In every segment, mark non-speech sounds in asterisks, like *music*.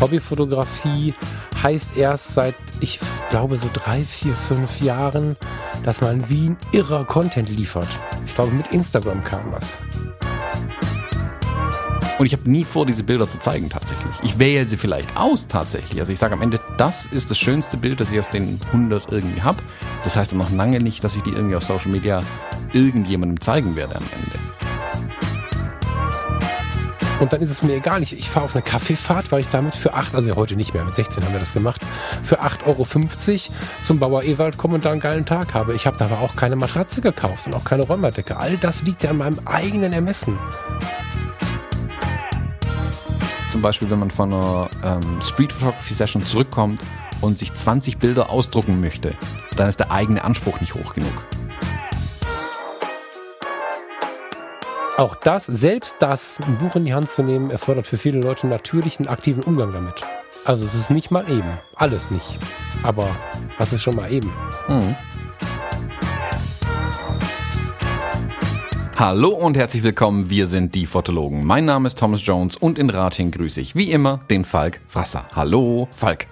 Hobbyfotografie heißt erst seit, ich glaube, so drei, vier, fünf Jahren, dass man wie ein irrer Content liefert. Ich glaube, mit Instagram kam das. Und ich habe nie vor, diese Bilder zu zeigen tatsächlich. Ich wähle sie vielleicht aus tatsächlich. Also ich sage am Ende, das ist das schönste Bild, das ich aus den 100 irgendwie habe. Das heißt aber noch lange nicht, dass ich die irgendwie auf Social Media irgendjemandem zeigen werde am Ende. Und dann ist es mir egal. Ich, ich fahre auf eine Kaffeefahrt, weil ich damit für 8, also heute nicht mehr, mit 16 haben wir das gemacht, für 8,50 Euro zum Bauer Ewald komme und da einen geilen Tag habe. Ich habe da aber auch keine Matratze gekauft und auch keine Räumerdecke. All das liegt ja an meinem eigenen Ermessen. Zum Beispiel, wenn man von einer ähm, Street Photography Session zurückkommt und sich 20 Bilder ausdrucken möchte, dann ist der eigene Anspruch nicht hoch genug. Auch das, selbst das, ein Buch in die Hand zu nehmen, erfordert für viele Leute natürlichen, aktiven Umgang damit. Also es ist nicht mal eben. Alles nicht. Aber was ist schon mal eben? Mhm. Hallo und herzlich willkommen, wir sind die Fotologen. Mein Name ist Thomas Jones und in Rating grüße ich wie immer den Falk Frasser. Hallo, Falk.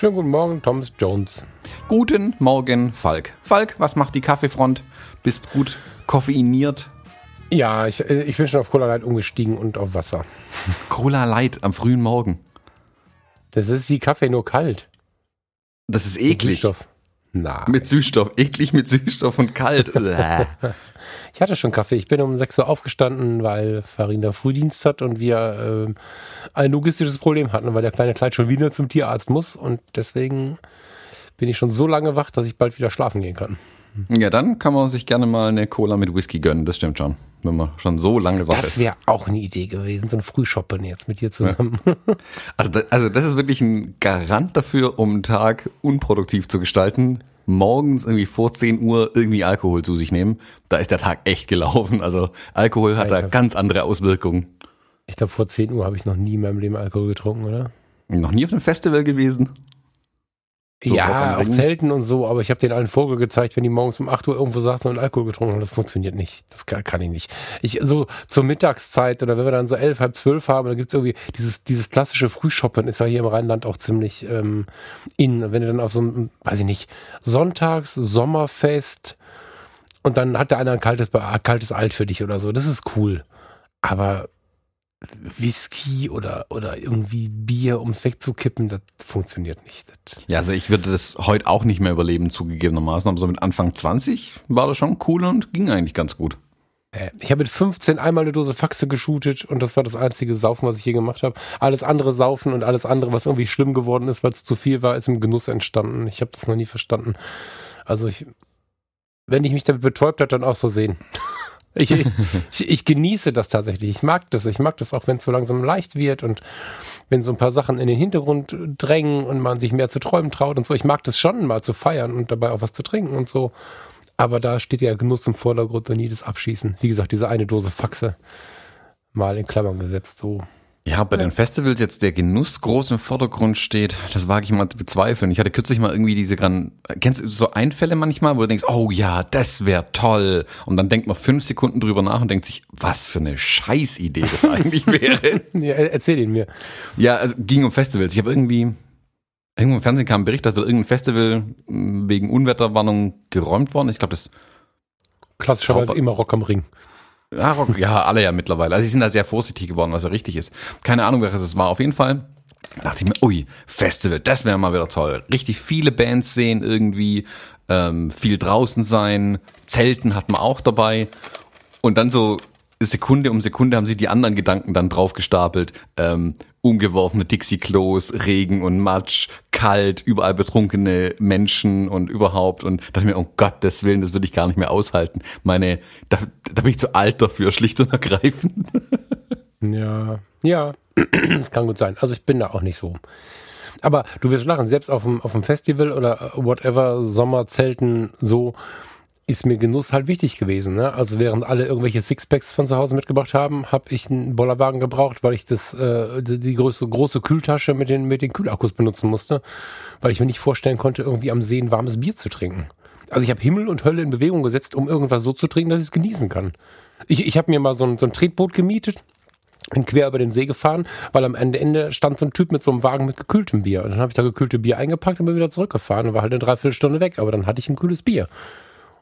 Schönen guten Morgen, Thomas Jones. Guten Morgen, Falk. Falk, was macht die Kaffeefront? Bist gut koffeiniert? Ja, ich, äh, ich bin schon auf Cola Light umgestiegen und auf Wasser. Cola Light am frühen Morgen. Das ist wie Kaffee, nur kalt. Das ist eklig. Mit Süßstoff. Na. Mit Süßstoff. Eklig mit Süßstoff und kalt. *laughs* ich hatte schon Kaffee. Ich bin um 6 Uhr aufgestanden, weil Farina Frühdienst hat und wir äh, ein logistisches Problem hatten, weil der kleine Kleid schon wieder zum Tierarzt muss. Und deswegen bin ich schon so lange wach, dass ich bald wieder schlafen gehen kann. Ja, dann kann man sich gerne mal eine Cola mit Whisky gönnen. Das stimmt schon wenn man schon so lange wach ist. Das wäre auch eine Idee gewesen, so ein Frühshoppen jetzt mit dir zusammen. Ja. Also, das, also das ist wirklich ein Garant dafür, um einen Tag unproduktiv zu gestalten. Morgens irgendwie vor 10 Uhr irgendwie Alkohol zu sich nehmen. Da ist der Tag echt gelaufen. Also Alkohol hat da ganz andere Auswirkungen. Ich glaube, vor 10 Uhr habe ich noch nie in meinem Leben Alkohol getrunken, oder? Noch nie auf einem Festival gewesen? So ja, auch Zelten und so, aber ich habe den allen Vogel gezeigt, wenn die morgens um 8 Uhr irgendwo saßen und Alkohol getrunken haben. Das funktioniert nicht. Das kann, kann ich nicht. Ich, so zur Mittagszeit oder wenn wir dann so elf, halb zwölf haben, dann gibt's irgendwie dieses, dieses klassische Frühshoppen ist ja hier im Rheinland auch ziemlich ähm, in. Wenn du dann auf so einem, weiß ich nicht, Sonntags, Sommerfest und dann hat der einer ein kaltes, kaltes Alt für dich oder so. Das ist cool. Aber Whisky oder, oder irgendwie Bier, um es wegzukippen, das funktioniert nicht. Das ja, also ich würde das heute auch nicht mehr überleben, zugegebenermaßen, aber so mit Anfang 20 war das schon cool und ging eigentlich ganz gut. Äh, ich habe mit 15 einmal eine Dose Faxe geshootet und das war das einzige Saufen, was ich je gemacht habe. Alles andere Saufen und alles andere, was irgendwie schlimm geworden ist, weil es zu viel war, ist im Genuss entstanden. Ich habe das noch nie verstanden. Also ich, wenn ich mich damit betäubt habe, dann auch so sehen. Ich, ich, ich, genieße das tatsächlich. Ich mag das. Ich mag das auch, wenn es so langsam leicht wird und wenn so ein paar Sachen in den Hintergrund drängen und man sich mehr zu träumen traut und so. Ich mag das schon mal zu feiern und dabei auch was zu trinken und so. Aber da steht ja Genuss im Vordergrund und nie das Abschießen. Wie gesagt, diese eine Dose Faxe mal in Klammern gesetzt, so. Ja, bei ja. den Festivals jetzt der Genuss groß im Vordergrund steht, das wage ich mal zu bezweifeln. Ich hatte kürzlich mal irgendwie diese gran kennst du so Einfälle manchmal, wo du denkst, oh ja, das wäre toll. Und dann denkt man fünf Sekunden drüber nach und denkt sich, was für eine Scheißidee das *laughs* eigentlich wäre. ja, erzähl ihn mir. Ja, also ging um Festivals. Ich habe irgendwie, irgendwo im Fernsehen kam ein Bericht, dass irgendein Festival hm, wegen Unwetterwarnung geräumt worden ist. Ich glaube, das Klassischerweise immer Rock am Ring. Ja, ja, alle ja mittlerweile. Also sie sind da sehr vorsichtig geworden, was ja richtig ist. Keine Ahnung, welches es war. Auf jeden Fall dachte ich mir, ui, Festival, das wäre mal wieder toll. Richtig viele Bands sehen irgendwie, ähm, viel draußen sein, Zelten hat man auch dabei. Und dann so Sekunde um Sekunde haben sie die anderen Gedanken dann draufgestapelt. Ähm, umgeworfene Dixie-Klos, Regen und Matsch, kalt, überall betrunkene Menschen und überhaupt. Und dachte mir, um Gottes Willen, das würde ich gar nicht mehr aushalten. Meine, da, da bin ich zu alt dafür, schlicht und ergreifend. *laughs* Ja, ja, das kann gut sein. Also ich bin da auch nicht so. Aber du wirst lachen, selbst auf dem, auf dem Festival oder whatever, Sommerzelten so, ist mir Genuss halt wichtig gewesen. Ne? Also während alle irgendwelche Sixpacks von zu Hause mitgebracht haben, habe ich einen Bollerwagen gebraucht, weil ich das äh, die große große Kühltasche mit den mit den Kühlakkus benutzen musste, weil ich mir nicht vorstellen konnte, irgendwie am See ein warmes Bier zu trinken. Also ich habe Himmel und Hölle in Bewegung gesetzt, um irgendwas so zu trinken, dass ich es genießen kann. Ich, ich habe mir mal so ein, so ein Tretboot gemietet, bin quer über den See gefahren, weil am Ende stand so ein Typ mit so einem Wagen mit gekühltem Bier. Und dann habe ich da gekühlte Bier eingepackt und bin wieder zurückgefahren und war halt eine Dreiviertelstunde weg. Aber dann hatte ich ein kühles Bier.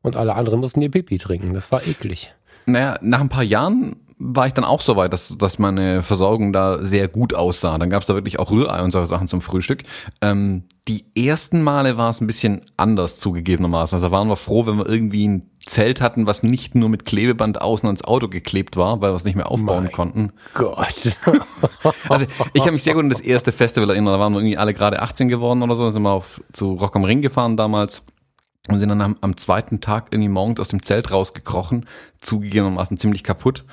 Und alle anderen mussten ihr Pipi trinken. Das war eklig. Naja, nach ein paar Jahren war ich dann auch so weit, dass, dass meine Versorgung da sehr gut aussah. Dann gab es da wirklich auch Rührei und solche Sachen zum Frühstück. Ähm, die ersten Male war es ein bisschen anders zugegebenermaßen. Also waren wir froh, wenn wir irgendwie ein Zelt hatten, was nicht nur mit Klebeband außen ans Auto geklebt war, weil wir es nicht mehr aufbauen Mein konnten. Gott. *laughs* Also ich kann mich sehr gut an das erste Festival erinnern. Da waren wir irgendwie alle gerade 18 geworden oder so. Dann sind wir auf, zu Rock am Ring gefahren damals. Und sind dann am, am zweiten Tag irgendwie morgens aus dem Zelt rausgekrochen, zugegebenermaßen ziemlich kaputt.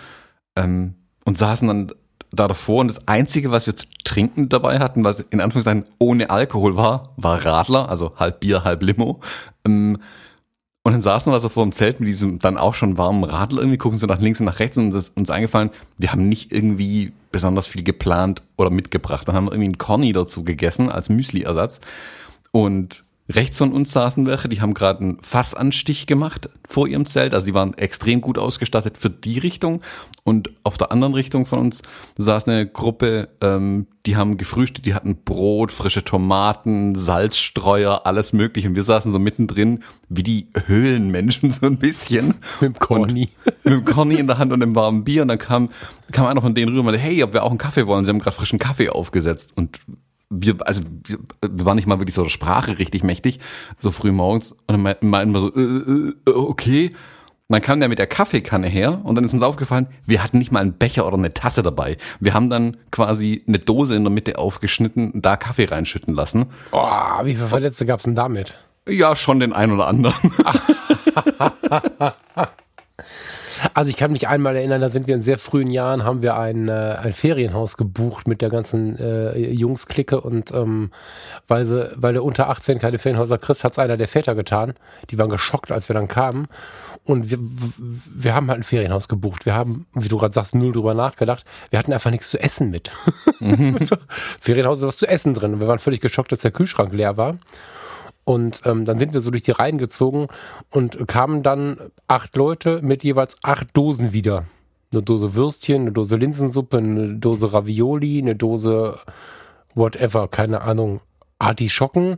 Ähm, und saßen dann da davor und das Einzige, was wir zu trinken dabei hatten, was in Anführungszeichen ohne Alkohol war, war Radler, also halb Bier, halb Limo. Ähm, und dann saßen wir also vor dem Zelt mit diesem dann auch schon warmen Radler irgendwie, gucken so nach links und nach rechts und es ist uns eingefallen, wir haben nicht irgendwie besonders viel geplant oder mitgebracht. Dann haben wir irgendwie einen Corny dazu gegessen als Müsli-Ersatz und Rechts von uns saßen welche, die haben gerade einen Fassanstich gemacht vor ihrem Zelt. Also die waren extrem gut ausgestattet für die Richtung. Und auf der anderen Richtung von uns saß eine Gruppe, ähm, die haben gefrühstückt, die hatten Brot, frische Tomaten, Salzstreuer, alles mögliche. Und wir saßen so mittendrin wie die Höhlenmenschen so ein bisschen. *laughs* Mit dem Corny. *laughs* Mit dem Corny in der Hand und einem warmen Bier. Und dann kam, kam einer von denen rüber und meinte, hey, ob wir auch einen Kaffee wollen? Sie haben gerade frischen Kaffee aufgesetzt. Und wir, also wir, wir waren nicht mal wirklich so der Sprache richtig mächtig, so früh morgens. Und dann meinten wir so, äh, äh, okay. Und dann kam der mit der Kaffeekanne her und dann ist uns aufgefallen, wir hatten nicht mal einen Becher oder eine Tasse dabei. Wir haben dann quasi eine Dose in der Mitte aufgeschnitten und da Kaffee reinschütten lassen. Oh, wie viele Verletzte gab's denn damit? Ja, schon den einen oder anderen. *laughs* *laughs* Also ich kann mich einmal erinnern, da sind wir in sehr frühen Jahren, haben wir ein, äh, ein Ferienhaus gebucht mit der ganzen äh, Jungsklicke und ähm, weil, sie, weil der unter 18 keine Ferienhäuser kriegst, hat's einer der Väter getan. Die waren geschockt, als wir dann kamen. Und wir, wir haben halt ein Ferienhaus gebucht. Wir haben, wie du gerade sagst, null drüber nachgedacht. Wir hatten einfach nichts zu essen mit. *laughs* Ferienhaus ist was zu essen drin. Und wir waren völlig geschockt, dass der Kühlschrank leer war. Und ähm, dann sind wir so durch die Reihen gezogen und kamen dann acht Leute mit jeweils acht Dosen wieder. Eine Dose Würstchen, eine Dose Linsensuppe, eine Dose Ravioli, eine Dose whatever, keine Ahnung, Artischocken.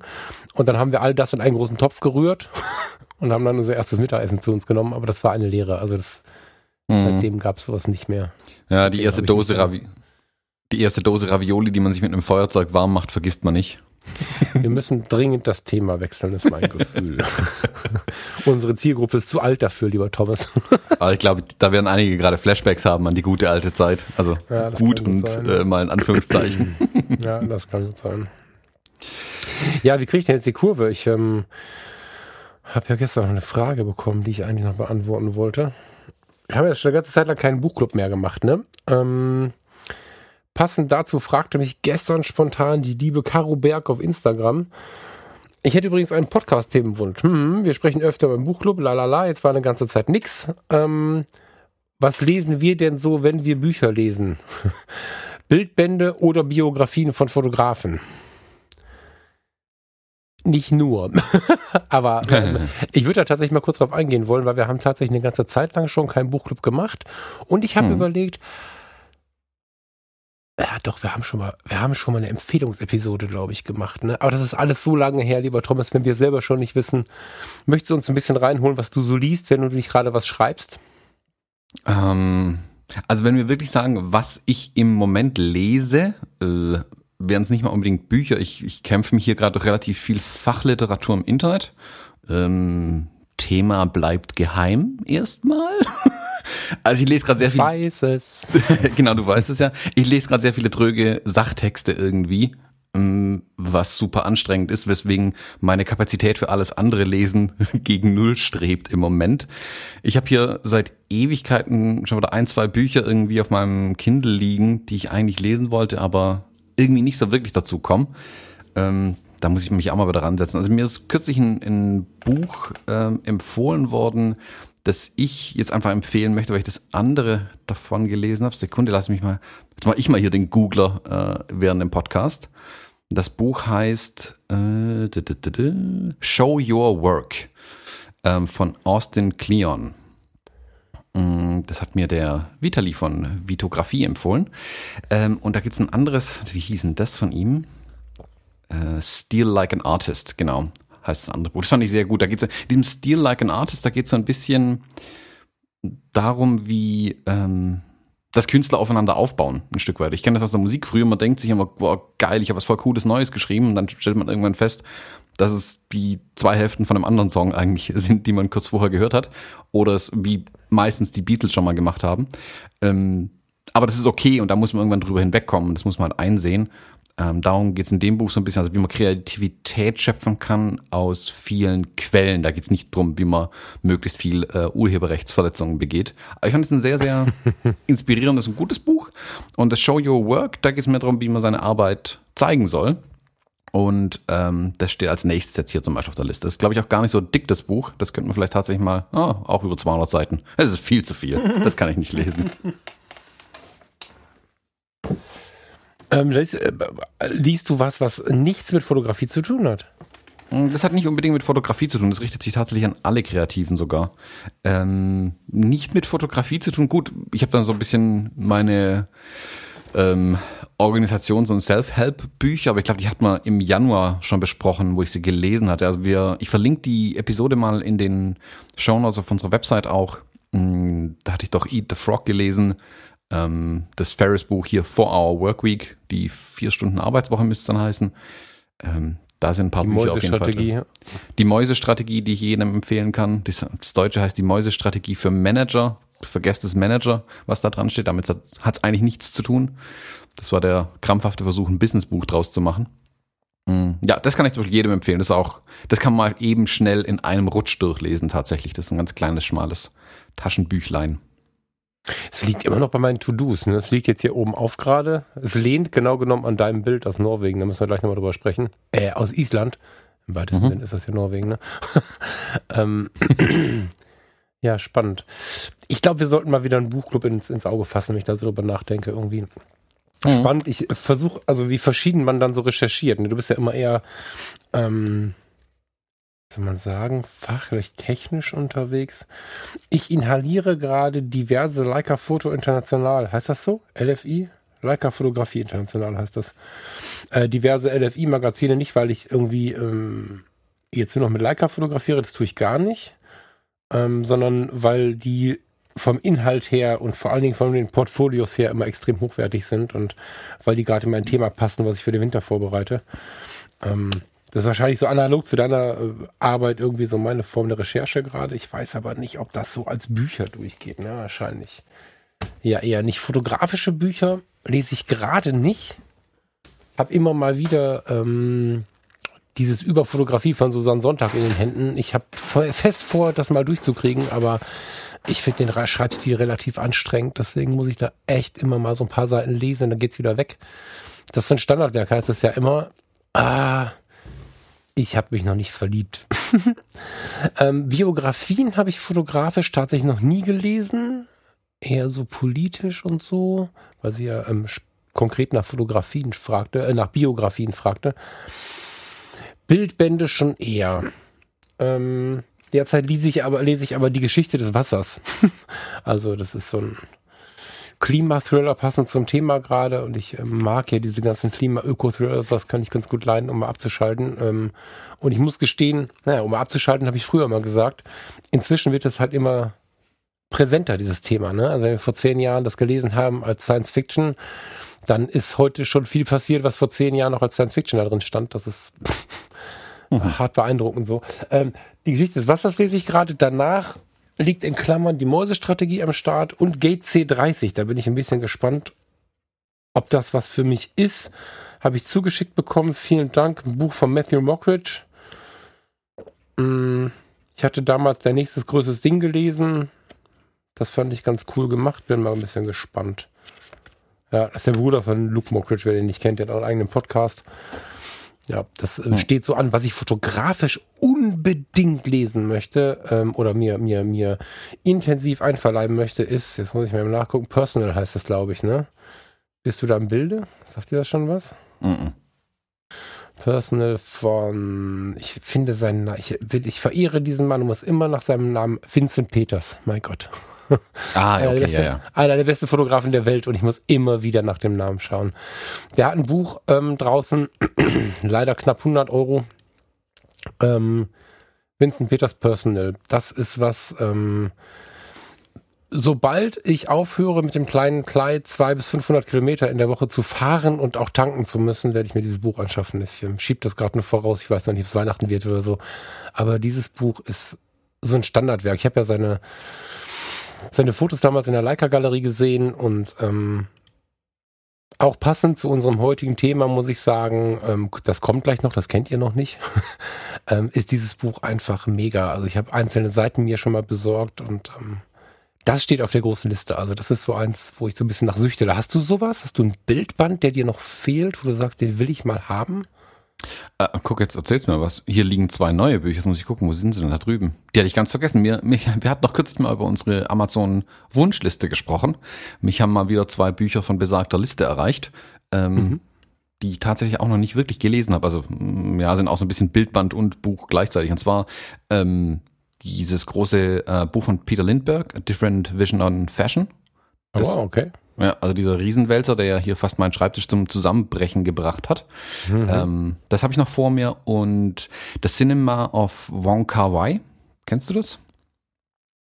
Und dann haben wir all das in einen großen Topf gerührt *laughs* und haben dann unser erstes Mittagessen zu uns genommen. Aber das war eine Lehre. Also das, Mhm. seitdem gab es sowas nicht mehr. Ja, die erste Dose nicht Ravi die erste Dose Ravioli, die man sich mit einem Feuerzeug warm macht, vergisst man nicht. Wir müssen dringend das Thema wechseln, ist mein Gefühl. *laughs* Unsere Zielgruppe ist zu alt dafür, lieber Thomas. *laughs* Aber ich glaube, da werden einige gerade Flashbacks haben an die gute alte Zeit. Also Ja, gut und äh, mal in Anführungszeichen. *laughs* Ja, das kann gut sein. Ja, wie kriege ich denn jetzt die Kurve? Ich ähm, habe ja gestern noch eine Frage bekommen, die ich eigentlich noch beantworten wollte. Wir haben ja schon eine ganze Zeit lang keinen Buchclub mehr gemacht, ne? Ähm, passend dazu fragte mich gestern spontan die liebe Caro Berg auf Instagram. Ich hätte übrigens einen Podcast-Themenwunsch. Hm, wir sprechen öfter beim Buchclub, lalala, jetzt war eine ganze Zeit nix. Ähm, was lesen wir denn so, wenn wir Bücher lesen? *laughs* Bildbände oder Biografien von Fotografen? Nicht nur. *laughs* Aber ähm, *laughs* ich würde da tatsächlich mal kurz drauf eingehen wollen, weil wir haben tatsächlich eine ganze Zeit lang schon keinen Buchclub gemacht. Und ich habe Hm. überlegt, ja doch, wir haben schon mal, wir haben schon mal eine Empfehlungsepisode, glaube ich, gemacht. Ne? Aber das ist alles so lange her, lieber Thomas, wenn wir selber schon nicht wissen. Möchtest du uns ein bisschen reinholen, was du so liest, wenn du nicht gerade was schreibst? ähm, also wenn wir wirklich sagen, was ich im Moment lese, äh, wären es nicht mal unbedingt Bücher. Ich, ich kämpfe mich hier gerade durch relativ viel Fachliteratur im Internet. Ähm, Thema bleibt geheim erstmal. *laughs* Also ich lese gerade sehr viel Weiß es. *laughs* genau, du weißt es ja. Ich lese gerade sehr viele tröge Sachtexte irgendwie, ähm, was super anstrengend ist, weswegen meine Kapazität für alles andere Lesen *laughs* gegen Null strebt im Moment. Ich habe hier seit Ewigkeiten schon wieder ein, zwei Bücher irgendwie auf meinem Kindle liegen, die ich eigentlich lesen wollte, aber irgendwie nicht so wirklich dazu kommen. Ähm, da muss ich mich auch mal wieder ransetzen. Also mir ist kürzlich ein, ein Buch ähm, empfohlen worden, das ich jetzt einfach empfehlen möchte, weil ich das andere davon gelesen habe. Sekunde, lass mich mal, jetzt mal ich mal hier den Googler äh, während dem Podcast. Das Buch heißt äh, Show Your Work. ähm, von Austin Kleon. Mm, das hat mir der Vitali von Vitografie empfohlen. Ähm, und da gibt es ein anderes, wie hieß denn das von ihm? Äh, Steal Like an Artist, genau, heißt das andere Buch. Das fand ich sehr gut. Da geht's in diesem Steal Like an Artist, da geht es so ein bisschen darum, wie ähm, dass Künstler aufeinander aufbauen, ein Stück weit. Ich kenne das aus der Musik früher, man denkt sich immer, boah, geil, ich habe was voll Cooles Neues geschrieben und dann stellt man irgendwann fest, dass es die zwei Hälften von einem anderen Song eigentlich *laughs* sind, die man kurz vorher gehört hat. Oder es wie meistens die Beatles schon mal gemacht haben. Ähm, aber das ist okay und da muss man irgendwann drüber hinwegkommen. Das muss man halt einsehen. Ähm, darum geht es in dem Buch so ein bisschen, also wie man Kreativität schöpfen kann aus vielen Quellen. Da geht es nicht drum, wie man möglichst viel äh, Urheberrechtsverletzungen begeht. Aber ich fand es ein sehr, sehr *laughs* inspirierendes und gutes Buch. Und das Show Your Work, da geht es mir darum, wie man seine Arbeit zeigen soll. Und ähm, das steht als nächstes jetzt hier zum Beispiel auf der Liste. Das ist, glaube ich, auch gar nicht so dick, das Buch. Das könnte man vielleicht tatsächlich mal, oh, auch über 200 Seiten. Das ist viel zu viel. Das kann ich nicht lesen. *laughs* Ähm, liest, äh, liest du was, was nichts mit Fotografie zu tun hat? Hm, das hat nicht unbedingt mit Fotografie zu tun. Das richtet sich tatsächlich an alle Kreativen sogar. Ähm, nicht mit Fotografie zu tun. Gut, ich habe dann so ein bisschen meine ähm, Organisations- und Self-Help-Bücher, aber ich glaube, die hat man im Januar schon besprochen, wo ich sie gelesen hatte. Also wir, ich verlinke die Episode mal in den Show Notes auf unserer Website auch. Hm, da hatte ich doch Eat the Frog gelesen. Ähm, das Ferris-Buch hier For Our Work Week, die vier Stunden Arbeitswoche müsste es dann heißen. Ähm, da sind ein paar Die Bücher auf jeden Fall. Drin. Die Mäusestrategie, die ich jedem empfehlen kann. Das, das Deutsche heißt die Mäusestrategie für Manager. Vergesst das Manager, was da dran steht. Damit hat es eigentlich nichts zu tun. Das war der krampfhafte Versuch, ein Businessbuch draus zu machen. Mm, ja, das kann ich zum Beispiel jedem empfehlen. Das ist auch, das kann man mal eben schnell in einem Rutsch durchlesen tatsächlich. Das ist ein ganz kleines, schmales Taschenbüchlein. Es liegt immer noch bei meinen To-Dos. Ne? Es liegt jetzt hier oben auf gerade. Es lehnt genau genommen an deinem Bild aus Norwegen. Da müssen wir gleich nochmal drüber sprechen. Äh, aus Island. Im weitesten mhm. Sinne ist das ja Norwegen, ne? *laughs* ähm, *clears throat* ja, spannend. Ich glaube, wir sollten mal wieder einen Buchclub ins, ins Auge fassen, wenn ich da so drüber nachdenke, irgendwie. Mhm. Spannend. Ich versuche, also wie verschieden man dann so recherchiert. Ne? Du bist ja immer eher ähm, soll man sagen, fachlich technisch unterwegs. Ich inhaliere gerade diverse Leica Foto International. Heißt das so? LFI? Leica Fotografie International heißt das. Äh, diverse LFI-Magazine, nicht weil ich irgendwie ähm, jetzt nur noch mit Leica fotografiere, das tue ich gar nicht, ähm, sondern weil die vom Inhalt her und vor allen Dingen von den Portfolios her immer extrem hochwertig sind und weil die gerade in mein Thema passen, was ich für den Winter vorbereite. Ähm, das ist wahrscheinlich so analog zu deiner äh, Arbeit irgendwie so meine Form der Recherche gerade. Ich weiß aber nicht, ob das so als Bücher durchgeht. Ne? Wahrscheinlich. Ja, eher nicht. Fotografische Bücher lese ich gerade nicht. Hab immer mal wieder ähm, dieses Überfotografie von Susanne Sonntag in den Händen. Ich habe fest vor, das mal durchzukriegen, aber ich finde den Schreibstil relativ anstrengend. Deswegen muss ich da echt immer mal so ein paar Seiten lesen dann geht's wieder weg. Das ist ein Standardwerk, heißt es ja immer. Ah, ich habe mich noch nicht verliebt. *laughs* ähm, Biografien habe ich fotografisch tatsächlich noch nie gelesen. Eher so politisch und so, weil sie ja ähm, konkret nach Fotografien fragte, äh, nach Biografien fragte. Bildbände schon eher. Ähm, derzeit lese ich aber, lese ich aber die Geschichte des Wassers. *laughs* also, das ist so ein Klimathriller passend zum Thema gerade und ich ähm, mag ja diese ganzen Klima-Öko-Thrillers, das kann ich ganz gut leiden, um mal abzuschalten. Ähm, und ich muss gestehen, naja, um mal abzuschalten, habe ich früher mal gesagt. Inzwischen wird es halt immer präsenter, dieses Thema. Ne? Also wenn wir vor zehn Jahren das gelesen haben als Science Fiction, dann ist heute schon viel passiert, was vor zehn Jahren noch als Science Fiction da drin stand. Das ist *laughs* mhm. hart beeindruckend so. Ähm, die Geschichte des Wassers lese ich gerade. Danach liegt in Klammern die Mäusestrategie am Start und Gate C30. Da bin ich ein bisschen gespannt, ob das was für mich ist. Habe ich zugeschickt bekommen. Vielen Dank. Ein Buch von Matthew Mockridge. Mm, ich hatte damals der nächstes größtes Ding gelesen. Das fand ich ganz cool gemacht. Bin mal ein bisschen gespannt. Ja, das ist der Bruder von Luke Mockridge, wer den nicht kennt, der hat auch einen eigenen Podcast. Ja, das äh, steht so an, was ich fotografisch unbedingt lesen möchte ähm, oder mir, mir, mir intensiv einverleiben möchte, ist, jetzt muss ich mal nachgucken, Personal heißt das, glaube ich, ne? Bist du da im Bilde? Sagt dir das schon was? Mm, -mm. Personal von, ich finde seinen Namen, ich, ich verehre diesen Mann und muss immer nach seinem Namen Vincent Peters, mein Gott. Ah, *laughs* Einer okay, der ja, ja. Einer der besten Fotografen der Welt und ich muss immer wieder nach dem Namen schauen. Der hat ein Buch ähm, draußen, *clears throat* leider knapp 100 Euro. Ähm, Vincent Peters Personal. Das ist was, ähm, sobald ich aufhöre mit dem kleinen Kleid 200 bis 500 Kilometer in der Woche zu fahren und auch tanken zu müssen, werde ich mir dieses Buch anschaffen. Ich ähm, schiebe das gerade nur voraus. Ich weiß noch nicht, ob es Weihnachten wird oder so. Aber dieses Buch ist so ein Standardwerk. Ich habe ja seine, seine Fotos damals in der Leica-Galerie gesehen und ähm, auch passend zu unserem heutigen Thema muss ich sagen, ähm, das kommt gleich noch, das kennt ihr noch nicht, *laughs* ähm, ist dieses Buch einfach mega. Also ich habe einzelne Seiten mir schon mal besorgt und ähm, das steht auf der großen Liste. Also das ist so eins, wo ich so ein bisschen nach süchte. Hast du sowas? Hast du ein Bildband, der dir noch fehlt, wo du sagst, den will ich mal haben? Äh, guck, jetzt erzählst du mir was. Hier liegen zwei neue Bücher. Jetzt muss ich gucken, wo sind sie denn da drüben? Die hatte ich ganz vergessen. Wir, mich, wir hatten noch kürzlich mal über unsere Amazon-Wunschliste gesprochen. Mich haben mal wieder zwei Bücher von besagter Liste erreicht, ähm, die ich tatsächlich auch noch nicht wirklich gelesen habe. Also, mm, ja, sind auch so ein bisschen Bildband und Buch gleichzeitig. Und zwar ähm, dieses große äh, Buch von Peter Lindbergh, A Different Vision on Fashion. Das- oh, okay. Ja, also dieser Riesenwälzer, der ja hier fast meinen Schreibtisch zum Zusammenbrechen gebracht hat. Mhm. Ähm, das habe ich noch vor mir. Und das Cinema of Wong Kar Wai. Kennst du das?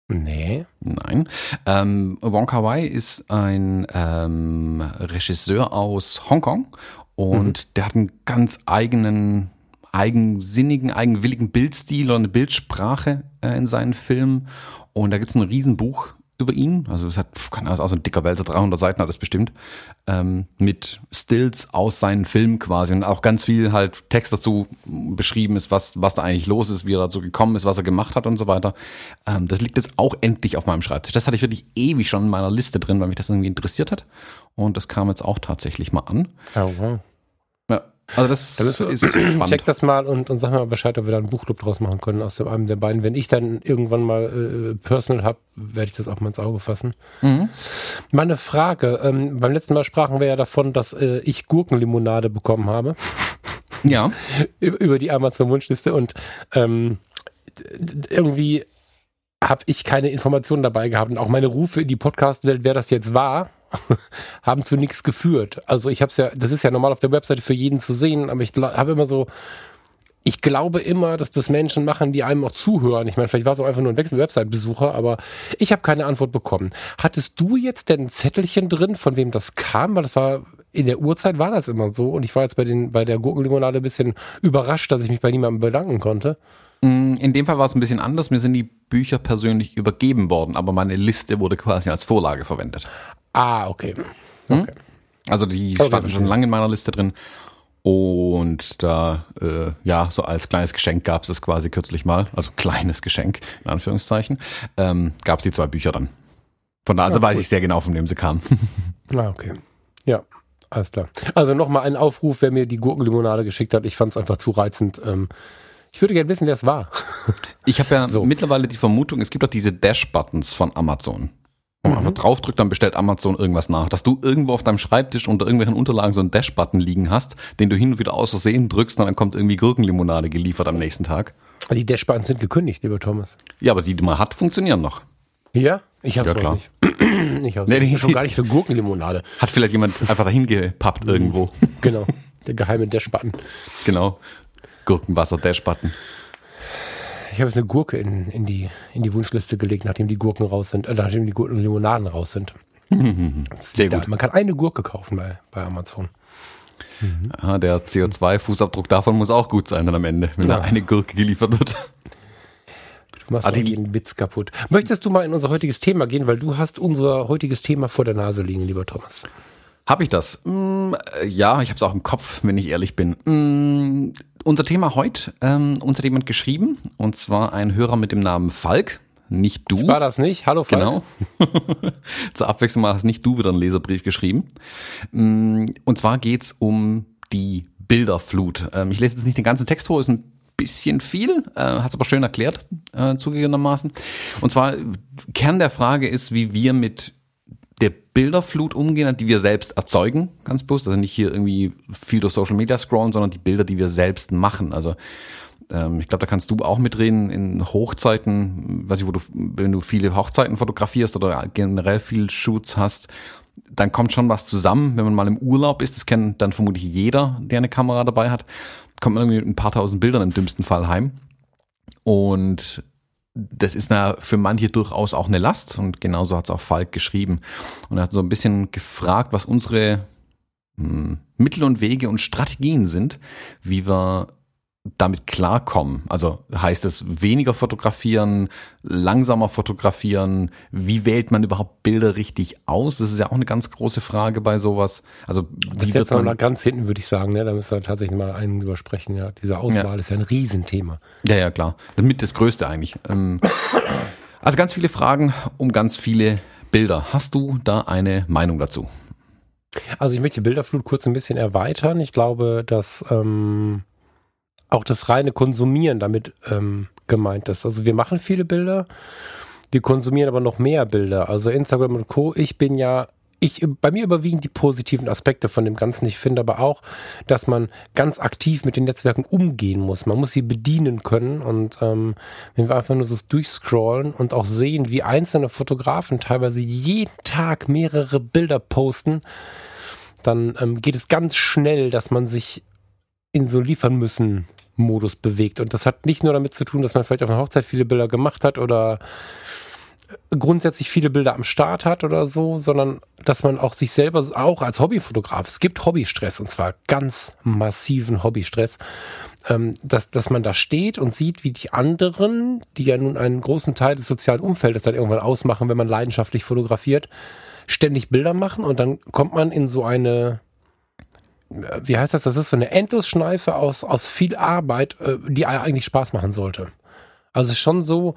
Nee. Nein. Ähm, Wong Kar Wai ist ein ähm, Regisseur aus Hongkong und der hat einen ganz eigenen, eigensinnigen, eigenwilligen Bildstil oder eine Bildsprache äh, in seinen Filmen. Und da gibt es ein Riesenbuch über ihn. Also es hat, keine Ahnung, auch so ein dicker Wälzer, 300 Seiten hat das bestimmt. Ähm, mit Stills aus seinen Filmen quasi und auch ganz viel halt Text dazu beschrieben ist, was, was da eigentlich los ist, wie er dazu gekommen ist, was er gemacht hat und so weiter. Ähm, das liegt jetzt auch endlich auf meinem Schreibtisch. Das hatte ich wirklich ewig schon in meiner Liste drin, weil mich das irgendwie interessiert hat. Und das kam jetzt auch tatsächlich mal an. Oh, wow. Ja, also das Da wir- ist *clears throat* spannend. Check das mal und, und sag mir mal Bescheid, ob wir da einen Buchclub draus machen können aus dem, einem der beiden. Wenn ich dann irgendwann mal äh, Personal habe, werde ich das auch mal ins Auge fassen. Mhm. Meine Frage, ähm, beim letzten Mal sprachen wir ja davon, dass äh, ich Gurkenlimonade bekommen habe Ja, *laughs* über die Amazon-Wunschliste und ähm, irgendwie habe ich keine Informationen dabei gehabt und auch meine Rufe in die Podcast-Welt, wer das jetzt war, *laughs* haben zu nichts geführt. Also ich habe es ja, das ist ja normal auf der Webseite für jeden zu sehen, aber ich habe immer so, ich glaube immer, dass das Menschen machen, die einem auch zuhören. Ich meine, vielleicht war es auch einfach nur ein Wechsel- Website-Besucher, aber ich habe keine Antwort bekommen. Hattest du jetzt denn ein Zettelchen drin, von wem das kam? Weil das war in der Uhrzeit war das immer so und ich war jetzt bei den bei der Gurkenlimonade ein bisschen überrascht, dass ich mich bei niemandem bedanken konnte. Mm, In dem Fall war es ein bisschen anders. Mir sind die Bücher persönlich übergeben worden, aber meine Liste wurde quasi als Vorlage verwendet. Ah, okay. Hm? okay. Also die Okay, standen schon lange in meiner Liste drin. Und da, äh, ja, so als kleines Geschenk gab es es quasi kürzlich mal, also kleines Geschenk, in Anführungszeichen, ähm, gab es die zwei Bücher dann. Von da also Ja, weiß cool. ich sehr genau, von wem sie kamen. *laughs* Ah, okay. Ja, alles klar. Also nochmal ein Aufruf, wer mir die Gurkenlimonade geschickt hat. Ich fand es einfach zu reizend. Ähm, ich würde gerne wissen, wer es war. Ich habe ja So. mittlerweile die Vermutung, es gibt doch diese Dash-Buttons von Amazon. Wo man Mhm. einfach draufdrückt, dann bestellt Amazon irgendwas nach. Dass du irgendwo auf deinem Schreibtisch unter irgendwelchen Unterlagen so einen Dash-Button liegen hast, den du hin und wieder aus Versehen drückst und dann kommt irgendwie Gurkenlimonade geliefert am nächsten Tag. Die Dashbahnen sind gekündigt, lieber Thomas. Ja, aber die, die man hat, funktionieren noch. Ja? Ich hab's Ja, klar. nicht. *clears throat* Ich hab's Nee, nicht. schon gar nicht für Gurkenlimonade. Hat vielleicht jemand einfach dahin gepappt irgendwo. Genau. Der geheime Dashbutton. Genau. Gurkenwasser-Dash-Button. Ich habe jetzt eine Gurke in, in, die, in die Wunschliste gelegt, nachdem die Gurken raus sind, äh, nachdem die Gurkenlimonaden raus sind. *laughs* Sehr Da, gut. man kann eine Gurke kaufen bei, bei Amazon. Ah, der CO2-Fußabdruck davon muss auch gut sein dann am Ende, wenn Ja. da eine Gurke geliefert wird. Du machst Ah, jeden Witz kaputt. Möchtest du mal in unser heutiges Thema gehen, weil du hast unser heutiges Thema vor der Nase liegen, lieber Thomas. Habe ich das? Mm, äh, ja, ich habe es auch im Kopf, wenn ich ehrlich bin. Mm, unser Thema heute, ähm, uns hat jemand geschrieben, und zwar ein Hörer mit dem Namen Falk, nicht du. War das nicht? Hallo, Falk. Genau. *laughs* Zur Abwechslung mal hast nicht du wieder einen Leserbrief geschrieben. Mm, Und zwar geht's um die Bilderflut. Ähm, Ich lese jetzt nicht den ganzen Text vor, ist ein bisschen viel, äh, hat es aber schön erklärt, äh, zugegebenermaßen. Und zwar, Kern der Frage ist, wie wir mit der Bilderflut umgehen, die wir selbst erzeugen, ganz bewusst. Also nicht hier irgendwie viel durch Social Media scrollen, sondern die Bilder, die wir selbst machen. Also ähm, ich glaube, da kannst du auch mitreden in Hochzeiten, weiß ich, wo du, wenn du viele Hochzeiten fotografierst oder generell viel Shoots hast, dann kommt schon was zusammen, wenn man mal im Urlaub ist. Das kennt dann vermutlich jeder, der eine Kamera dabei hat. Kommt man irgendwie mit ein paar tausend Bildern im dümmsten Fall heim. Und das ist na für manche durchaus auch eine Last und genauso hat es auch Falk geschrieben. Und er hat so ein bisschen gefragt, was unsere hm, Mittel und Wege und Strategien sind, wie wir damit klarkommen? Also heißt es weniger fotografieren, langsamer fotografieren? Wie wählt man überhaupt Bilder richtig aus? Das ist ja auch eine ganz große Frage bei sowas. Also das wie wird wird man man? ganz hinten, würde ich sagen. Ne? Da müssen wir tatsächlich mal einen übersprechen. Ja, diese Auswahl ist ja ein Riesenthema. Ja, ja, klar. Das mit das Größte eigentlich. Ähm, also ganz viele Fragen um ganz viele Bilder. Hast du da eine Meinung dazu? Also ich möchte die Bilderflut kurz ein bisschen erweitern. Ich glaube, dass ähm, auch das reine Konsumieren damit ähm, gemeint ist. Also wir machen viele Bilder, wir konsumieren aber noch mehr Bilder. Also Instagram und Co. Ich bin ja ich, bei mir überwiegen die positiven Aspekte von dem Ganzen. Ich finde aber auch, dass man ganz aktiv mit den Netzwerken umgehen muss. Man muss sie bedienen können. Und ähm, wenn wir einfach nur so durchscrollen und auch sehen, wie einzelne Fotografen teilweise jeden Tag mehrere Bilder posten, dann ähm, geht es ganz schnell, dass man sich in so liefern müssen Modus bewegt. Und das hat nicht nur damit zu tun, dass man vielleicht auf einer Hochzeit viele Bilder gemacht hat oder grundsätzlich viele Bilder am Start hat oder so, sondern dass man auch sich selber auch als Hobbyfotograf, es gibt Hobbystress und zwar ganz massiven Hobbystress, ähm, dass, dass man da steht und sieht, wie die anderen, die ja nun einen großen Teil des sozialen Umfeldes dann irgendwann ausmachen, wenn man leidenschaftlich fotografiert, ständig Bilder machen und dann kommt man in so eine, wie heißt das, das ist so eine Endlosschneife aus, aus viel Arbeit, äh, die eigentlich Spaß machen sollte. Also schon so,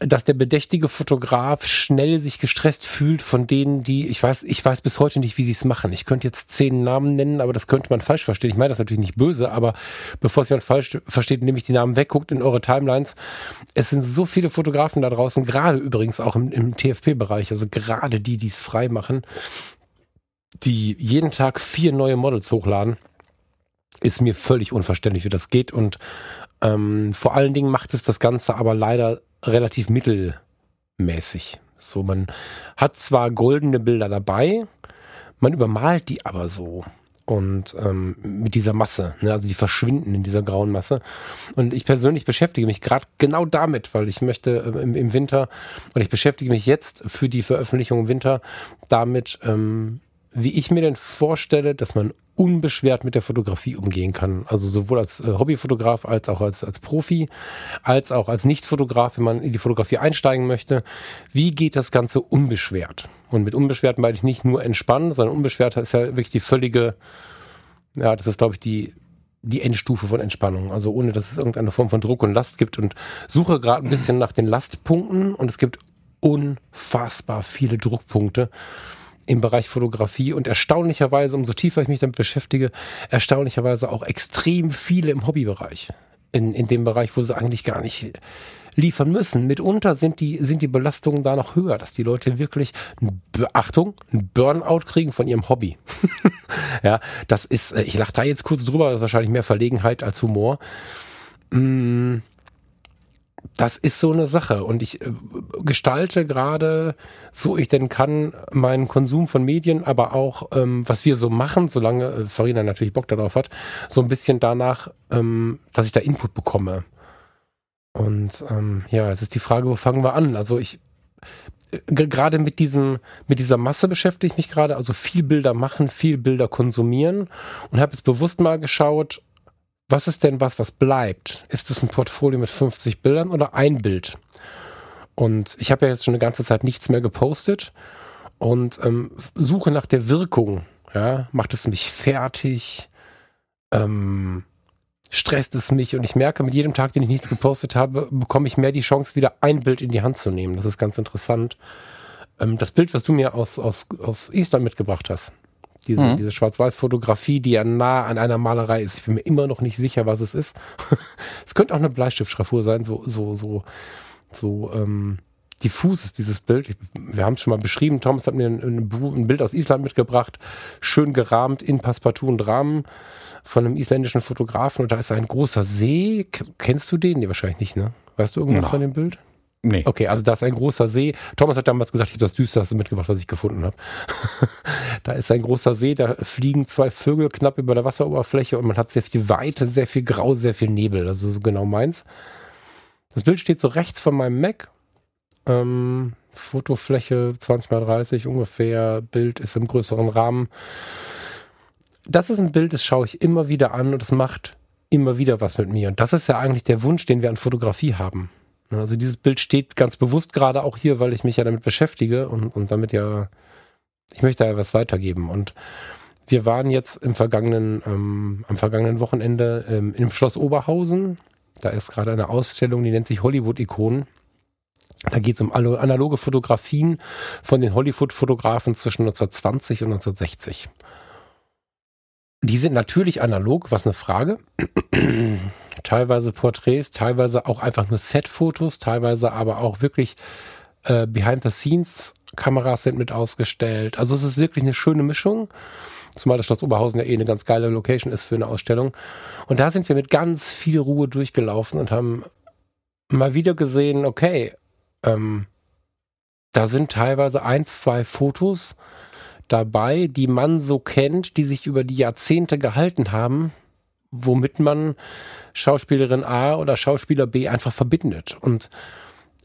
dass der bedächtige Fotograf schnell sich gestresst fühlt von denen, die, ich weiß, ich weiß bis heute nicht, wie sie es machen. Ich könnte jetzt zehn Namen nennen, aber das könnte man falsch verstehen. Ich meine das natürlich nicht böse, aber bevor es jemand falsch versteht, nämlich die Namen wegguckt in eure Timelines. Es sind so viele Fotografen da draußen, gerade übrigens auch im, im TFP-Bereich, also gerade die, die es frei machen, die jeden Tag vier neue Models hochladen, ist mir völlig unverständlich, wie das geht. Und ähm, vor allen Dingen macht es das Ganze aber leider relativ mittelmäßig. So, man hat zwar goldene Bilder dabei, man übermalt die aber so. Und ähm, mit dieser Masse, ne, also die verschwinden in dieser grauen Masse. Und ich persönlich beschäftige mich gerade genau damit, weil ich möchte äh, im, im Winter, und ich beschäftige mich jetzt für die Veröffentlichung im Winter damit, ähm, wie ich mir denn vorstelle, dass man unbeschwert mit der Fotografie umgehen kann. Also sowohl als äh, Hobbyfotograf als auch als, als Profi, als auch als Nicht-Fotograf, wenn man in die Fotografie einsteigen möchte. Wie geht das Ganze unbeschwert? Und mit unbeschwert meine ich nicht nur entspannen, sondern unbeschwert ist ja wirklich die völlige, ja, das ist glaube ich die die Endstufe von Entspannung, also ohne dass es irgendeine Form von Druck und Last gibt und suche gerade ein bisschen nach den Lastpunkten und es gibt unfassbar viele Druckpunkte im Bereich Fotografie und erstaunlicherweise, umso tiefer ich mich damit beschäftige, erstaunlicherweise auch extrem viele im Hobbybereich. In, in dem Bereich, wo sie eigentlich gar nicht liefern müssen. Mitunter sind die, sind die Belastungen da noch höher, dass die Leute wirklich, Beachtung, ein Burnout kriegen von ihrem Hobby. *laughs* ja, das ist, äh, ich lache da jetzt kurz drüber, das ist wahrscheinlich mehr Verlegenheit als Humor. Mm, das ist so eine Sache und ich äh, gestalte gerade, so ich denn kann, meinen Konsum von Medien, aber auch ähm, was wir so machen, solange äh, Farina natürlich Bock darauf hat, so ein bisschen danach, ähm, dass ich da Input bekomme. Und ähm, ja, jetzt ist die Frage, wo fangen wir an? Also ich äh, gerade mit diesem mit dieser Masse beschäftige ich mich gerade, also viel Bilder machen, viel Bilder konsumieren und habe jetzt bewusst mal geschaut, was ist denn was, was bleibt? Ist es ein Portfolio mit 50 Bildern oder ein Bild? Und ich habe ja jetzt schon eine ganze Zeit nichts mehr gepostet und ähm, suche nach der Wirkung. Ja, macht es mich fertig? Ähm, stresst es mich und ich merke, mit jedem Tag, den ich nichts gepostet habe, bekomme ich mehr die Chance, wieder ein Bild in die Hand zu nehmen. Das ist ganz interessant. Ähm, das Bild, was du mir aus, aus, aus Island mitgebracht hast, diese, mhm. diese Schwarz-Weiß-Fotografie, die ja nah an einer Malerei ist. Ich bin mir immer noch nicht sicher, was es ist. *laughs* es könnte auch eine Bleistiftschraffur sein, so, so, so, so, ähm, diffus ist dieses Bild. Ich, wir haben es schon mal beschrieben. Thomas hat mir ein, ein, Bild aus Island mitgebracht, schön gerahmt in Passepartout und Rahmen von einem isländischen Fotografen. Und da ist ein großer See. Kennst du den? Nee, wahrscheinlich nicht, ne? Weißt du irgendwas no. von dem Bild? Nee. Okay, also da ist ein großer See. Thomas hat damals gesagt, ich habe das Düsterste mitgebracht, was ich gefunden habe. *laughs* da ist ein großer See, da fliegen zwei Vögel knapp über der Wasseroberfläche und man hat sehr viel Weite, sehr viel Grau, sehr viel Nebel. Also so genau meins. Das Bild steht so rechts von meinem Mac ähm, Fotofläche 20 mal 30 ungefähr. Bild ist im größeren Rahmen. Das ist ein Bild, das schaue ich immer wieder an und es macht immer wieder was mit mir. Und das ist ja eigentlich der Wunsch, den wir an Fotografie haben. Also dieses Bild steht ganz bewusst gerade auch hier, weil ich mich ja damit beschäftige und, und damit ja, ich möchte ja was weitergeben. Und wir waren jetzt im vergangenen, ähm, am vergangenen Wochenende ähm, im Schloss Oberhausen. Da ist gerade eine Ausstellung, die nennt sich Hollywood-Ikonen. Da geht es um analoge Fotografien von den Hollywood-Fotografen zwischen 1920 und 1960. Die sind natürlich analog, was eine Frage. *clears throat* teilweise Porträts, teilweise auch einfach nur Set-Fotos, teilweise aber auch wirklich äh, Behind-the-Scenes-Kameras sind mit ausgestellt. Also es ist wirklich eine schöne Mischung. Zumal das Schloss Oberhausen ja eh eine ganz geile Location ist für eine Ausstellung. Und da sind wir mit ganz viel Ruhe durchgelaufen und haben mal wieder gesehen, okay, ähm, da sind teilweise eins, zwei Fotos dabei, die man so kennt, die sich über die Jahrzehnte gehalten haben, womit man Schauspielerin A oder Schauspieler B einfach verbindet. Und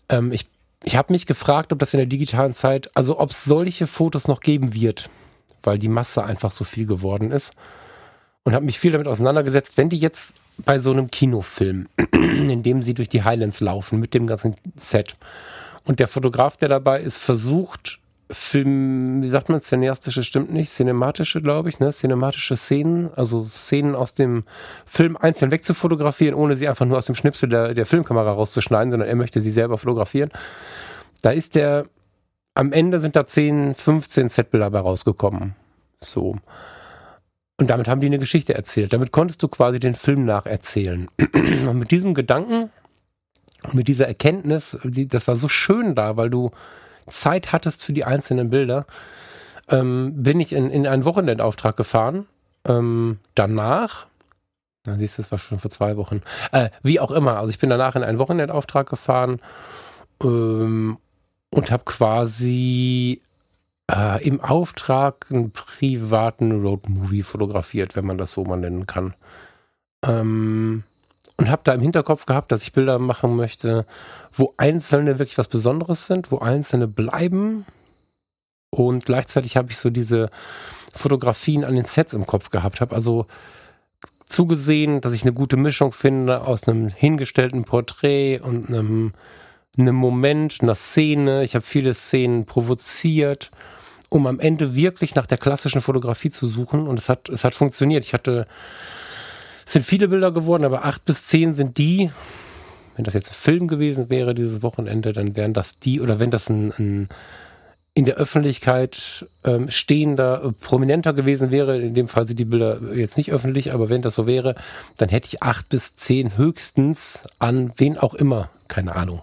ähm, ich, ich habe mich gefragt, ob das in der digitalen Zeit, also ob es solche Fotos noch geben wird, weil die Masse einfach so viel geworden ist. Und habe mich viel damit auseinandergesetzt, wenn die jetzt bei so einem Kinofilm, *clears throat* in dem sie durch die Highlands laufen mit dem ganzen Set. Und der Fotograf, der dabei ist, versucht, Film, wie sagt man, cineastische stimmt nicht, cinematische, glaube ich, ne? Cinematische Szenen, also Szenen aus dem Film einzeln wegzufotografieren, ohne sie einfach nur aus dem Schnipsel der, der Filmkamera rauszuschneiden, sondern er möchte sie selber fotografieren. Da ist der, am Ende sind da 10, 15 Setbilder dabei rausgekommen. So. Und damit haben die eine Geschichte erzählt. Damit konntest du quasi den Film nacherzählen. *clears throat* Und mit diesem Gedanken, mit dieser Erkenntnis, die, das war so schön da, weil du Zeit hattest für die einzelnen Bilder, ähm, bin ich in, in einen Wochenendauftrag gefahren. Ähm, danach, dann siehst du, das war schon vor zwei Wochen, äh, wie auch immer, also ich bin danach in einen Wochenendauftrag gefahren ähm, und habe quasi äh, im Auftrag einen privaten Roadmovie fotografiert, wenn man das so mal nennen kann. Ähm, und habe da im Hinterkopf gehabt, dass ich Bilder machen möchte, wo einzelne wirklich was Besonderes sind, wo einzelne bleiben. Und gleichzeitig habe ich so diese Fotografien an den Sets im Kopf gehabt, habe also zugesehen, dass ich eine gute Mischung finde aus einem hingestellten Porträt und einem, einem Moment, einer Szene. Ich habe viele Szenen provoziert um am Ende wirklich nach der klassischen Fotografie zu suchen. Und es hat, es hat funktioniert. Ich hatte, es sind viele Bilder geworden, aber acht bis zehn sind die. Wenn das jetzt ein Film gewesen wäre, dieses Wochenende, dann wären das die, oder wenn das ein, ein in der Öffentlichkeit ähm, stehender, äh, prominenter gewesen wäre, in dem Fall sind die Bilder jetzt nicht öffentlich, aber wenn das so wäre, dann hätte ich acht bis zehn höchstens an wen auch immer, keine Ahnung,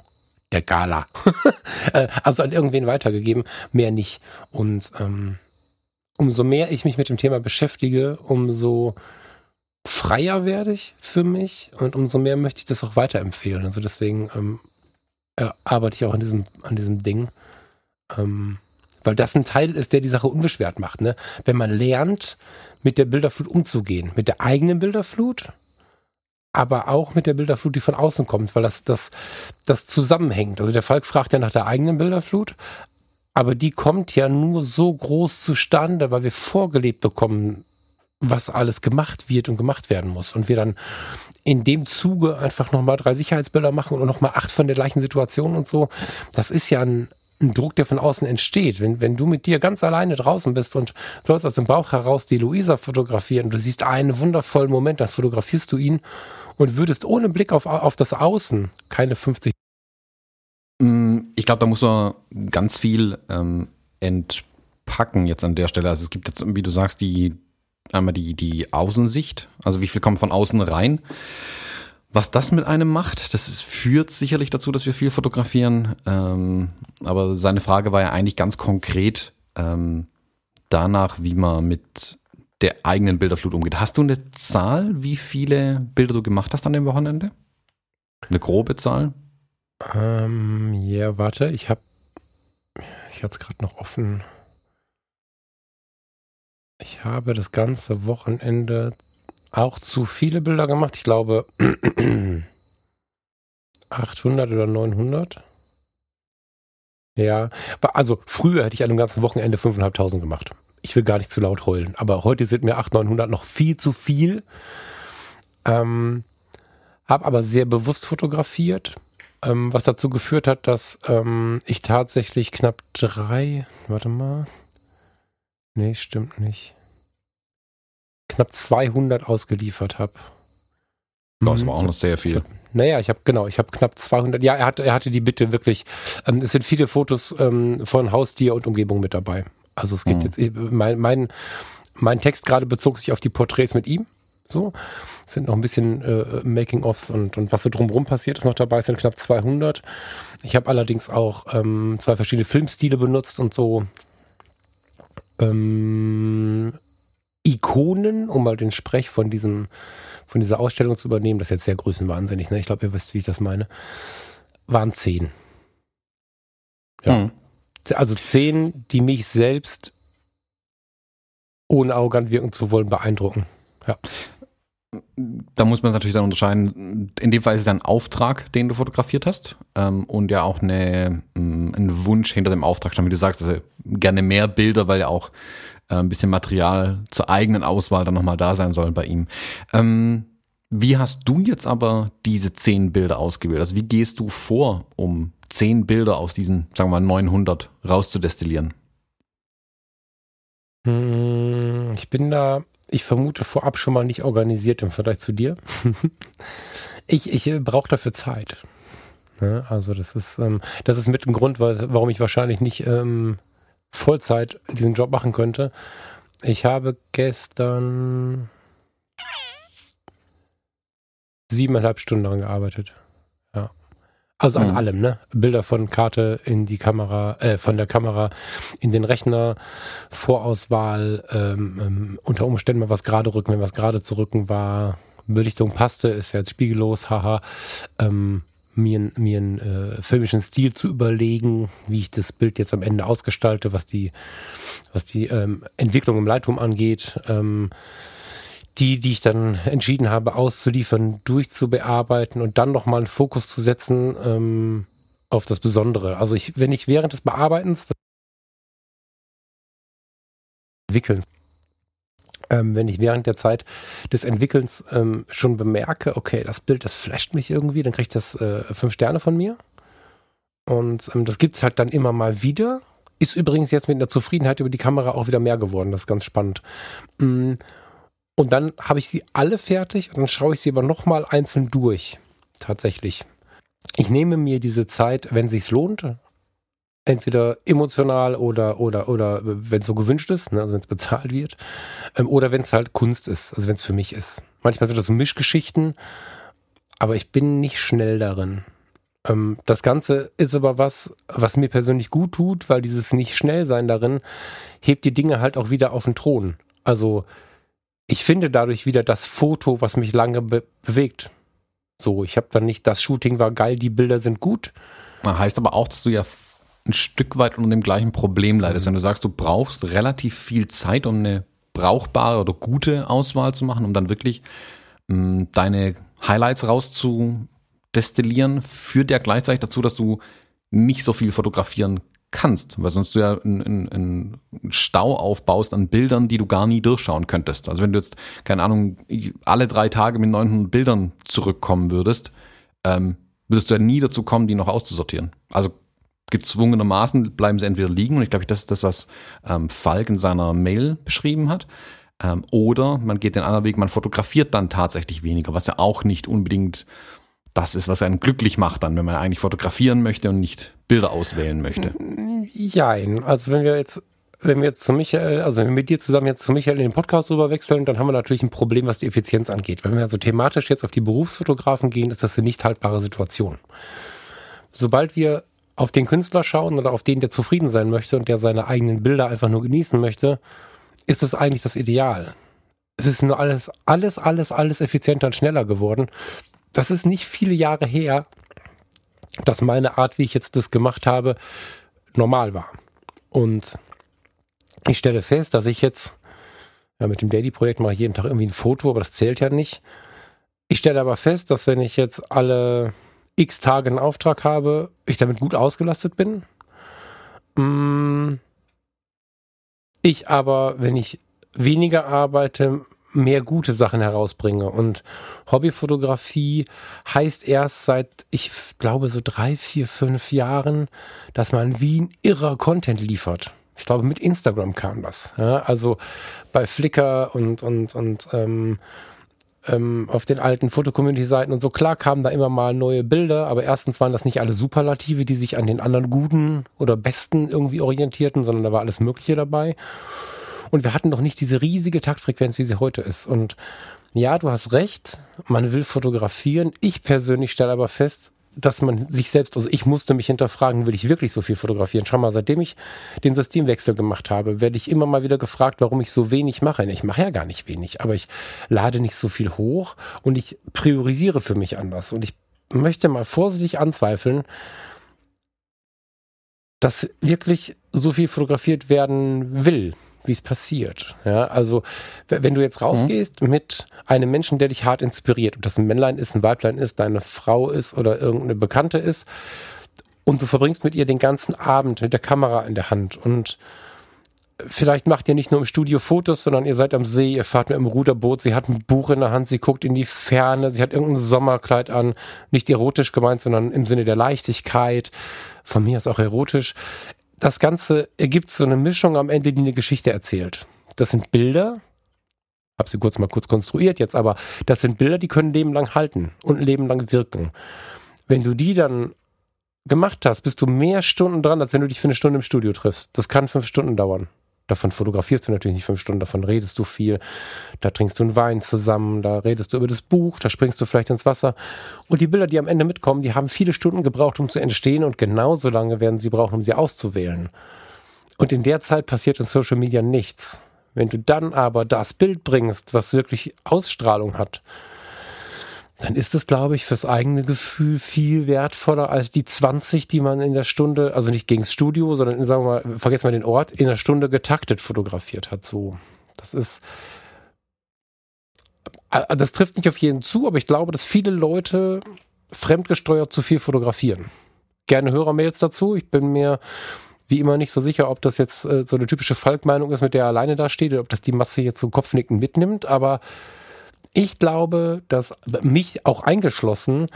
der Gala. *laughs* Äh, also an irgendwen weitergegeben, mehr nicht. Und ähm, umso mehr ich mich mit dem Thema beschäftige, umso freier werde ich für mich und umso mehr möchte ich das auch weiterempfehlen. Also deswegen ähm, äh, arbeite ich auch an diesem, an diesem Ding. Ähm, weil das ein Teil ist, der die Sache unbeschwert macht. Ne? Wenn man lernt, mit der Bilderflut umzugehen, mit der eigenen Bilderflut aber auch mit der Bilderflut, die von außen kommt, weil das, das, das zusammenhängt. Also der Falk fragt ja nach der eigenen Bilderflut, aber die kommt ja nur so groß zustande, weil wir vorgelebt bekommen, was alles gemacht wird und gemacht werden muss. Und wir dann in dem Zuge einfach nochmal drei Sicherheitsbilder machen und nochmal acht von der gleichen Situation und so. Das ist ja ein, ein Druck, der von außen entsteht. Wenn, wenn du mit dir ganz alleine draußen bist und sollst aus dem Bauch heraus die Luisa fotografieren du siehst einen wundervollen Moment, dann fotografierst du ihn und würdest ohne Blick auf, auf das Außen keine 50. Mm, ich glaube, da muss man ganz viel ähm, entpacken jetzt an der Stelle. Also es gibt jetzt, wie du sagst, die einmal die, die Außensicht, also wie viel kommt von außen rein was das mit einem macht, das ist, führt sicherlich dazu, dass wir viel fotografieren. Ähm, aber seine Frage war ja eigentlich ganz konkret ähm, danach, wie man mit der eigenen Bilderflut umgeht. Hast du eine Zahl, wie viele Bilder du gemacht hast an dem Wochenende? Eine grobe Zahl? Ähm, ja, warte, ich habe, ich hatte es gerade noch offen. Ich habe das ganze Wochenende auch zu viele Bilder gemacht. Ich glaube *clears throat* 800 oder 900. Ja, also früher hätte ich an einem ganzen Wochenende 5.500 gemacht. Ich will gar nicht zu laut heulen, aber heute sind mir 800, 900 noch viel zu viel. Ähm, habe aber sehr bewusst fotografiert, ähm, was dazu geführt hat, dass ähm, ich tatsächlich knapp drei, warte mal, nee, stimmt nicht knapp 200 ausgeliefert habe. Das war auch noch sehr viel. naja, ich habe genau, ich habe knapp 200. Ja, er hatte, er hatte die Bitte wirklich. Ähm, es sind viele Fotos ähm, von Haustier und Umgebung mit dabei. Also es geht mhm. jetzt. Äh, mein, mein, mein Text gerade bezog sich auf die Porträts mit ihm. So, es sind noch ein bisschen äh, Making-ofs und, und was so drumherum passiert ist noch dabei, es sind knapp 200. Ich habe allerdings auch ähm, zwei verschiedene Filmstile benutzt und so ähm, Ikonen, um mal den Sprech von diesem, von dieser Ausstellung zu übernehmen, das ist jetzt sehr größenwahnsinnig, ne? Ich glaube, ihr wisst, wie ich das meine, waren zehn. Ja. Hm. Also zehn, die mich selbst, ohne arrogant wirken zu wollen, beeindrucken. Ja. Da muss man natürlich dann unterscheiden. In dem Fall ist es ein Auftrag, den du fotografiert hast ähm, und ja auch eine, mm, ein Wunsch hinter dem Auftrag stand, wie du sagst, also gerne mehr Bilder, weil ja auch äh, ein bisschen Material zur eigenen Auswahl dann nochmal da sein sollen bei ihm. Ähm, wie hast du jetzt aber diese zehn Bilder ausgewählt? Also wie gehst du vor, um zehn Bilder aus diesen, sagen wir mal, 900 rauszudestillieren? Hm, ich bin da, ich vermute vorab schon mal nicht organisiert im Vergleich zu dir. *laughs* ich ich brauche dafür Zeit. Also das ist, ähm, das ist mit dem Grund, warum ich wahrscheinlich nicht ähm, Vollzeit diesen Job machen könnte. Ich habe gestern siebeneinhalb Stunden daran gearbeitet. Also an mhm. allem, ne? Bilder von Karte in die Kamera, äh, von der Kamera in den Rechner, Vorauswahl, ähm, ähm, unter Umständen mal was gerade rücken, wenn was gerade zu rücken war. Belichtung passte, ist ja jetzt spiegellos, haha. Ähm, mir, mir einen äh, filmischen Stil zu überlegen, wie ich das Bild jetzt am Ende ausgestalte, was die, was die ähm, Entwicklung im Lightroom angeht. Ähm, die, die ich dann entschieden habe, auszuliefern, durchzubearbeiten und dann nochmal einen Fokus zu setzen ähm, auf das Besondere. Also ich, wenn ich während des Bearbeitens entwickeln ähm, wenn ich während der Zeit des Entwickelns ähm, schon bemerke, okay, das Bild, das flasht mich irgendwie, dann kriege ich das äh, fünf Sterne von mir. Und ähm, das es halt dann immer mal wieder. Ist übrigens jetzt mit einer Zufriedenheit über die Kamera auch wieder mehr geworden. Das ist ganz spannend. Mm. Und dann habe ich sie alle fertig und dann schaue ich sie aber nochmal einzeln durch. Tatsächlich. Ich nehme mir diese Zeit, wenn es sich lohnt, entweder emotional oder oder oder wenn es so gewünscht ist, ne, also wenn es bezahlt wird, ähm, oder wenn es halt Kunst ist, also wenn es für mich ist. Manchmal sind das so Mischgeschichten, aber ich bin nicht schnell darin. Ähm, das Ganze ist aber was, was mir persönlich gut tut, weil dieses nicht schnell sein darin hebt die Dinge halt auch wieder auf den Thron. Also ich finde dadurch wieder das Foto, was mich lange be bewegt. So, ich habe dann nicht, das Shooting war geil, die Bilder sind gut. Heißt aber auch, dass du ja ein Stück weit unter dem gleichen Problem leidest. Wenn du sagst, du brauchst relativ viel Zeit, um eine brauchbare oder gute Auswahl zu machen, um dann wirklich mh, mm, deine Highlights rauszudestillieren, führt ja gleichzeitig dazu, dass du nicht so viel fotografieren kannst, weil sonst du ja einen, einen Stau aufbaust an Bildern, die du gar nie durchschauen könntest. Also wenn du jetzt, keine Ahnung, alle drei Tage mit 900 Bildern zurückkommen würdest, ähm, würdest du ja nie dazu kommen, die noch auszusortieren. Also gezwungenermaßen bleiben sie entweder liegen, und ich glaube, das ist das, was ähm, Falk in seiner Mail beschrieben hat. Ähm, oder man geht den anderen Weg, man fotografiert dann tatsächlich weniger, was ja auch nicht unbedingt das ist, was einen glücklich macht dann, wenn man eigentlich fotografieren möchte und nicht Bilder auswählen möchte. Jein. Also wenn wir jetzt wenn wir jetzt zu Michael, also wenn wir mit dir zusammen jetzt zu Michael in den Podcast rüber wechseln, dann haben wir natürlich ein Problem, was die Effizienz angeht. Wenn wir also thematisch jetzt auf die Berufsfotografen gehen, ist das eine nicht haltbare Situation. Sobald wir auf den Künstler schauen oder auf den, der zufrieden sein möchte und der seine eigenen Bilder einfach nur genießen möchte, ist das eigentlich das Ideal. Es ist nur alles, alles, alles, alles effizienter und schneller geworden. Das ist nicht viele Jahre her, dass meine Art, wie ich jetzt das gemacht habe, normal war. Und ich stelle fest, dass ich jetzt, ja, mit dem Daily-Projekt mache ich jeden Tag irgendwie ein Foto, aber das zählt ja nicht. Ich stelle aber fest, dass wenn ich jetzt alle x Tage einen Auftrag habe, ich damit gut ausgelastet bin. Mm. Ich aber, wenn ich weniger arbeite, mehr gute Sachen herausbringe. Und Hobbyfotografie heißt erst seit, ich glaube, so drei, vier, fünf Jahren, dass man wie ein irrer Content liefert. Ich glaube, mit Instagram kam das. Ja, also bei Flickr und, und, und ähm, ähm, auf den alten Fotocommunity-Seiten und so. Klar kamen da immer mal neue Bilder, aber erstens waren das nicht alle Superlative, die sich an den anderen guten oder besten irgendwie orientierten, sondern da war alles Mögliche dabei. Und wir hatten noch nicht diese riesige Taktfrequenz, wie sie heute ist. Und ja, du hast recht, man will fotografieren. Ich persönlich stelle aber fest, dass man sich selbst, also ich musste mich hinterfragen, will ich wirklich so viel fotografieren? Schau mal, seitdem ich den Systemwechsel gemacht habe, werde ich immer mal wieder gefragt, warum ich so wenig mache. Ich mache ja gar nicht wenig, aber ich lade nicht so viel hoch und ich priorisiere für mich anders. Und ich möchte mal vorsichtig anzweifeln, dass wirklich so viel fotografiert werden will wie es passiert. Ja, also wenn du jetzt rausgehst mhm. mit einem Menschen, der dich hart inspiriert, ob das ein Männlein ist, ein Weiblein ist, deine Frau ist oder irgendeine Bekannte ist, und du verbringst mit ihr den ganzen Abend mit der Kamera in der Hand und vielleicht macht ihr nicht nur im Studio Fotos, sondern ihr seid am See, ihr fahrt mit einem Ruderboot, sie hat ein Buch in der Hand, sie guckt in die Ferne, sie hat irgendein Sommerkleid an, nicht erotisch gemeint, sondern im Sinne der Leichtigkeit, von mir ist auch erotisch das Ganze ergibt so eine Mischung am Ende, die eine Geschichte erzählt. Das sind Bilder, habe sie kurz mal kurz konstruiert jetzt, aber das sind Bilder, die können ein Leben lang halten und ein Leben lang wirken. Wenn du die dann gemacht hast, bist du mehr Stunden dran, als wenn du dich für eine Stunde im Studio triffst. Das kann fünf Stunden dauern. Davon fotografierst du natürlich nicht fünf Stunden, davon redest du viel. Da trinkst du einen Wein zusammen, da redest du über das Buch, da springst du vielleicht ins Wasser. Und die Bilder, die am Ende mitkommen, die haben viele Stunden gebraucht, um zu entstehen und genauso lange werden sie brauchen, um sie auszuwählen. Und in der Zeit passiert in Social Media nichts. Wenn du dann aber das Bild bringst, was wirklich Ausstrahlung hat, dann ist es, glaube ich, fürs eigene Gefühl viel wertvoller als die 20, die man in der Stunde, also nicht gegen das Studio, sondern sagen wir mal, vergessen wir den Ort, in der Stunde getaktet fotografiert hat. So, das ist, äh, das trifft nicht auf jeden zu, aber ich glaube, dass viele Leute fremdgesteuert zu viel fotografieren. Gerne Hörermails dazu. Ich bin mir wie immer nicht so sicher, ob das jetzt äh, so eine typische Falk-Meinung ist, mit der er alleine da steht, oder ob das die Masse jetzt so Kopfnicken mitnimmt, aber ich glaube, dass mich auch eingeschlossen,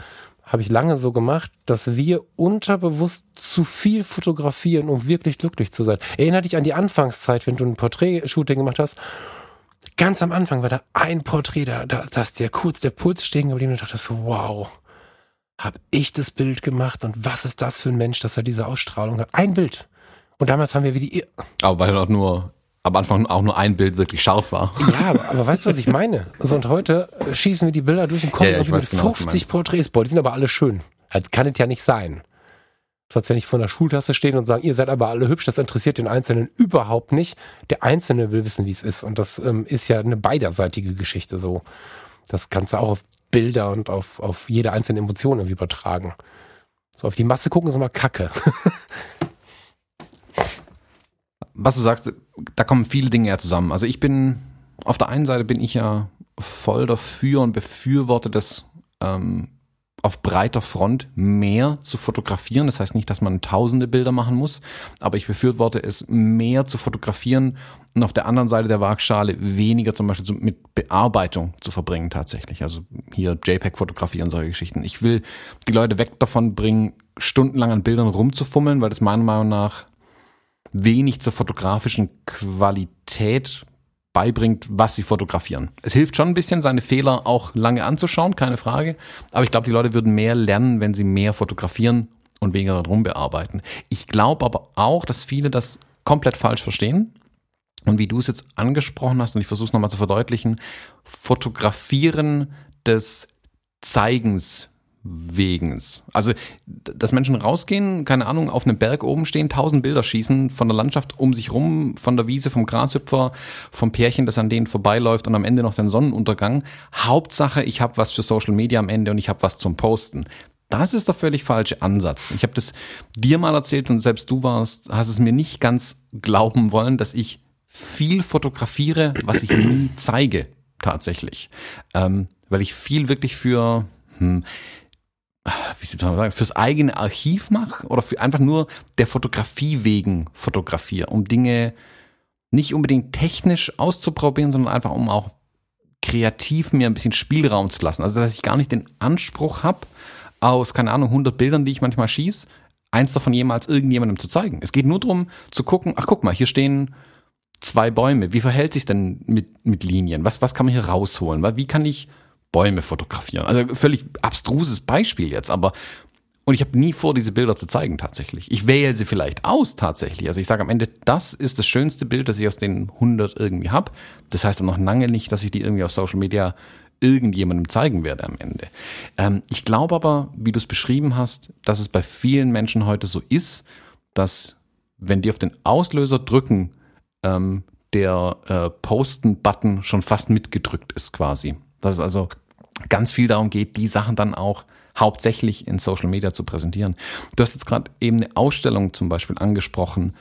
habe ich lange so gemacht, dass wir unterbewusst zu viel fotografieren, um wirklich glücklich zu sein. Erinner dich an die Anfangszeit, wenn du ein Porträt-Shooting gemacht hast. Ganz am Anfang war da ein Porträt, da, da, da ist dir kurz der Puls stehen geblieben und dachte so, wow, hab ich das Bild gemacht und was ist das für ein Mensch, dass er diese Ausstrahlung hat? Ein Bild. Und damals haben wir wie die. Aber weil er nur am Anfang auch nur ein Bild wirklich scharf war. Ja, aber, aber weißt du, was ich meine? Also und heute schießen wir die Bilder durch und kommen ja, ja, mit genau, 50 Porträts. Boah, die sind aber alle schön. Das kann es ja nicht sein. Sollst ja nicht vor der Schultasse stehen und sagen, ihr seid aber alle hübsch, das interessiert den Einzelnen überhaupt nicht. Der Einzelne will wissen, wie es ist. Und das ähm, ist ja eine beiderseitige Geschichte so. Das kannst du auch auf Bilder und auf, auf jede einzelne Emotion irgendwie übertragen. So auf die Masse gucken ist immer Kacke. *laughs* was du sagst, da kommen viele Dinge ja zusammen. Also ich bin, auf der einen Seite bin ich ja voll dafür und befürworte das ähm, auf breiter Front mehr zu fotografieren. Das heißt nicht, dass man tausende Bilder machen muss, aber ich befürworte es mehr zu fotografieren und auf der anderen Seite der Waagschale weniger zum Beispiel mit Bearbeitung zu verbringen tatsächlich. Also hier JPEG fotografieren, solche Geschichten. Ich will die Leute weg davon bringen, stundenlang an Bildern rumzufummeln, weil das meiner Meinung nach wenig zur fotografischen Qualität beibringt, was sie fotografieren. Es hilft schon ein bisschen, seine Fehler auch lange anzuschauen, keine Frage. Aber ich glaube, die Leute würden mehr lernen, wenn sie mehr fotografieren und weniger darum bearbeiten. Ich glaube aber auch, dass viele das komplett falsch verstehen. Und wie du es jetzt angesprochen hast, und ich versuche es nochmal zu verdeutlichen, Fotografieren des Zeigens Wegens. Also, dass Menschen rausgehen, keine Ahnung, auf einem Berg oben stehen, tausend Bilder schießen von der Landschaft um sich rum, von der Wiese, vom Grashüpfer, vom Pärchen, das an denen vorbeiläuft und am Ende noch den Sonnenuntergang. Hauptsache, ich habe was für Social Media am Ende und ich habe was zum Posten. Das ist der völlig falsche Ansatz. Ich habe das dir mal erzählt und selbst du warst, hast es mir nicht ganz glauben wollen, dass ich viel fotografiere, was ich nie zeige, tatsächlich. Ähm, weil ich viel wirklich für, hm, wie soll man sagen, fürs eigene Archiv mache oder für einfach nur der Fotografie wegen fotografiere, um Dinge nicht unbedingt technisch auszuprobieren, sondern einfach um auch kreativ mir ein bisschen Spielraum zu lassen. Also dass ich gar nicht den Anspruch habe, aus, keine Ahnung, 100 Bildern, die ich manchmal schieße, eins davon jemals irgendjemandem zu zeigen. Es geht nur darum zu gucken, ach guck mal, hier stehen zwei Bäume. Wie verhält sich denn mit, mit Linien? Was, was kann man hier rausholen? Wie kann ich Bäume fotografieren. Also völlig abstruses Beispiel jetzt, aber und ich habe nie vor, diese Bilder zu zeigen tatsächlich. Ich wähle sie vielleicht aus tatsächlich. Also ich sage am Ende, das ist das schönste Bild, das ich aus den 100 irgendwie habe. Das heißt auch noch lange nicht, dass ich die irgendwie auf Social Media irgendjemandem zeigen werde am Ende. Ähm, ich glaube aber, wie du es beschrieben hast, dass es bei vielen Menschen heute so ist, dass wenn die auf den Auslöser drücken, ähm, der äh, Posten-Button schon fast mitgedrückt ist quasi. Das ist also ganz viel darum geht, die Sachen dann auch hauptsächlich in Social Media zu präsentieren. Du hast jetzt gerade eben eine Ausstellung zum Beispiel angesprochen,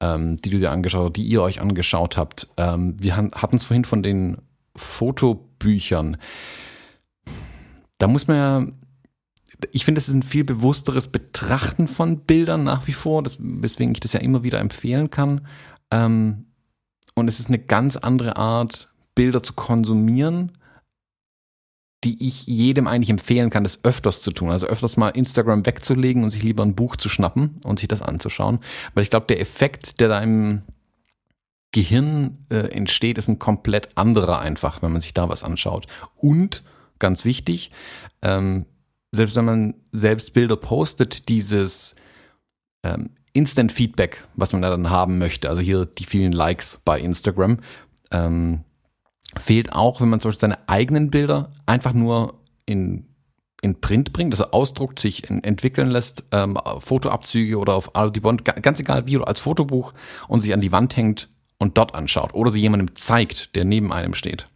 ähm, die du dir angeschaut, die ihr euch angeschaut habt. Ähm, wir hatten es vorhin von den Fotobüchern. Da muss man ja, ich finde, es ist ein viel bewussteres Betrachten von Bildern nach wie vor, das, weswegen ich das ja immer wieder empfehlen kann. Ähm, und es ist eine ganz andere Art, Bilder zu konsumieren die ich jedem eigentlich empfehlen kann, das öfters zu tun. Also öfters mal Instagram wegzulegen und sich lieber ein Buch zu schnappen und sich das anzuschauen. Weil ich glaube, der Effekt, der da im Gehirn äh, entsteht, ist ein komplett anderer einfach, wenn man sich da was anschaut. Und ganz wichtig, ähm, selbst wenn man selbst Bilder postet, dieses ähm, Instant Feedback, was man da dann haben möchte, also hier die vielen Likes bei Instagram, ähm, fehlt auch, wenn man zum Beispiel seine eigenen Bilder einfach nur in, in Print bringt, also ausdruckt, sich in, entwickeln lässt, ähm, Fotoabzüge oder auf Audibond, ganz egal wie, oder als Fotobuch und sich an die Wand hängt und dort anschaut oder sie jemandem zeigt, der neben einem steht.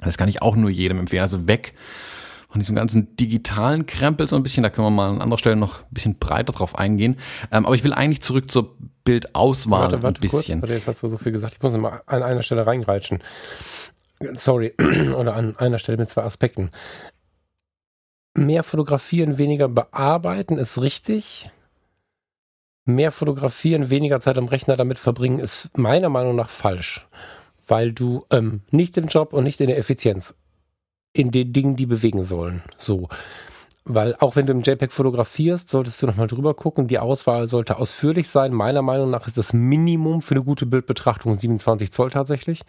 Das kann ich auch nur jedem empfehlen. Also weg von diesem ganzen digitalen Krempel so ein bisschen, da können wir mal an anderer Stelle noch ein bisschen breiter drauf eingehen. Ähm, aber ich will eigentlich zurück zur Bildauswahl warte, warte, ein bisschen. Kurz, warte, jetzt hast du so viel gesagt. Ich muss mal an einer Stelle reingreitschen sorry, *clears throat* oder an einer Stelle mit zwei Aspekten. Mehr fotografieren, weniger bearbeiten ist richtig. Mehr fotografieren, weniger Zeit am Rechner damit verbringen, ist meiner Meinung nach falsch. Weil du ähm, nicht im Job und nicht in der Effizienz in den Dingen, die bewegen sollen. So. Weil auch wenn du im JPEG fotografierst, solltest du nochmal drüber gucken. Die Auswahl sollte ausführlich sein. Meiner Meinung nach ist das Minimum für eine gute Bildbetrachtung 27 Zoll tatsächlich.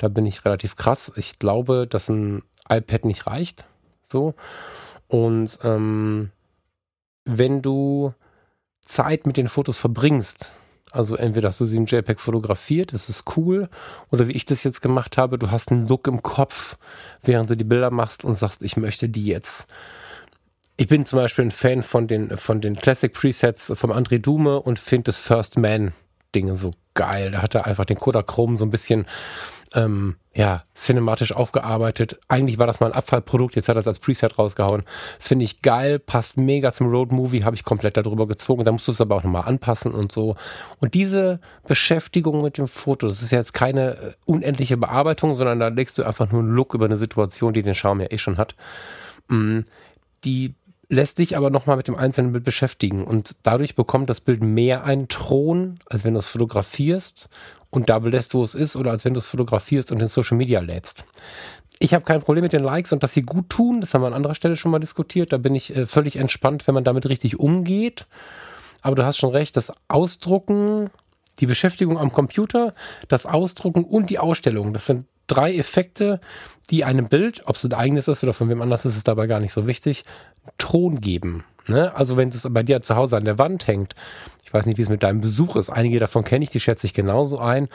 Da bin ich relativ krass. Ich glaube, dass ein iPad nicht reicht. So. Und ähm, wenn du Zeit mit den Fotos verbringst, also entweder hast du sie im JPEG fotografiert, das ist cool, oder wie ich das jetzt gemacht habe, du hast einen Look im Kopf, während du die Bilder machst und sagst, ich möchte die jetzt. Ich bin zum Beispiel ein Fan von den, von den Classic Presets vom André Dume und finde das First Man Dinge so geil. Da hat er einfach den Kodachrom so ein bisschen ähm, ja, cinematisch aufgearbeitet. Eigentlich war das mal ein Abfallprodukt, jetzt hat er es als Preset rausgehauen. Finde ich geil, passt mega zum Road Movie, habe ich komplett darüber gezogen. Da musst du es aber auch nochmal anpassen und so. Und diese Beschäftigung mit dem Foto, das ist jetzt keine äh, unendliche Bearbeitung, sondern da legst du einfach nur einen Look über eine Situation, die den Charme ja eh schon hat. Mm, die lässt dich aber nochmal mit dem einzelnen Bild beschäftigen und dadurch bekommt das Bild mehr einen Thron, als wenn du es fotografierst und da belässt, wo es ist, oder als wenn du es fotografierst und in Social Media lädst. Ich habe kein Problem mit den Likes und dass sie gut tun, das haben wir an anderer Stelle schon mal diskutiert. Da bin ich äh, völlig entspannt, wenn man damit richtig umgeht. Aber du hast schon recht, das Ausdrucken, die Beschäftigung am Computer, das Ausdrucken und die Ausstellung, das sind drei Effekte, die einem Bild, ob es ein eigenes ist oder von wem anders ist, ist dabei gar nicht so wichtig, Thron geben. Ne? Also wenn es bei dir zu Hause an der Wand hängt, ich weiß nicht, wie es mit deinem Besuch ist, einige davon kenne ich, die schätze ich genauso ein.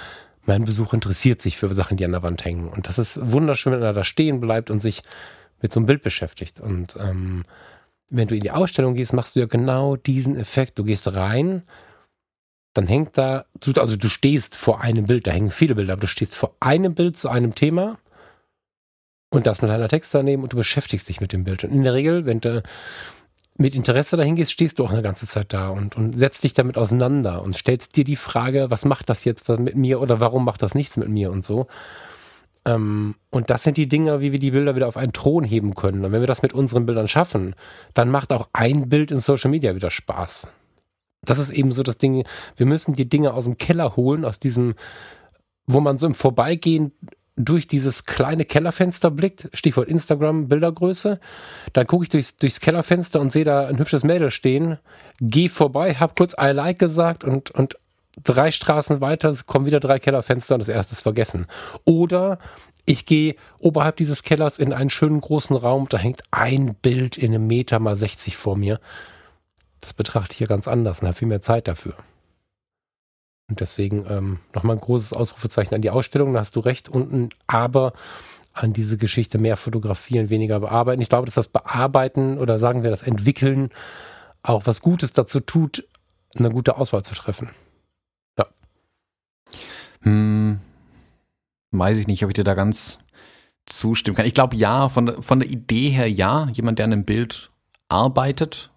Mein Besuch interessiert sich für Sachen, die an der Wand hängen. Und das ist wunderschön, wenn er da stehen bleibt und sich mit so einem Bild beschäftigt. Und ähm, wenn du in die Ausstellung gehst, machst du ja genau diesen Effekt. Du gehst rein, dann hängt da, also du stehst vor einem Bild, da hängen viele Bilder, aber du stehst vor einem Bild zu einem Thema und da ist ein kleiner Text daneben und du beschäftigst dich mit dem Bild. Und in der Regel, wenn du mit Interesse dahin gehst, stehst du auch eine ganze Zeit da und, und setzt dich damit auseinander und stellst dir die Frage, was macht das jetzt mit mir oder warum macht das nichts mit mir und so. Ähm, und das sind die Dinge, wie wir die Bilder wieder auf einen Thron heben können. Und wenn wir das mit unseren Bildern schaffen, dann macht auch ein Bild in Social Media wieder Spaß. Das ist eben so das Ding, wir müssen die Dinge aus dem Keller holen, aus diesem, wo man so im Vorbeigehen durch dieses kleine Kellerfenster blickt, Stichwort Instagram, Bildergröße, dann gucke ich durchs, durchs Kellerfenster und sehe da ein hübsches Mädel stehen, gehe vorbei, hab kurz I like gesagt und, und drei Straßen weiter kommen wieder drei Kellerfenster und das erste ist vergessen. Oder ich gehe oberhalb dieses Kellers in einen schönen großen Raum, da hängt ein Bild in einem Meter mal 60 vor mir. Das betrachte ich hier ganz anders und habe viel mehr Zeit dafür. Und deswegen ähm, nochmal ein großes Ausrufezeichen an die Ausstellung, da hast du recht. unten, aber an diese Geschichte mehr fotografieren, weniger bearbeiten. Ich glaube, dass das Bearbeiten oder sagen wir das Entwickeln auch was Gutes dazu tut, eine gute Auswahl zu treffen. Ja. Hm, weiß ich nicht, ob ich dir da ganz zustimmen kann. Ich glaube ja, von, von der Idee her ja. Jemand, der an einem Bild arbeitet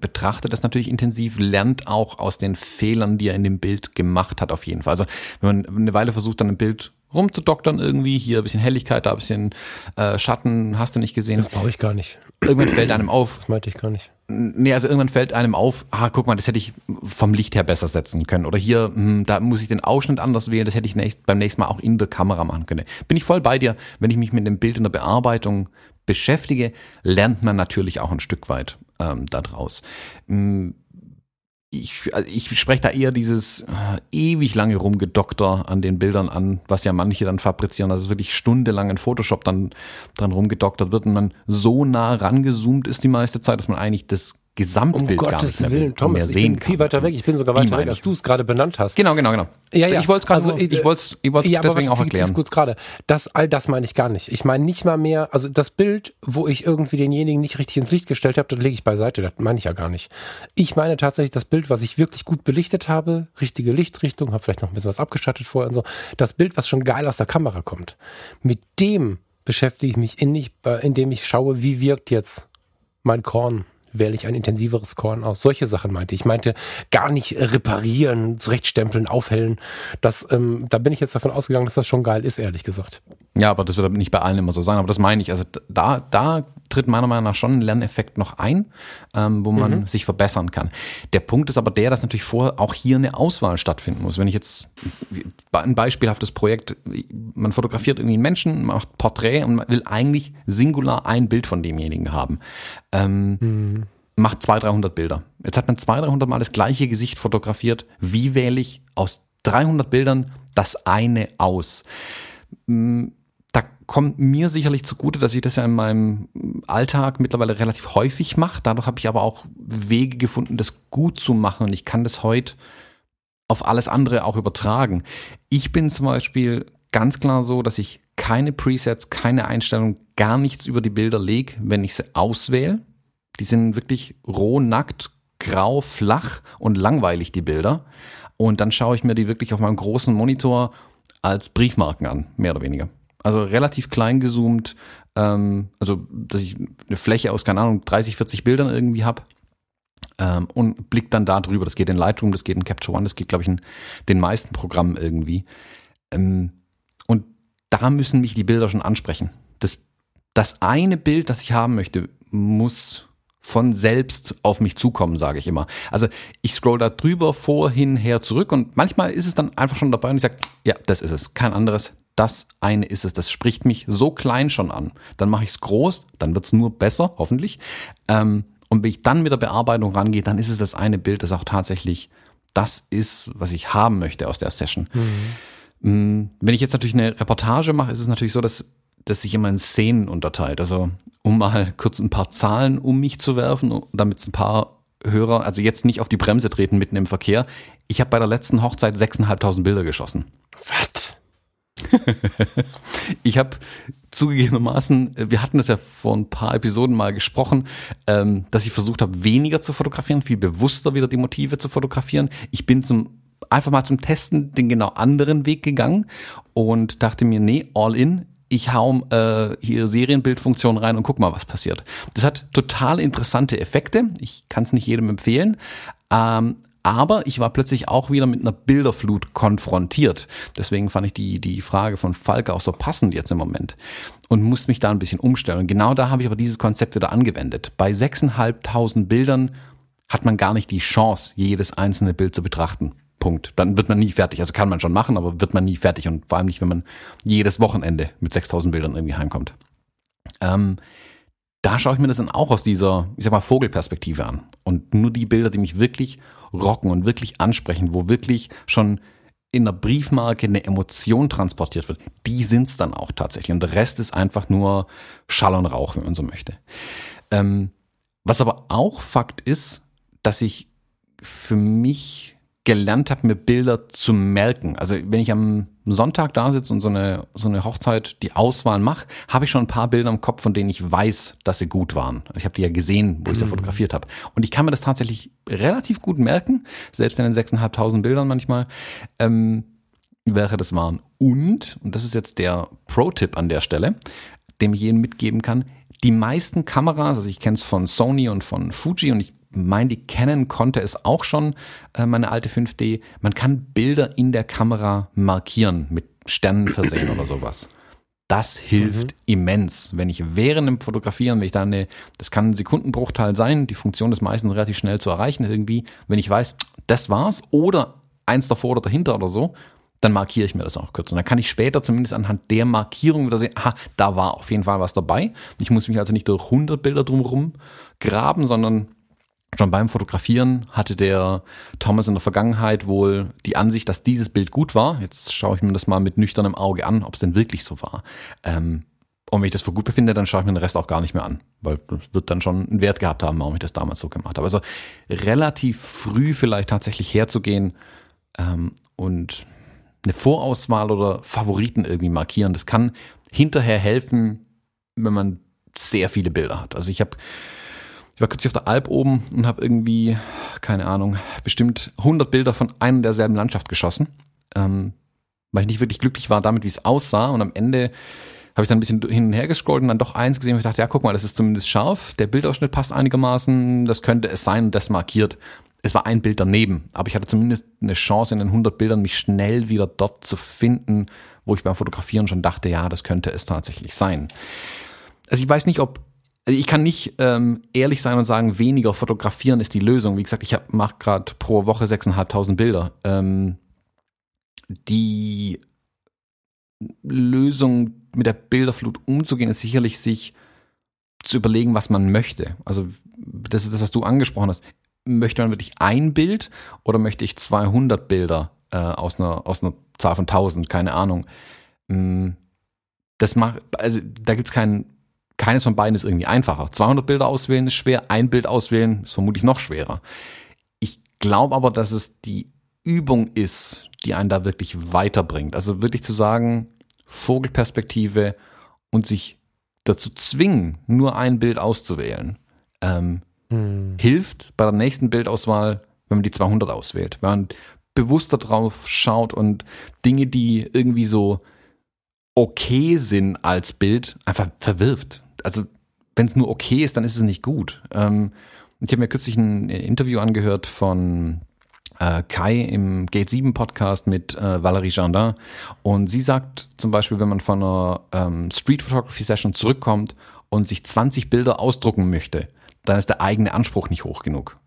betrachtet das natürlich intensiv, lernt auch aus den Fehlern, die er in dem Bild gemacht hat, auf jeden Fall. Also wenn man eine Weile versucht, dann ein Bild rumzudoktern irgendwie, hier ein bisschen Helligkeit, da ein bisschen äh, Schatten, hast du nicht gesehen. Das brauche ich gar nicht. Irgendwann fällt einem auf. Das meinte ich gar nicht. Nee, also irgendwann fällt einem auf, ah, guck mal, das hätte ich vom Licht her besser setzen können. Oder hier, hm, da muss ich den Ausschnitt anders wählen, das hätte ich nächst, beim nächsten Mal auch in der Kamera machen können. Bin ich voll bei dir, wenn ich mich mit dem Bild in der Bearbeitung beschäftige, lernt man natürlich auch ein Stück weit ähm, daraus. Hm, ich, also ich spreche da eher dieses äh, ewig lange Rumgedokter an den Bildern an, was ja manche dann fabrizieren, dass es wirklich stundenlang in Photoshop dann dran rumgedoktert wird und man so nah rangezoomt ist die meiste Zeit, dass man eigentlich das Gesamtbild um gar Gottes nicht mehr, Willen, Thomas, mehr sehen ich bin viel weiter weg. Ich bin sogar weiter weg, als du es gerade benannt hast. Genau, genau, genau. Ja, ja. Ich wollte es gerade, also, ich wollte es ich wollt's ja, deswegen auch erklären. kurz gerade. Das, all das meine ich gar nicht. Ich meine nicht mal mehr, also das Bild, wo ich irgendwie denjenigen nicht richtig ins Licht gestellt habe, das lege ich beiseite. Das meine ich ja gar nicht. Ich meine tatsächlich das Bild, was ich wirklich gut belichtet habe, richtige Lichtrichtung, habe vielleicht noch ein bisschen was abgeschattet vorher und so. Das Bild, was schon geil aus der Kamera kommt. Mit dem beschäftige ich mich innig, indem ich schaue, wie wirkt jetzt mein Korn wähle ich ein intensiveres Korn aus. Solche Sachen meinte ich. Ich meinte gar nicht reparieren, zurechtstempeln, aufhellen. Das, ähm, da bin ich jetzt davon ausgegangen, dass das schon geil ist, ehrlich gesagt. Ja, aber das wird nicht bei allen immer so sein. Aber das meine ich. Also da, da tritt meiner Meinung nach schon ein Lerneffekt noch ein, ähm, wo man mhm. sich verbessern kann. Der Punkt ist aber der, dass natürlich vor auch hier eine Auswahl stattfinden muss. Wenn ich jetzt ein beispielhaftes Projekt, man fotografiert irgendwie einen Menschen, macht Porträt und man will eigentlich singular ein Bild von demjenigen haben. Ähm, mhm. Macht 200, 300 Bilder. Jetzt hat man 200, 300 Mal das gleiche Gesicht fotografiert. Wie wähle ich aus 300 Bildern das eine aus? Hm, da kommt mir sicherlich zugute, dass ich das ja in meinem Alltag mittlerweile relativ häufig mache. Dadurch habe ich aber auch Wege gefunden, das gut zu machen. Und ich kann das heute auf alles andere auch übertragen. Ich bin zum Beispiel ganz klar so, dass ich keine Presets, keine Einstellung, gar nichts über die Bilder lege, wenn ich sie auswähle. Die sind wirklich roh, nackt, grau, flach und langweilig, die Bilder. Und dann schaue ich mir die wirklich auf meinem großen Monitor als Briefmarken an, mehr oder weniger. Also relativ klein gezoomt, ähm, also dass ich eine Fläche aus, keine Ahnung, 30, 40 Bildern irgendwie habe ähm, und blick dann da drüber. Das geht in Lightroom, das geht in Capture One, das geht, glaube ich, in den meisten Programmen irgendwie. Ähm, und da müssen mich die Bilder schon ansprechen. Das, das eine Bild, das ich haben möchte, muss von selbst auf mich zukommen, sage ich immer. Also ich scroll da drüber, vor, hin, her, zurück und manchmal ist es dann einfach schon dabei und ich sage, ja, das ist es, kein anderes, das eine ist es. Das spricht mich so klein schon an. Dann mache ich es groß, dann wird es nur besser, hoffentlich. Ähm, und wenn ich dann mit der Bearbeitung rangehe, dann ist es das eine Bild, das auch tatsächlich das ist, was ich haben möchte aus der Session. Mhm. Mm, wenn ich jetzt natürlich eine Reportage mache, ist es natürlich so, dass, dass sich immer in Szenen unterteilt. Also um mal kurz ein paar Zahlen um mich zu werfen, damit es ein paar Hörer, also jetzt nicht auf die Bremse treten mitten im Verkehr. Ich habe bei der letzten Hochzeit 6.500 Bilder geschossen. Was? *laughs* ich habe zugegebenermaßen, wir hatten das ja vor ein paar Episoden mal gesprochen, ähm, dass ich versucht habe, weniger zu fotografieren, viel bewusster wieder die Motive zu fotografieren. Ich bin zum einfach mal zum Testen den genau anderen Weg gegangen und dachte mir, nee, all in, ich hau äh, hier Serienbildfunktion rein und guck mal, was passiert. Das hat total interessante Effekte. Ich kann es nicht jedem empfehlen. Ähm, aber ich war plötzlich auch wieder mit einer Bilderflut konfrontiert. Deswegen fand ich die, die Frage von Falke auch so passend jetzt im Moment und musste mich da ein bisschen umstellen. Und genau da habe ich aber dieses Konzept wieder angewendet. Bei 6.500 Bildern hat man gar nicht die Chance, jedes einzelne Bild zu betrachten. Punkt. Dann wird man nie fertig. Also kann man schon machen, aber wird man nie fertig. Und vor allem nicht, wenn man jedes Wochenende mit 6000 Bildern irgendwie heimkommt. Ähm, da schaue ich mir das dann auch aus dieser, ich sag mal, Vogelperspektive an. Und nur die Bilder, die mich wirklich rocken und wirklich ansprechen, wo wirklich schon in der Briefmarke eine Emotion transportiert wird, die sind's dann auch tatsächlich. Und der Rest ist einfach nur Schall und Rauch, wenn man so möchte. Ähm, was aber auch Fakt ist, dass ich für mich gelernt habe, mir Bilder zu merken. Also wenn ich am Sonntag da sitze und so eine, so eine Hochzeit die Auswahl mache, habe ich schon ein paar Bilder im Kopf, von denen ich weiß, dass sie gut waren. Also ich habe die ja gesehen, wo ich sie mhm. fotografiert habe. Und ich kann mir das tatsächlich relativ gut merken, selbst in den 6.500 Bildern manchmal, ähm, welche das waren. Und, und das ist jetzt der Pro-Tipp an der Stelle, dem ich jedem mitgeben kann, die meisten Kameras, also ich kenne es von Sony und von Fuji und ich meine, die Canon konnte es auch schon, äh, meine alte 5D. Man kann Bilder in der Kamera markieren, mit Sternen versehen oder sowas. Das hilft mhm. immens. Wenn ich während dem Fotografieren, wenn ich da eine, das kann ein Sekundenbruchteil sein, die Funktion ist meistens relativ schnell zu erreichen irgendwie. Wenn ich weiß, das war's oder eins davor oder dahinter oder so, dann markiere ich mir das auch kurz. Und dann kann ich später zumindest anhand der Markierung wieder sehen, aha, da war auf jeden Fall was dabei. Ich muss mich also nicht durch 100 Bilder drumherum graben, sondern Schon beim Fotografieren hatte der Thomas in der Vergangenheit wohl die Ansicht, dass dieses Bild gut war. Jetzt schaue ich mir das mal mit nüchternem Auge an, ob es denn wirklich so war. Ähm, und wenn ich das für gut befinde, dann schaue ich mir den Rest auch gar nicht mehr an, weil das wird dann schon einen Wert gehabt haben, warum ich das damals so gemacht habe. Also relativ früh vielleicht tatsächlich herzugehen ähm, und eine Vorauswahl oder Favoriten irgendwie markieren. Das kann hinterher helfen, wenn man sehr viele Bilder hat. Also ich habe ich war kürzlich auf der Alp oben und habe irgendwie, keine Ahnung, bestimmt 100 Bilder von einer derselben Landschaft geschossen, ähm, weil ich nicht wirklich glücklich war damit, wie es aussah. Und am Ende habe ich dann ein bisschen hin und her gescrollt und dann doch eins gesehen und ich dachte, ja, guck mal, das ist zumindest scharf, der Bildausschnitt passt einigermaßen, das könnte es sein und das markiert. Es war ein Bild daneben, aber ich hatte zumindest eine Chance in den 100 Bildern, mich schnell wieder dort zu finden, wo ich beim Fotografieren schon dachte, ja, das könnte es tatsächlich sein. Also ich weiß nicht, ob also ich kann nicht ähm, ehrlich sein und sagen, weniger fotografieren ist die Lösung. Wie gesagt, ich mache gerade pro Woche 6.500 Bilder. Ähm, die Lösung mit der Bilderflut umzugehen, ist sicherlich sich zu überlegen, was man möchte. Also das ist das, was du angesprochen hast. Möchte man wirklich ein Bild oder möchte ich 200 Bilder äh, aus, einer, aus einer Zahl von 1000? Keine Ahnung. Mm, das macht, also da gibt's keinen keines von beiden ist irgendwie einfacher. 200 Bilder auswählen ist schwer, ein Bild auswählen ist vermutlich noch schwerer. Ich glaube aber, dass es die Übung ist, die einen da wirklich weiterbringt. Also wirklich zu sagen, Vogelperspektive und sich dazu zwingen, nur ein Bild auszuwählen, ähm, hm. hilft bei der nächsten Bildauswahl, wenn man die 200 auswählt. Wenn man bewusster drauf schaut und Dinge, die irgendwie so okay sind als Bild, einfach verwirft also wenn es nur okay ist, dann ist es nicht gut. Ähm, ich habe mir kürzlich ein Interview angehört von äh, Kai im Gate 7 Podcast mit äh, Valerie Jardin und sie sagt zum Beispiel, wenn man von einer ähm, Street Photography Session zurückkommt und sich 20 Bilder ausdrucken möchte, dann ist der eigene Anspruch nicht hoch genug.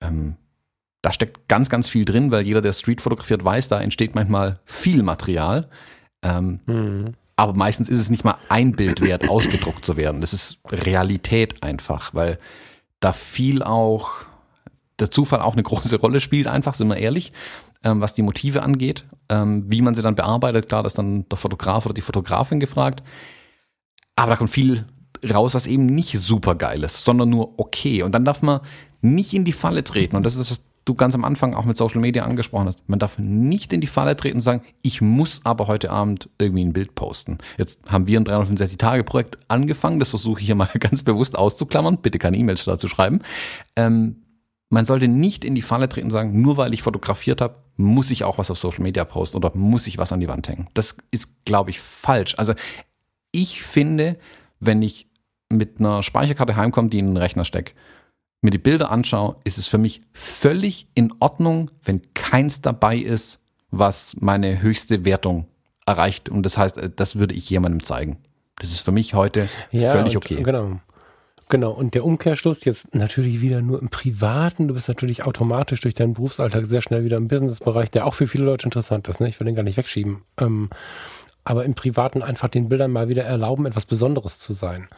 Ähm, da steckt ganz, ganz viel drin, weil jeder, der Street fotografiert, weiß, da entsteht manchmal viel Material. Ähm, mhm. Aber meistens ist es nicht mal ein Bild wert, *clears throat* ausgedruckt zu werden. Das ist Realität einfach, weil da viel auch der Zufall auch eine große Rolle spielt, einfach, sind wir ehrlich, ähm, was die Motive angeht. Ähm, wie man sie dann bearbeitet, klar, das ist dann der Fotograf oder die Fotografin gefragt. Aber da kommt viel raus, was eben nicht super geil ist, sondern nur okay. Und dann darf man nicht in die Falle treten. Und das ist das, du ganz am Anfang auch mit Social Media angesprochen hast. Man darf nicht in die Falle treten und sagen, ich muss aber heute Abend irgendwie ein Bild posten. Jetzt haben wir ein 365-Tage-Projekt angefangen. Das versuche ich hier mal *laughs* ganz bewusst auszuklammern. Bitte keine E-Mails dazu schreiben. Ähm, man sollte nicht in die Falle treten und sagen, nur weil ich fotografiert habe, muss ich auch was auf Social Media posten oder muss ich was an die Wand hängen. Das ist, glaube ich, falsch. Also ich finde, wenn ich mit einer Speicherkarte heimkomme, die in den Rechner stecke, mir die Bilder anschaue, ist es für mich völlig in Ordnung, wenn keins dabei ist, was meine höchste Wertung erreicht. Und das heißt, das würde ich jemandem zeigen. Das ist für mich heute ja, völlig und, okay. Genau. Genau, und der Umkehrschluss jetzt natürlich wieder nur im Privaten. Du bist natürlich automatisch durch deinen Berufsalltag sehr schnell wieder im Businessbereich, der auch für viele Leute interessant ist. Ne? Ich will den gar nicht wegschieben. Ähm, aber im Privaten einfach den Bildern mal wieder erlauben, etwas Besonderes zu sein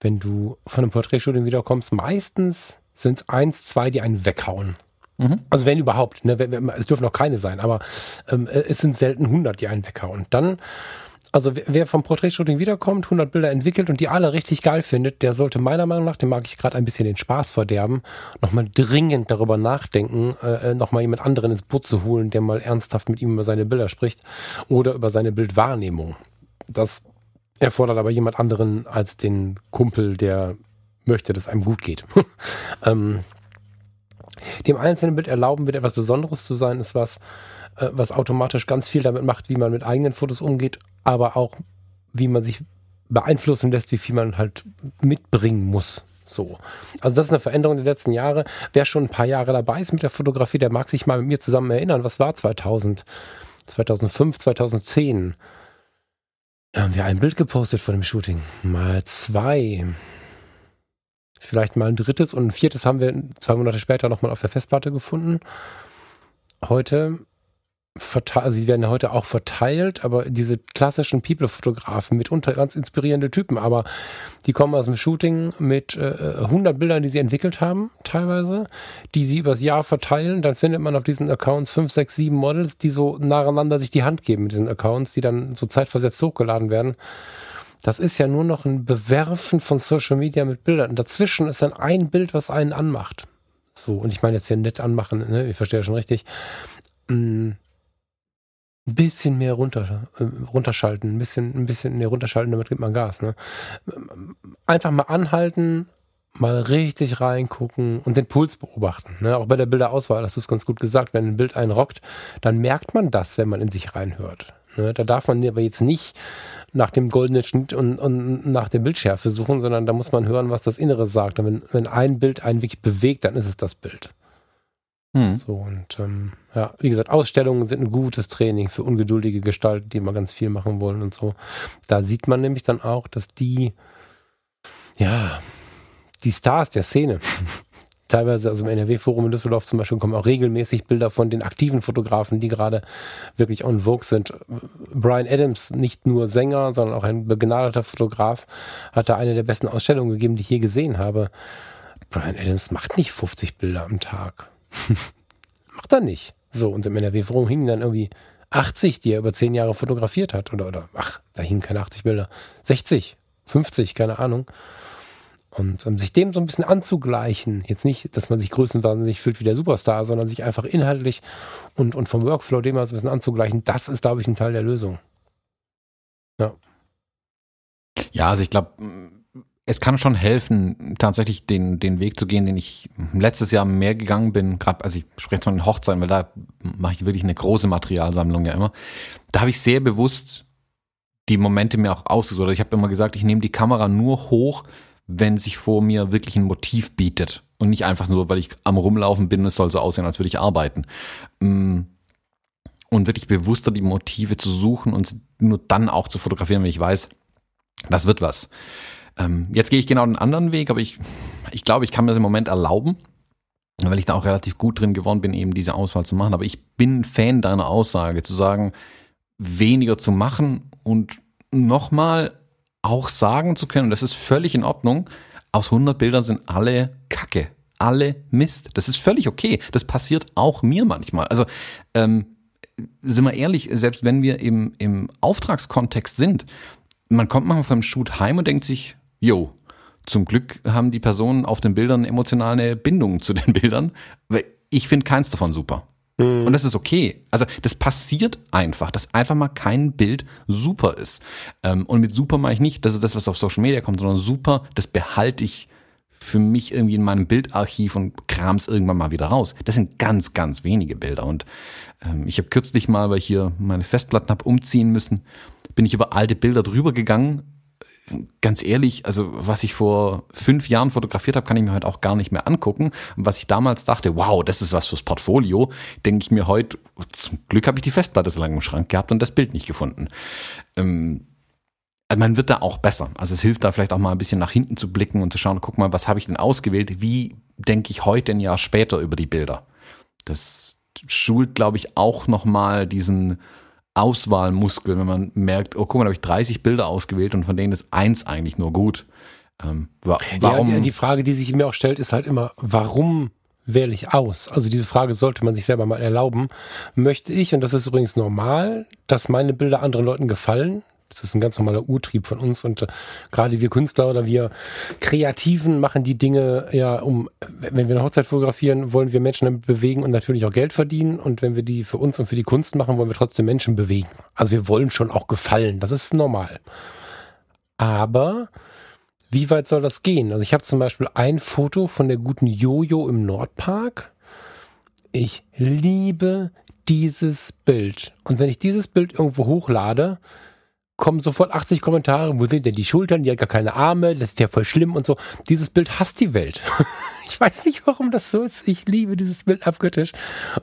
wenn du von einem Porträtshooting wiederkommst, meistens sind es eins, zwei, die einen weghauen. Mhm. Also wenn überhaupt, ne, es dürfen noch keine sein, aber ähm, es sind selten 100, die einen weghauen. Dann, also wer vom Porträtshooting wiederkommt, 100 Bilder entwickelt und die alle richtig geil findet, der sollte meiner Meinung nach, dem mag ich gerade ein bisschen den Spaß verderben, nochmal dringend darüber nachdenken, äh, äh nochmal jemand anderen ins Boot zu holen, der mal ernsthaft mit ihm über seine Bilder spricht oder über seine Bildwahrnehmung. Das erfordert aber jemand anderen als den Kumpel, der möchte, dass einem gut geht. *laughs* ähm, dem einzelnen Bild erlauben wird etwas Besonderes zu sein, ist was, äh, was automatisch ganz viel damit macht, wie man mit eigenen Fotos umgeht, aber auch wie man sich beeinflussen lässt, wie viel man halt mitbringen muss. So. Also das ist eine Veränderung der letzten Jahre. Wer schon ein paar Jahre dabei ist mit der Fotografie, der mag sich mal mit mir zusammen erinnern. Was war 2000, 2005, 2010? Da haben wir ein Bild gepostet von dem Shooting. Mal zwei. Vielleicht mal ein drittes und ein viertes haben wir zwei Monate später nochmal auf der Festplatte gefunden. Heute verteilt, also sie werden heute auch verteilt, aber diese klassischen People-Fotografen mitunter ganz inspirierende Typen, aber die kommen aus dem Shooting mit äh, 100 Bildern, die sie entwickelt haben, teilweise, die sie übers Jahr verteilen, dann findet man auf diesen Accounts 5, 6, 7 Models, die so nacheinander sich die Hand geben mit diesen Accounts, die dann so zeitversetzt hochgeladen werden. Das ist ja nur noch ein Bewerfen von Social Media mit Bildern. Dazwischen ist dann ein Bild, was einen anmacht. So, und ich meine jetzt hier nett anmachen, ne? ich verstehe schon richtig. Mm ein bisschen mehr runter, äh, runterschalten, ein bisschen, ein bisschen, nee, runterschalten, damit gibt man Gas, ne? Einfach mal anhalten, mal richtig reingucken und den Puls beobachten. Ne? Auch bei der Bilderauswahl hast du es ganz gut gesagt, wenn ein Bild einen rockt, dann merkt man das, wenn man in sich reinhört. Ne? Da darf man aber jetzt nicht nach dem goldenen Schnitt und, und nach der Bildschärfe suchen, sondern da muss man hören, was das Innere sagt. Und wenn, wenn ein Bild einen wirklich bewegt, dann ist es das Bild. Hm. So, und ähm, ja, wie gesagt, Ausstellungen sind ein gutes Training für ungeduldige Gestalten, die immer ganz viel machen wollen und so. Da sieht man nämlich dann auch, dass die, ja, die Stars der Szene, *laughs* teilweise, also im NRW-Forum in Düsseldorf zum Beispiel, kommen auch regelmäßig Bilder von den aktiven Fotografen, die gerade wirklich on vogue sind. Brian Adams, nicht nur Sänger, sondern auch ein begnadeter Fotograf, hat da eine der besten Ausstellungen gegeben, die ich je gesehen habe. Brian Adams macht nicht 50 Bilder am Tag. *laughs* Macht er nicht. So, und im NRW-Forum hingen dann irgendwie 80, die er über 10 Jahre fotografiert hat. Oder, oder, ach, da hingen keine 80 Bilder. 60, 50, keine Ahnung. Und um sich dem so ein bisschen anzugleichen, jetzt nicht, dass man sich größenwahnsinnig fühlt wie der Superstar, sondern sich einfach inhaltlich und, und vom Workflow dem mal so ein bisschen anzugleichen, das ist, glaube ich, ein Teil der Lösung. Ja. Ja, also ich glaube, es kann schon helfen, tatsächlich den, den Weg zu gehen, den ich letztes Jahr mehr gegangen bin, gerade, also ich spreche von den Hochzeiten, weil da mache ich wirklich eine große Materialsammlung ja immer. Da habe ich sehr bewusst die Momente mir auch ausgesucht. Ich habe immer gesagt, ich nehme die Kamera nur hoch, wenn sich vor mir wirklich ein Motiv bietet. Und nicht einfach nur, weil ich am Rumlaufen bin, es soll so aussehen, als würde ich arbeiten. Mm. Und wirklich bewusster die Motive zu suchen und nur dann auch zu fotografieren, wenn ich weiß, das wird was. Ähm, jetzt gehe ich genau den anderen Weg, aber ich, ich glaube, ich kann mir das im Moment erlauben, weil ich da auch relativ gut drin geworden bin, eben diese Auswahl zu machen. Aber ich bin Fan deiner Aussage, zu sagen, weniger zu machen und nochmal auch sagen zu können, das ist völlig in Ordnung, aus 100 Bildern sind alle Kacke. alle Mist. Das ist völlig okay. Das passiert auch mir manchmal. Also, ähm, sind wir ehrlich, selbst wenn wir im, im Auftragskontext sind, man kommt manchmal vom Shoot heim und denkt sich, yo, zum Glück haben die Personen auf den Bildern emotionale Bindungen zu den *laughs* Bildern, weil ich finde keins davon super. Mhm. Und das ist okay. Also das passiert einfach, dass einfach mal kein Bild super ist. Ähm, und mit super meine ich nicht, das ist das, was auf Social Media kommt, sondern super, das behalte ich für mich irgendwie in meinem Bildarchiv und krams irgendwann mal wieder raus. Das sind ganz, ganz wenige Bilder. Und ähm, ich habe kürzlich mal, weil ich hier meine Festplatten habe umziehen müssen, bin ich über alte Bilder drüber gegangen ganz ehrlich, also was ich vor fünf Jahren fotografiert habe, kann ich mir heute auch gar nicht mehr angucken. Und was ich damals dachte, wow, das ist was fürs Portfolio, denke ich mir heute, zum Glück habe ich die Festplatte so lange im Schrank gehabt und das Bild nicht gefunden. Ähm, man wird da auch besser. Also es hilft da vielleicht auch mal ein bisschen nach hinten zu blicken und zu schauen, guck mal, was habe ich denn ausgewählt? Wie denke ich heute ein Jahr später über die Bilder? Das schult, glaube ich, auch nochmal diesen Auswahlmuskel, wenn man merkt, oh guck mal, da habe ich 30 Bilder ausgewählt und von denen ist eins eigentlich nur gut. Ähm, warum? Ja, die Frage, die sich mir auch stellt, ist halt immer, warum wähle ich aus? Also diese Frage sollte man sich selber mal erlauben. Möchte ich, und das ist übrigens normal, dass meine Bilder anderen Leuten gefallen? Das ist ein ganz normaler Urtrieb von uns und äh, gerade wir Künstler oder wir Kreativen machen die Dinge ja, um, wenn wir eine Hochzeit fotografieren, wollen wir Menschen damit bewegen und natürlich auch Geld verdienen und wenn wir die für uns und für die Kunst machen, wollen wir trotzdem Menschen bewegen. Also wir wollen schon auch gefallen, das ist normal. Aber wie weit soll das gehen? Also ich habe zum Beispiel ein Foto von der guten Jojo im Nordpark. Ich liebe dieses Bild. Und wenn ich dieses Bild irgendwo hochlade, kommen sofort 80 Kommentare, wo sind denn die Schultern, die hat gar keine Arme, das ist ja voll schlimm und so. Dieses Bild hasst die Welt. *laughs* ich weiß nicht, warum das so ist. Ich liebe dieses Bild abgöttisch.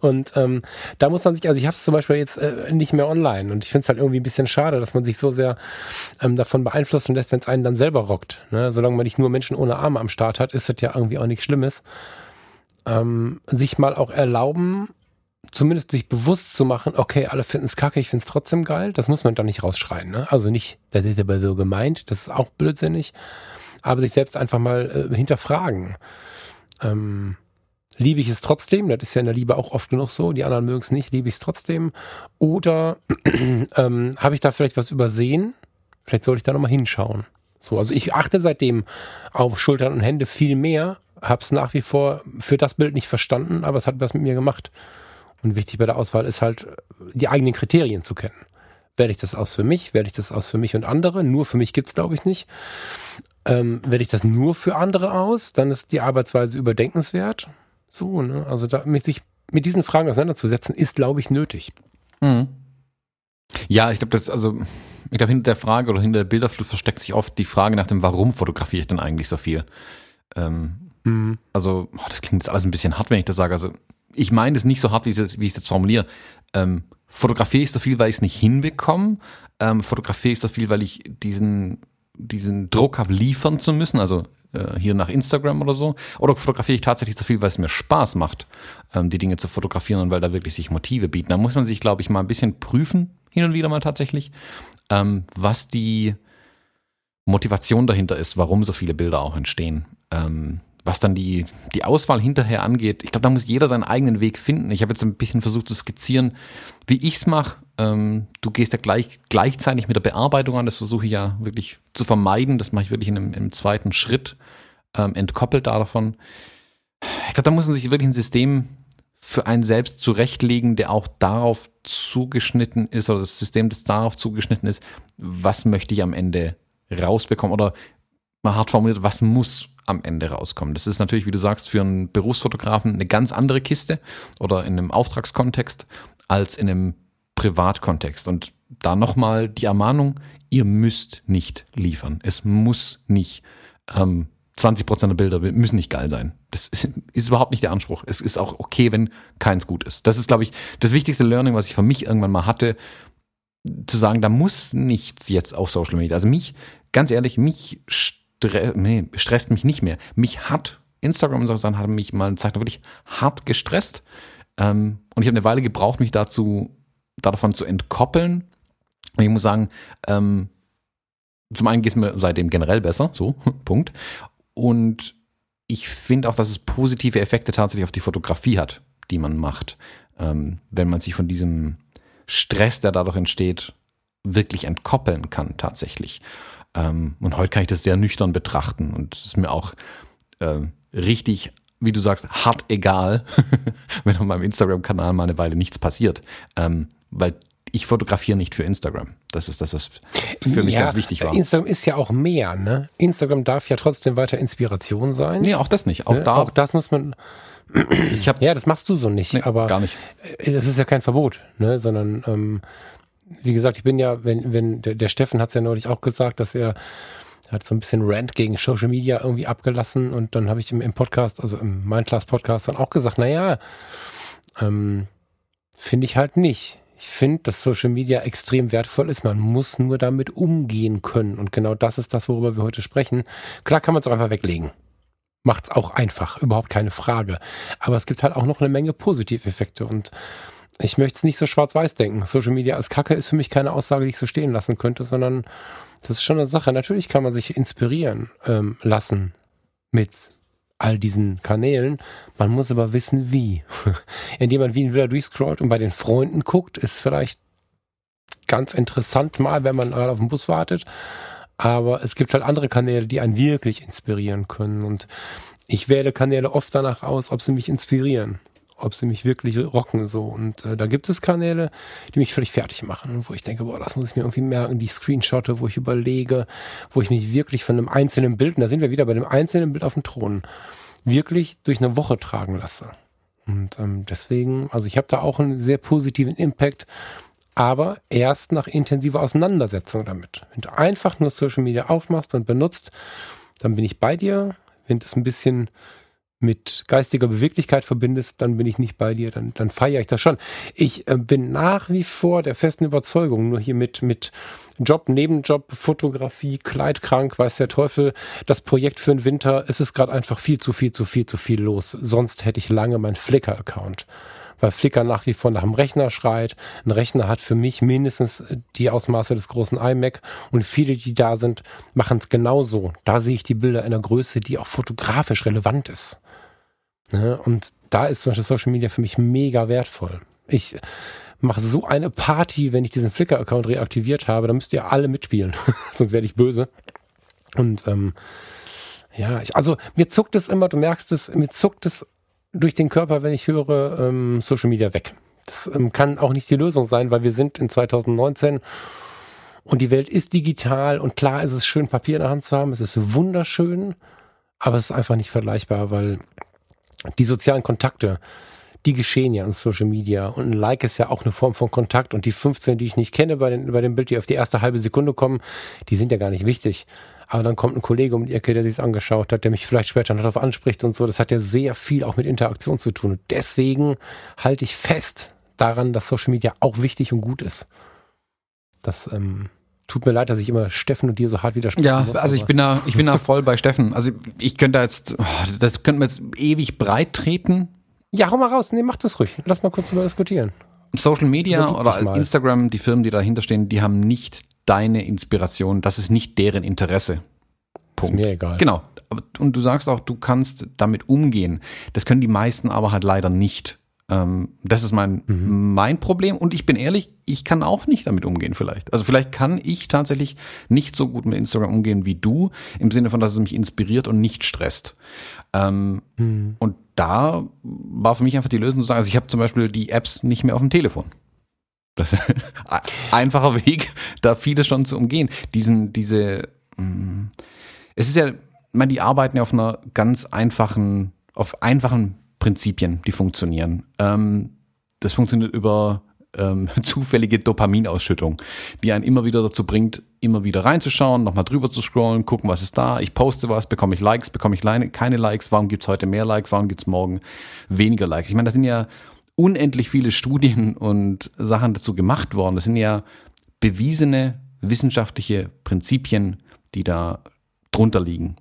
Und ähm, da muss man sich, also ich habe es zum Beispiel jetzt äh, nicht mehr online und ich finde es halt irgendwie ein bisschen schade, dass man sich so sehr ähm, davon beeinflussen lässt, wenn es einen dann selber rockt. Ne? Solange man nicht nur Menschen ohne Arme am Start hat, ist das ja irgendwie auch nichts Schlimmes. Ähm, sich mal auch erlauben, zumindest sich bewusst zu machen, okay, alle finden es kacke, ich finde es trotzdem geil, das muss man dann nicht rausschreien. Ne? Also nicht, das ist aber so gemeint, das ist auch blödsinnig, aber sich selbst einfach mal äh, hinterfragen. Ähm, liebe ich es trotzdem, das ist ja in der Liebe auch oft genug so, die anderen mögen es nicht, liebe ich es trotzdem. Oder *clears throat* ähm, habe ich da vielleicht was übersehen? Vielleicht sollte ich da nochmal hinschauen. So, also ich achte seitdem auf Schultern und Hände viel mehr, habe es nach wie vor für das Bild nicht verstanden, aber es hat was mit mir gemacht. Und wichtig bei der Auswahl ist halt, die eigenen Kriterien zu kennen. Wähle ich das aus für mich? Wähle ich das aus für mich und andere? Nur für mich gibt's glaube ich, nicht. Ähm, wähle ich das nur für andere aus? Dann ist die Arbeitsweise überdenkenswert. So, ne? Also da, mit sich mit diesen Fragen auseinanderzusetzen, ist, glaube ich, nötig. Mhm. Ja, ich glaube, das, also, ich glaube, hinter der Frage oder hinter der Bilderflut versteckt sich oft die Frage nach dem, warum fotografiere ich denn eigentlich so viel? Ähm, mhm. Also, oh, das klingt jetzt alles ein bisschen hart, wenn ich das sage. Also, ich meine es nicht so hart, wie ich es jetzt formuliere. Ähm, fotografiere ich so viel, weil ich es nicht hinbekomme. Ähm, fotografiere ich so viel, weil ich diesen, diesen Druck habe, liefern zu müssen. Also äh, hier nach Instagram oder so. Oder fotografiere ich tatsächlich so viel, weil es mir Spaß macht, ähm, die Dinge zu fotografieren und weil da wirklich sich Motive bieten. Da muss man sich, glaube ich, mal ein bisschen prüfen, hin und wieder mal tatsächlich, ähm, was die Motivation dahinter ist, warum so viele Bilder auch entstehen. Ähm, was dann die, die Auswahl hinterher angeht, ich glaube, da muss jeder seinen eigenen Weg finden. Ich habe jetzt ein bisschen versucht zu skizzieren, wie ich es mache. Ähm, du gehst ja gleich, gleichzeitig mit der Bearbeitung an, das versuche ich ja wirklich zu vermeiden. Das mache ich wirklich in einem, im zweiten Schritt, ähm, entkoppelt davon. Ich glaube, da muss man sich wirklich ein System für einen selbst zurechtlegen, der auch darauf zugeschnitten ist, oder das System, das darauf zugeschnitten ist, was möchte ich am Ende rausbekommen oder mal hart formuliert, was muss am Ende rauskommen. Das ist natürlich, wie du sagst, für einen Berufsfotografen eine ganz andere Kiste oder in einem Auftragskontext als in einem Privatkontext. Und da nochmal die Ermahnung, ihr müsst nicht liefern. Es muss nicht, ähm, 20 Prozent der Bilder müssen nicht geil sein. Das ist, ist, überhaupt nicht der Anspruch. Es ist auch okay, wenn keins gut ist. Das ist, glaube ich, das wichtigste Learning, was ich für mich irgendwann mal hatte, zu sagen, da muss nichts jetzt auf Social Media. Also mich, ganz ehrlich, mich stre nee, stresst mich nicht mehr. Mich hat Instagram und so Sachen haben mich mal eine Zeit wirklich hart gestresst. Ähm, und ich habe eine Weile gebraucht, mich dazu, davon zu entkoppeln. Und ich muss sagen, ähm, zum einen geht es mir seitdem generell besser, so, *laughs* Punkt. Und ich finde auch, dass es positive Effekte tatsächlich auf die Fotografie hat, die man macht, ähm, wenn man sich von diesem Stress, der dadurch entsteht, wirklich entkoppeln kann tatsächlich. Ähm, und heute kann ich das sehr nüchtern betrachten und es ist mir auch äh, richtig, wie du sagst, hart egal, *laughs* wenn auf meinem Instagram-Kanal mal eine Weile nichts passiert. Ähm, weil ich fotografiere nicht für Instagram. Das ist das, was für mich ja, ganz wichtig war. Instagram ist ja auch mehr, ne? Instagram darf ja trotzdem weiter Inspiration sein. Nee, auch das nicht. Auch ne? da. Auch das muss man. Ich hab, ja, das machst du so nicht, nee, aber gar nicht. Das ist ja kein Verbot, ne? Sondern ähm, wie gesagt, ich bin ja, wenn, wenn, der, der Steffen hat es ja neulich auch gesagt, dass er hat so ein bisschen Rant gegen Social Media irgendwie abgelassen und dann habe ich im, im, Podcast, also im Mindclass Podcast dann auch gesagt, naja, ähm, finde ich halt nicht. Ich finde, dass Social Media extrem wertvoll ist. Man muss nur damit umgehen können. Und genau das ist das, worüber wir heute sprechen. Klar kann man es auch einfach weglegen. Macht's auch einfach, überhaupt keine Frage. Aber es gibt halt auch noch eine Menge Positiveffekte. Und ich möchte es nicht so schwarz-weiß denken. Social Media als Kacke ist für mich keine Aussage, die ich so stehen lassen könnte, sondern das ist schon eine Sache. Natürlich kann man sich inspirieren ähm, lassen mit all diesen Kanälen. Man muss aber wissen, wie. *laughs* Indem man wie wieder durchscrollt und bei den Freunden guckt, ist vielleicht ganz interessant mal, wenn man gerade auf den Bus wartet. Aber es gibt halt andere Kanäle, die einen wirklich inspirieren können. Und ich wähle Kanäle oft danach aus, ob sie mich inspirieren ob sie mich wirklich rocken so. Und äh, da gibt es Kanäle, die mich völlig fertig machen, wo ich denke, boah, das muss ich mir irgendwie merken, die Screenshotte, wo ich überlege, wo ich mich wirklich von einem einzelnen Bild, und da sind wir wieder bei dem einzelnen Bild auf dem Thron, wirklich durch eine Woche tragen lasse. Und ähm, deswegen, also ich habe da auch einen sehr positiven Impact, aber erst nach intensiver Auseinandersetzung damit. Wenn du einfach nur Social Media aufmachst und benutzt, dann bin ich bei dir. Wenn es ein bisschen mit geistiger Beweglichkeit verbindest, dann bin ich nicht bei dir, dann, dann feiere ich das schon. Ich äh, bin nach wie vor der festen Überzeugung, nur hier mit, mit Job, Nebenjob, Fotografie, Kleidkrank, weiß der Teufel, das Projekt für den Winter, es ist gerade einfach viel zu viel, zu viel, zu viel los. Sonst hätte ich lange meinen Flickr-Account weil Flickr nach wie vor nach dem Rechner schreit. Ein Rechner hat für mich mindestens die Ausmaße des großen iMac und viele, die da sind, machen es genauso. Da sehe ich die Bilder in einer Größe, die auch fotografisch relevant ist. Ne? Und da ist zum Beispiel Social Media für mich mega wertvoll. Ich mache so eine Party, wenn ich diesen Flickr-Account reaktiviert habe, da müsst ihr alle mitspielen, *laughs* sonst werde ich böse. Und ähm, ja, ich, also mir zuckt es immer, du merkst es, mir zuckt es durch den Körper, wenn ich höre ähm, Social Media weg. Das ähm, kann auch nicht die Lösung sein, weil wir sind in 2019 und die Welt ist digital und klar ist es schön, Papier in der Hand zu haben, es ist wunderschön, aber es ist einfach nicht vergleichbar, weil die sozialen Kontakte, die geschehen ja an Social Media. Und ein Like ist ja auch eine Form von Kontakt. Und die 15, die ich nicht kenne bei, den, bei dem Bild, die auf die erste halbe Sekunde kommen, die sind ja gar nicht wichtig. Aber dann kommt ein Kollege um die Ecke, der sich angeschaut hat, der mich vielleicht später noch darauf anspricht und so. Das hat ja sehr viel auch mit Interaktion zu tun. Und deswegen halte ich fest daran, dass Social Media auch wichtig und gut ist. Das ähm, Tut mir leid, dass ich immer Steffen und dir so hart widerspreche. Ja, muss, also ich bin da, ich bin da voll bei Steffen. Also ich könnte da jetzt, oh, das könnten wir jetzt ewig breit treten. Ja, hau mal raus. Nee, mach das ruhig. Lass mal kurz drüber diskutieren. Social Media oder Instagram, die Firmen, die dahinter stehen, die haben nicht deine Inspiration. Das ist nicht deren Interesse. Punkt. Ist mir egal. Genau. Und du sagst auch, du kannst damit umgehen. Das können die meisten aber halt leider nicht. Ähm, das ist mein, mhm. mein Problem. Und ich bin ehrlich, ich kann auch nicht damit umgehen vielleicht. Also vielleicht kann ich tatsächlich nicht so gut mit Instagram umgehen wie du, im Sinne von, dass es mich inspiriert und nicht stresst. Ähm, mhm. Und da war für mich einfach die Lösung zu sagen, also ich habe zum Beispiel die Apps nicht mehr auf dem Telefon. Das *laughs* einfacher Weg, da vieles schon zu umgehen. Diesen, diese, mh, mm, es ist ja, man, die arbeiten ja auf einer ganz einfachen, auf einfachen Prinzipien, die funktionieren. Ähm, das funktioniert über ähm, *laughs* zufällige Dopaminausschüttung, die einen immer wieder dazu bringt, immer wieder reinzuschauen, nochmal drüber zu scrollen, gucken, was ist da, ich poste was, bekomme ich Likes, bekomme ich keine Likes, warum gibt's heute mehr Likes, warum gibt's morgen weniger Likes. Ich meine, das sind ja unendlich viele Studien *laughs* und Sachen dazu gemacht worden. Das sind ja bewiesene wissenschaftliche Prinzipien, die da drunter liegen.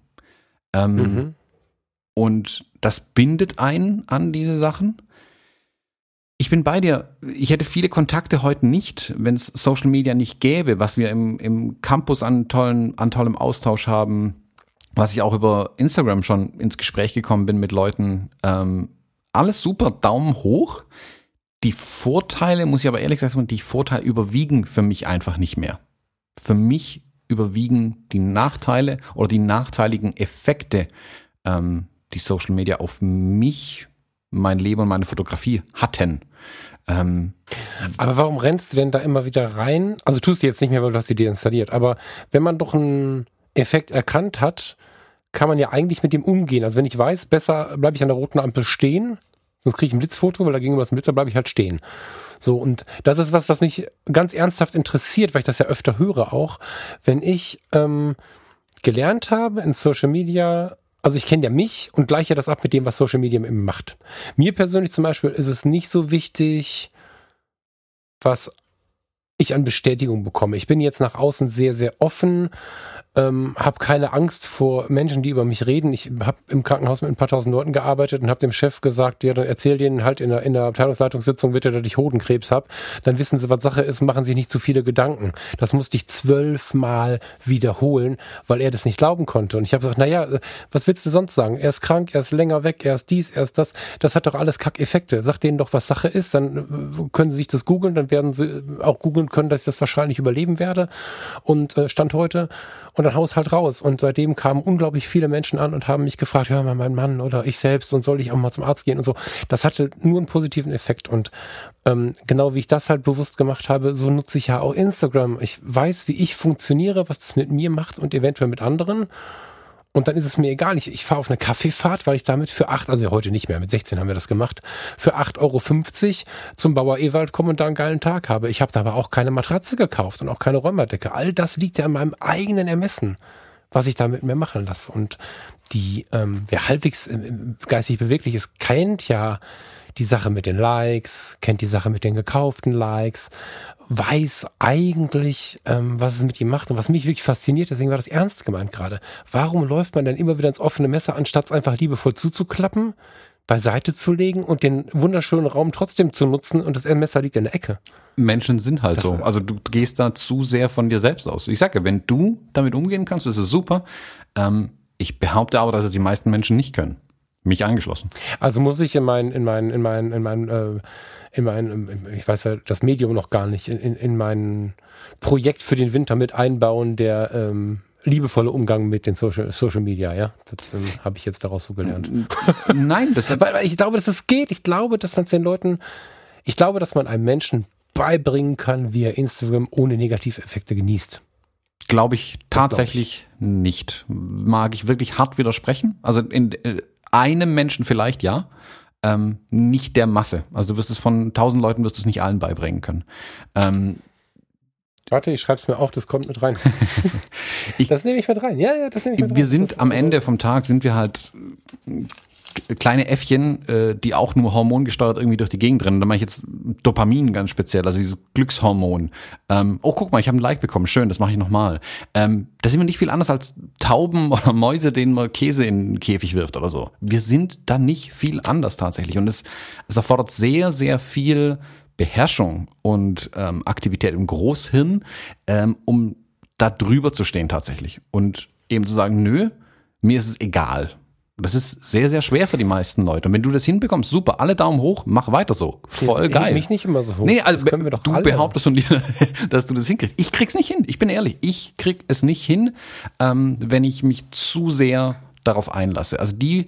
Ähm, mhm. Und das bindet einen an diese Sachen. Ich bin bei dir. Ich hätte viele Kontakte heute nicht, wenn es Social Media nicht gäbe, was wir im, im Campus an, tollen, an tollem Austausch haben, was ich auch über Instagram schon ins Gespräch gekommen bin mit Leuten, ähm, alles super, Daumen hoch. Die Vorteile, muss ich aber ehrlich sagen, die Vorteile überwiegen für mich einfach nicht mehr. Für mich überwiegen die Nachteile oder die nachteiligen Effekte, ähm, die Social Media auf mich, mein Leben und meine Fotografie hatten. Ähm, aber warum rennst du denn da immer wieder rein? Also tust du jetzt nicht mehr, weil du hast die deinstalliert. Aber wenn man doch einen Effekt erkannt hat, kann man ja eigentlich mit dem umgehen. Also wenn ich weiß, besser bleibe ich an der roten Ampel stehen, sonst kriege ich ein Blitzfoto, weil da ist ein Blitzer, bleibe ich halt stehen. So, und das ist was, was mich ganz ernsthaft interessiert, weil ich das ja öfter höre auch. Wenn ich ähm, gelernt habe in Social Media, also ich kenne ja mich und gleiche das ab mit dem, was Social Media macht. Mir persönlich zum Beispiel ist es nicht so wichtig, was ich an Bestätigung bekomme. Ich bin jetzt nach außen sehr, sehr offen ähm, habe keine Angst vor Menschen, die über mich reden. Ich habe im Krankenhaus mit ein paar tausend Leuten gearbeitet und habe dem Chef gesagt, ja, dann erzähl denen halt in der, in der Abteilungsleitungssitzung bitte, dass ich Hodenkrebs habe. Dann wissen sie, was Sache ist, machen sich nicht zu viele Gedanken. Das musste ich zwölfmal wiederholen, weil er das nicht glauben konnte. Und ich habe gesagt, na ja, was willst du sonst sagen? Er ist krank, er ist länger weg, er ist dies, er ist das. Das hat doch alles Kackeffekte. Sag denen doch, was Sache ist, dann äh, können sie sich das googeln, dann werden sie auch googeln können, dass ich das wahrscheinlich überleben werde. Und äh, Stand heute und dann haus halt raus. Und seitdem kamen unglaublich viele Menschen an und haben mich gefragt, hör mal, mein Mann oder ich selbst und soll ich auch mal zum Arzt gehen und so. Das hatte nur einen positiven Effekt und ähm, genau wie ich das halt bewusst gemacht habe, so nutze ich ja auch Instagram. Ich weiß, wie ich funktioniere, was das mit mir macht und eventuell mit anderen. Und dann ist es mir egal. Ich, ich fahre auf eine Kaffeefahrt, weil ich damit für acht, also heute nicht mehr, mit 16 haben wir das gemacht, für 8,50 Euro zum Bauer Ewald komme und da einen geilen Tag habe. Ich habe da aber auch keine Matratze gekauft und auch keine Räumerdecke. All das liegt ja in meinem eigenen Ermessen, was ich damit mir machen lasse. Und die, ähm, wer halbwegs ähm, geistig beweglich ist, kennt ja die Sache mit den Likes, kennt die Sache mit den gekauften Likes, weiß eigentlich, ähm, was es mit ihm macht und was mich wirklich fasziniert, deswegen war das ernst gemeint gerade. Warum läuft man dann immer wieder ins offene Messer, anstatt es einfach liebevoll zuzuklappen, beiseite zu legen und den wunderschönen Raum trotzdem zu nutzen und das Messer liegt in der Ecke? Menschen sind halt das so. Also du gehst da zu sehr von dir selbst aus. Ich sage, wenn du damit umgehen kannst, ist es super. Ähm, ich behaupte aber, dass es die meisten Menschen nicht können. Mich angeschlossen. Also muss ich in meinen, in meinen, in meinen, in meinen äh, in mein, ich weiß ja das Medium noch gar nicht, in, in, in mein Projekt für den Winter mit einbauen, der ähm, liebevolle Umgang mit den Social, Social Media, ja. Das ähm, habe ich jetzt daraus so gelernt. Nein, das *laughs* weil ich glaube, dass es geht. Ich glaube, dass man es den Leuten, ich glaube, dass man einem Menschen beibringen kann, wie er Instagram ohne Negativeffekte genießt. Glaube ich tatsächlich glaub ich. nicht. Mag ich wirklich hart widersprechen. Also in äh, einem Menschen vielleicht ja, ähm, nicht der Masse. Also du wirst es von tausend Leuten wirst du es nicht allen beibringen können. Ähm, Warte, ich schreibe es mir auf, das kommt mit rein. *laughs* ich, das nehme ich mit rein. Ja, ja, das nehme ich mit rein. Wir sind am Ende vom Tag sind wir halt kleine Äffchen, äh, die auch nur hormongesteuert irgendwie durch die Gegend rennen. Da mache ich jetzt Dopamin ganz speziell, also dieses Glückshormon. Ähm, oh, guck mal, ich habe ein Like bekommen, schön, das mache ich nochmal. Ähm, da sind wir nicht viel anders als Tauben *laughs* oder Mäuse, denen man Käse in den Käfig wirft oder so. Wir sind da nicht viel anders tatsächlich. Und es, es erfordert sehr, sehr viel Beherrschung und ähm, Aktivität im Großhirn, ähm, um da drüber zu stehen tatsächlich. Und eben zu sagen, nö, mir ist es egal das ist sehr, sehr schwer für die meisten Leute. Und wenn du das hinbekommst, super, alle Daumen hoch, mach weiter so. Voll Jetzt geil. mich nicht immer so hoch. Nee, also du alle. behauptest dir, *laughs* dass du das hinkriegst. Ich krieg's nicht hin. Ich bin ehrlich, ich krieg es nicht hin, ähm, wenn ich mich zu sehr darauf einlasse. Also die,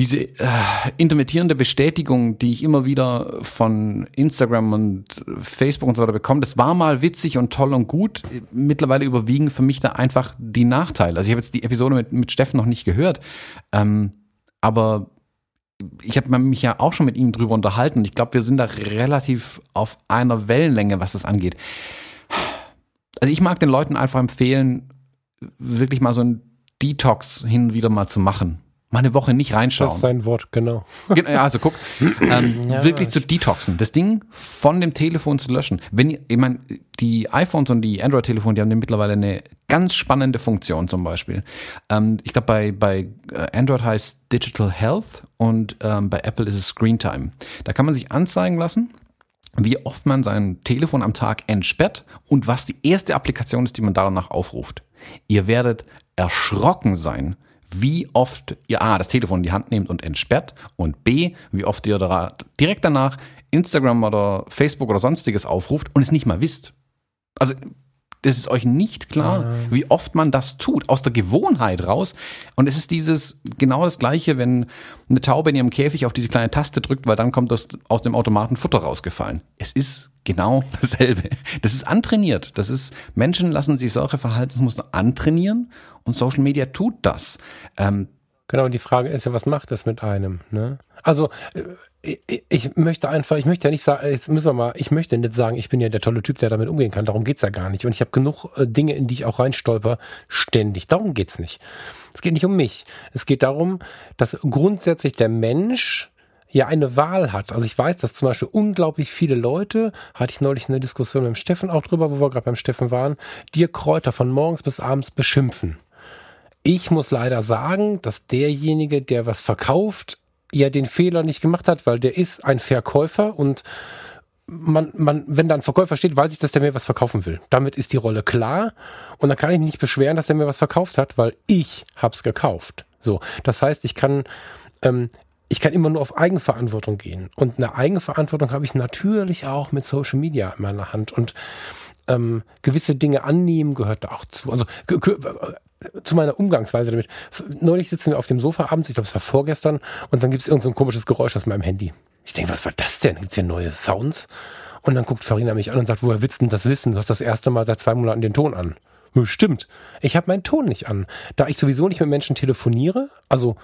diese äh, intermittierende Bestätigung, die ich immer wieder von Instagram und Facebook und so weiter bekomme, das war mal witzig und toll und gut. Mittlerweile überwiegen für mich da einfach die Nachteile. Also ich habe jetzt die Episode mit, mit Steffen noch nicht gehört, ähm, aber ich habe mich ja auch schon mit ihm drüber unterhalten. Ich glaube, wir sind da relativ auf einer Wellenlänge, was das angeht. Also ich mag den Leuten einfach empfehlen, wirklich mal so ein Detox hin und wieder mal zu machen mal eine Woche nicht reinschauen. Das ist sein Wort, genau. Also guck, *clears throat* ähm, ja, wirklich zu detoxen, das Ding von dem Telefon zu löschen. Wenn ihr, ich meine, die iPhones und die Android-Telefone, die haben mittlerweile eine ganz spannende Funktion zum Beispiel. Ähm, ich glaube, bei, bei äh, Android heißt Digital Health und ähm, bei Apple ist es Screen Time. Da kann man sich anzeigen lassen, wie oft man sein Telefon am Tag entsperrt und was die erste Applikation ist, die man danach aufruft. Ihr werdet erschrocken sein, wie oft ihr A, das Telefon in die Hand nehmt und entsperrt und B, wie oft ihr da direkt danach Instagram oder Facebook oder sonstiges aufruft und es nicht mal wisst. Also das ist euch nicht klar, ah. wie oft man das tut, aus der Gewohnheit raus. Und es ist dieses, genau das Gleiche, wenn eine Taube in ihrem Käfig auf diese kleine Taste drückt, weil dann kommt aus, aus dem Automaten Futter rausgefallen. Es ist genau *laughs* dasselbe. Das ist antrainiert. Das ist, Menschen lassen sich solche Verhaltensmuster antrainieren und Social Media tut das. Ähm, genau, die Frage ist ja, was macht das mit einem? Ne? Also äh, ich möchte einfach, ich möchte ja nicht sagen, jetzt müssen wir mal, ich möchte nicht sagen, ich bin ja der tolle Typ, der damit umgehen kann. Darum geht's ja gar nicht. Und ich habe genug äh, Dinge, in die ich auch reinstolper, ständig. Darum geht's nicht. Es geht nicht um mich. Es geht darum, dass grundsätzlich der Mensch ja eine Wahl hat. Also ich weiß, dass zum Beispiel unglaublich viele Leute, hatte ich neulich eine Diskussion mit dem Steffen auch drüber, wo wir gerade beim Steffen waren, dir Kräuter von morgens bis abends beschimpfen. Ich muss leider sagen, dass derjenige, der was verkauft, ja den Fehler nicht gemacht hat, weil der ist ein Verkäufer und man, man, wenn da ein Verkäufer steht, weiß ich, dass der mir was verkaufen will. Damit ist die Rolle klar und dann kann ich mich nicht beschweren, dass er mir was verkauft hat, weil ich hab's gekauft. So, das heißt, ich kann ähm, ich kann immer nur auf Eigenverantwortung gehen. Und eine Eigenverantwortung habe ich natürlich auch mit Social Media in meiner Hand. Und ähm, gewisse Dinge annehmen gehört da auch zu. Also zu meiner Umgangsweise damit. Neulich sitzen wir auf dem Sofa abends, ich glaube, es war vorgestern, und dann gibt es irgendein so komisches Geräusch aus meinem Handy. Ich denke, was war das denn? Gibt es hier neue Sounds? Und dann guckt Farina mich an und sagt, woher willst du denn das wissen? Du hast das erste Mal seit zwei Monaten den Ton an. Stimmt. Ich habe meinen Ton nicht an. Da ich sowieso nicht mit Menschen telefoniere, also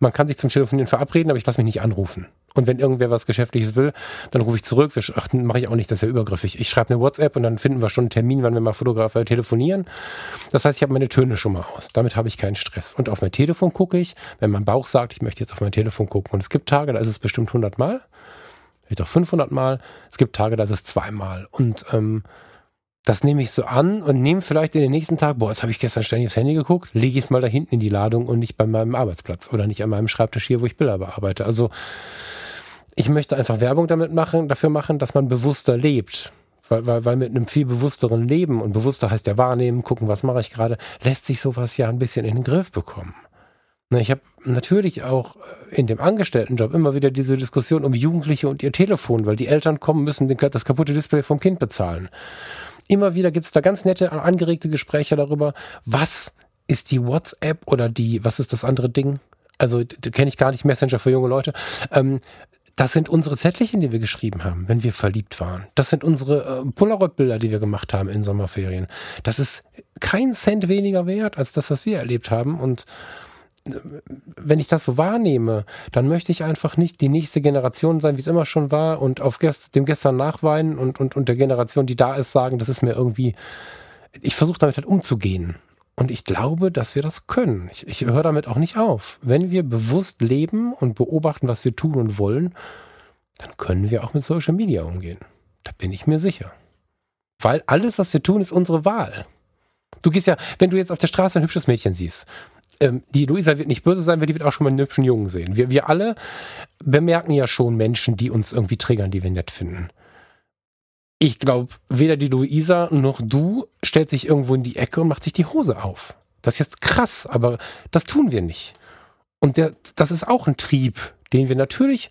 man kann sich zum Telefonieren verabreden, aber ich lasse mich nicht anrufen. Und wenn irgendwer was Geschäftliches will, dann rufe ich zurück. Ach, mache ich auch nicht, das ist ja übergriffig. Ich schreibe eine WhatsApp und dann finden wir schon einen Termin, wann wir mal Fotograf äh, telefonieren. Das heißt, ich habe meine Töne schon mal aus. Damit habe ich keinen Stress. Und auf mein Telefon gucke ich, wenn mein Bauch sagt, ich möchte jetzt auf mein Telefon gucken. Und es gibt Tage, da ist es bestimmt 100 Mal, vielleicht auch 500 Mal. Es gibt Tage, da ist es zweimal. Und ähm, das nehme ich so an und nehme vielleicht in den nächsten Tag, boah, jetzt habe ich gestern ständig aufs Handy geguckt, lege ich es mal da hinten in die Ladung und nicht bei meinem Arbeitsplatz oder nicht an meinem Schreibtisch hier, wo ich Bilder bearbeite. Also ich möchte einfach Werbung damit machen, dafür machen, dass man bewusster lebt. Weil, weil, weil mit einem viel bewussteren Leben und bewusster heißt ja wahrnehmen, gucken, was mache ich gerade, lässt sich sowas ja ein bisschen in den Griff bekommen. Ich habe natürlich auch in dem Angestelltenjob immer wieder diese Diskussion um Jugendliche und ihr Telefon, weil die Eltern kommen, müssen das kaputte Display vom Kind bezahlen. Immer wieder gibt es da ganz nette, angeregte Gespräche darüber, was ist die WhatsApp oder die, was ist das andere Ding? Also kenne ich gar nicht, Messenger für junge Leute. Ähm, das sind unsere Zettelchen, die wir geschrieben haben, wenn wir verliebt waren. Das sind unsere äh, Polaroid-Bilder, die wir gemacht haben in Sommerferien. Das ist kein Cent weniger wert als das, was wir erlebt haben. Und wenn ich das so wahrnehme, dann möchte ich einfach nicht die nächste Generation sein, wie es immer schon war, und auf gest dem gestern nachweinen und, und, und der Generation, die da ist, sagen, das ist mir irgendwie, ich versuche damit halt umzugehen. Und ich glaube, dass wir das können. Ich, ich höre damit auch nicht auf. Wenn wir bewusst leben und beobachten, was wir tun und wollen, dann können wir auch mit Social Media umgehen. Da bin ich mir sicher. Weil alles, was wir tun, ist unsere Wahl. Du gehst ja, wenn du jetzt auf der Straße ein hübsches Mädchen siehst, ähm, die Luisa wird nicht böse sein, weil die wird auch schon mal einen hübschen Jungen sehen. Wir, wir alle bemerken ja schon Menschen, die uns irgendwie triggern, die wir nett finden ich glaube, weder die Luisa noch du stellt sich irgendwo in die Ecke und macht sich die Hose auf. Das ist jetzt krass, aber das tun wir nicht. Und der, das ist auch ein Trieb, den wir natürlich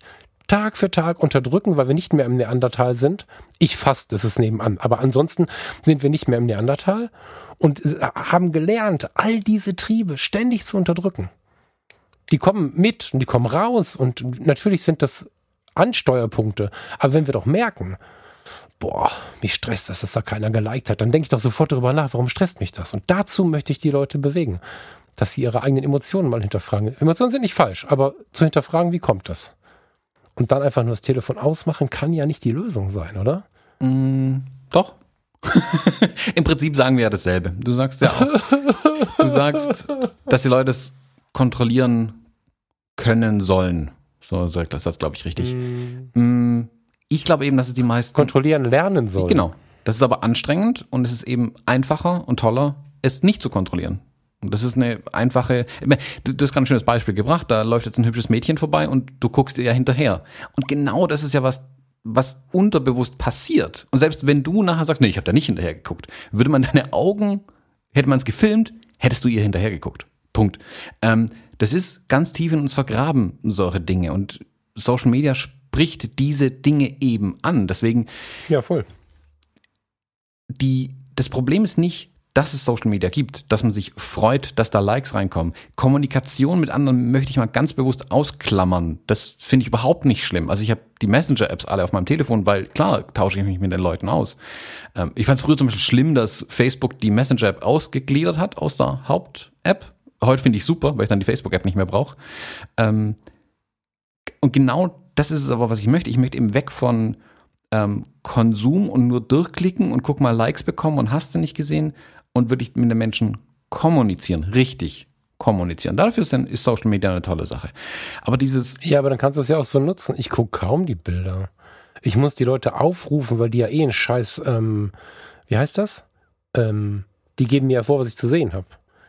Tag für Tag unterdrücken, weil wir nicht mehr im Neandertal sind. Ich fast, das ist nebenan. Aber ansonsten sind wir nicht mehr im Neandertal und haben gelernt, all diese Triebe ständig zu unterdrücken. Die kommen mit und die kommen raus und natürlich sind das Ansteuerpunkte. Aber wenn wir doch merken, boah, mich stresst das, dass da keiner geliked hat, dann denke ich doch sofort darüber nach, warum stresst mich das? Und dazu möchte ich die Leute bewegen, dass sie ihre eigenen Emotionen mal hinterfragen. Emotionen sind nicht falsch, aber zu hinterfragen, wie kommt das? Und dann einfach nur das Telefon ausmachen, kann ja nicht die Lösung sein, oder? Mm, doch. *laughs* Im Prinzip sagen wir ja dasselbe. Du sagst ja auch, du sagst, dass die Leute es kontrollieren können sollen. So sagt das, das glaube ich richtig. Mm. Mm ich glaube eben, dass es die meisten kontrollieren lernen sollen. Genau. Das ist aber anstrengend und es ist eben einfacher und toller, es nicht zu kontrollieren. Und das ist eine einfache, du hast gerade ein schönes Beispiel gebracht, da läuft jetzt ein hübsches Mädchen vorbei und du guckst ihr ja hinterher. Und genau das ist ja was, was unterbewusst passiert. Und selbst wenn du nachher sagst, nee, ich habe da nicht hinterher geguckt, würde man deine Augen, hätte man es gefilmt, hättest du ihr hinterhergeguckt. Punkt. Ähm, das ist ganz tief in uns vergraben, solche Dinge. Und Social Media spricht diese Dinge eben an. Deswegen. Ja, voll. Die, das Problem ist nicht, dass es Social Media gibt, dass man sich freut, dass da Likes reinkommen. Kommunikation mit anderen möchte ich mal ganz bewusst ausklammern. Das finde ich überhaupt nicht schlimm. Also ich habe die Messenger-Apps alle auf meinem Telefon, weil klar tausche ich mich mit den Leuten aus. Ähm, ich fand es früher zum Beispiel schlimm, dass Facebook die Messenger-App ausgegliedert hat aus der Haupt-App. Heute finde ich super, weil ich dann die Facebook-App nicht mehr brauche. Ähm, und genau das ist es aber, was ich möchte. Ich möchte eben weg von ähm, Konsum und nur durchklicken und guck mal Likes bekommen und hast du nicht gesehen und wirklich mit den Menschen kommunizieren, richtig kommunizieren. Dafür ist, dann, ist Social Media eine tolle Sache. Aber dieses. Ja, aber dann kannst du es ja auch so nutzen. Ich gucke kaum die Bilder. Ich muss die Leute aufrufen, weil die ja eh einen Scheiß, ähm, wie heißt das? Ähm, die geben mir ja vor, was ich zu sehen habe.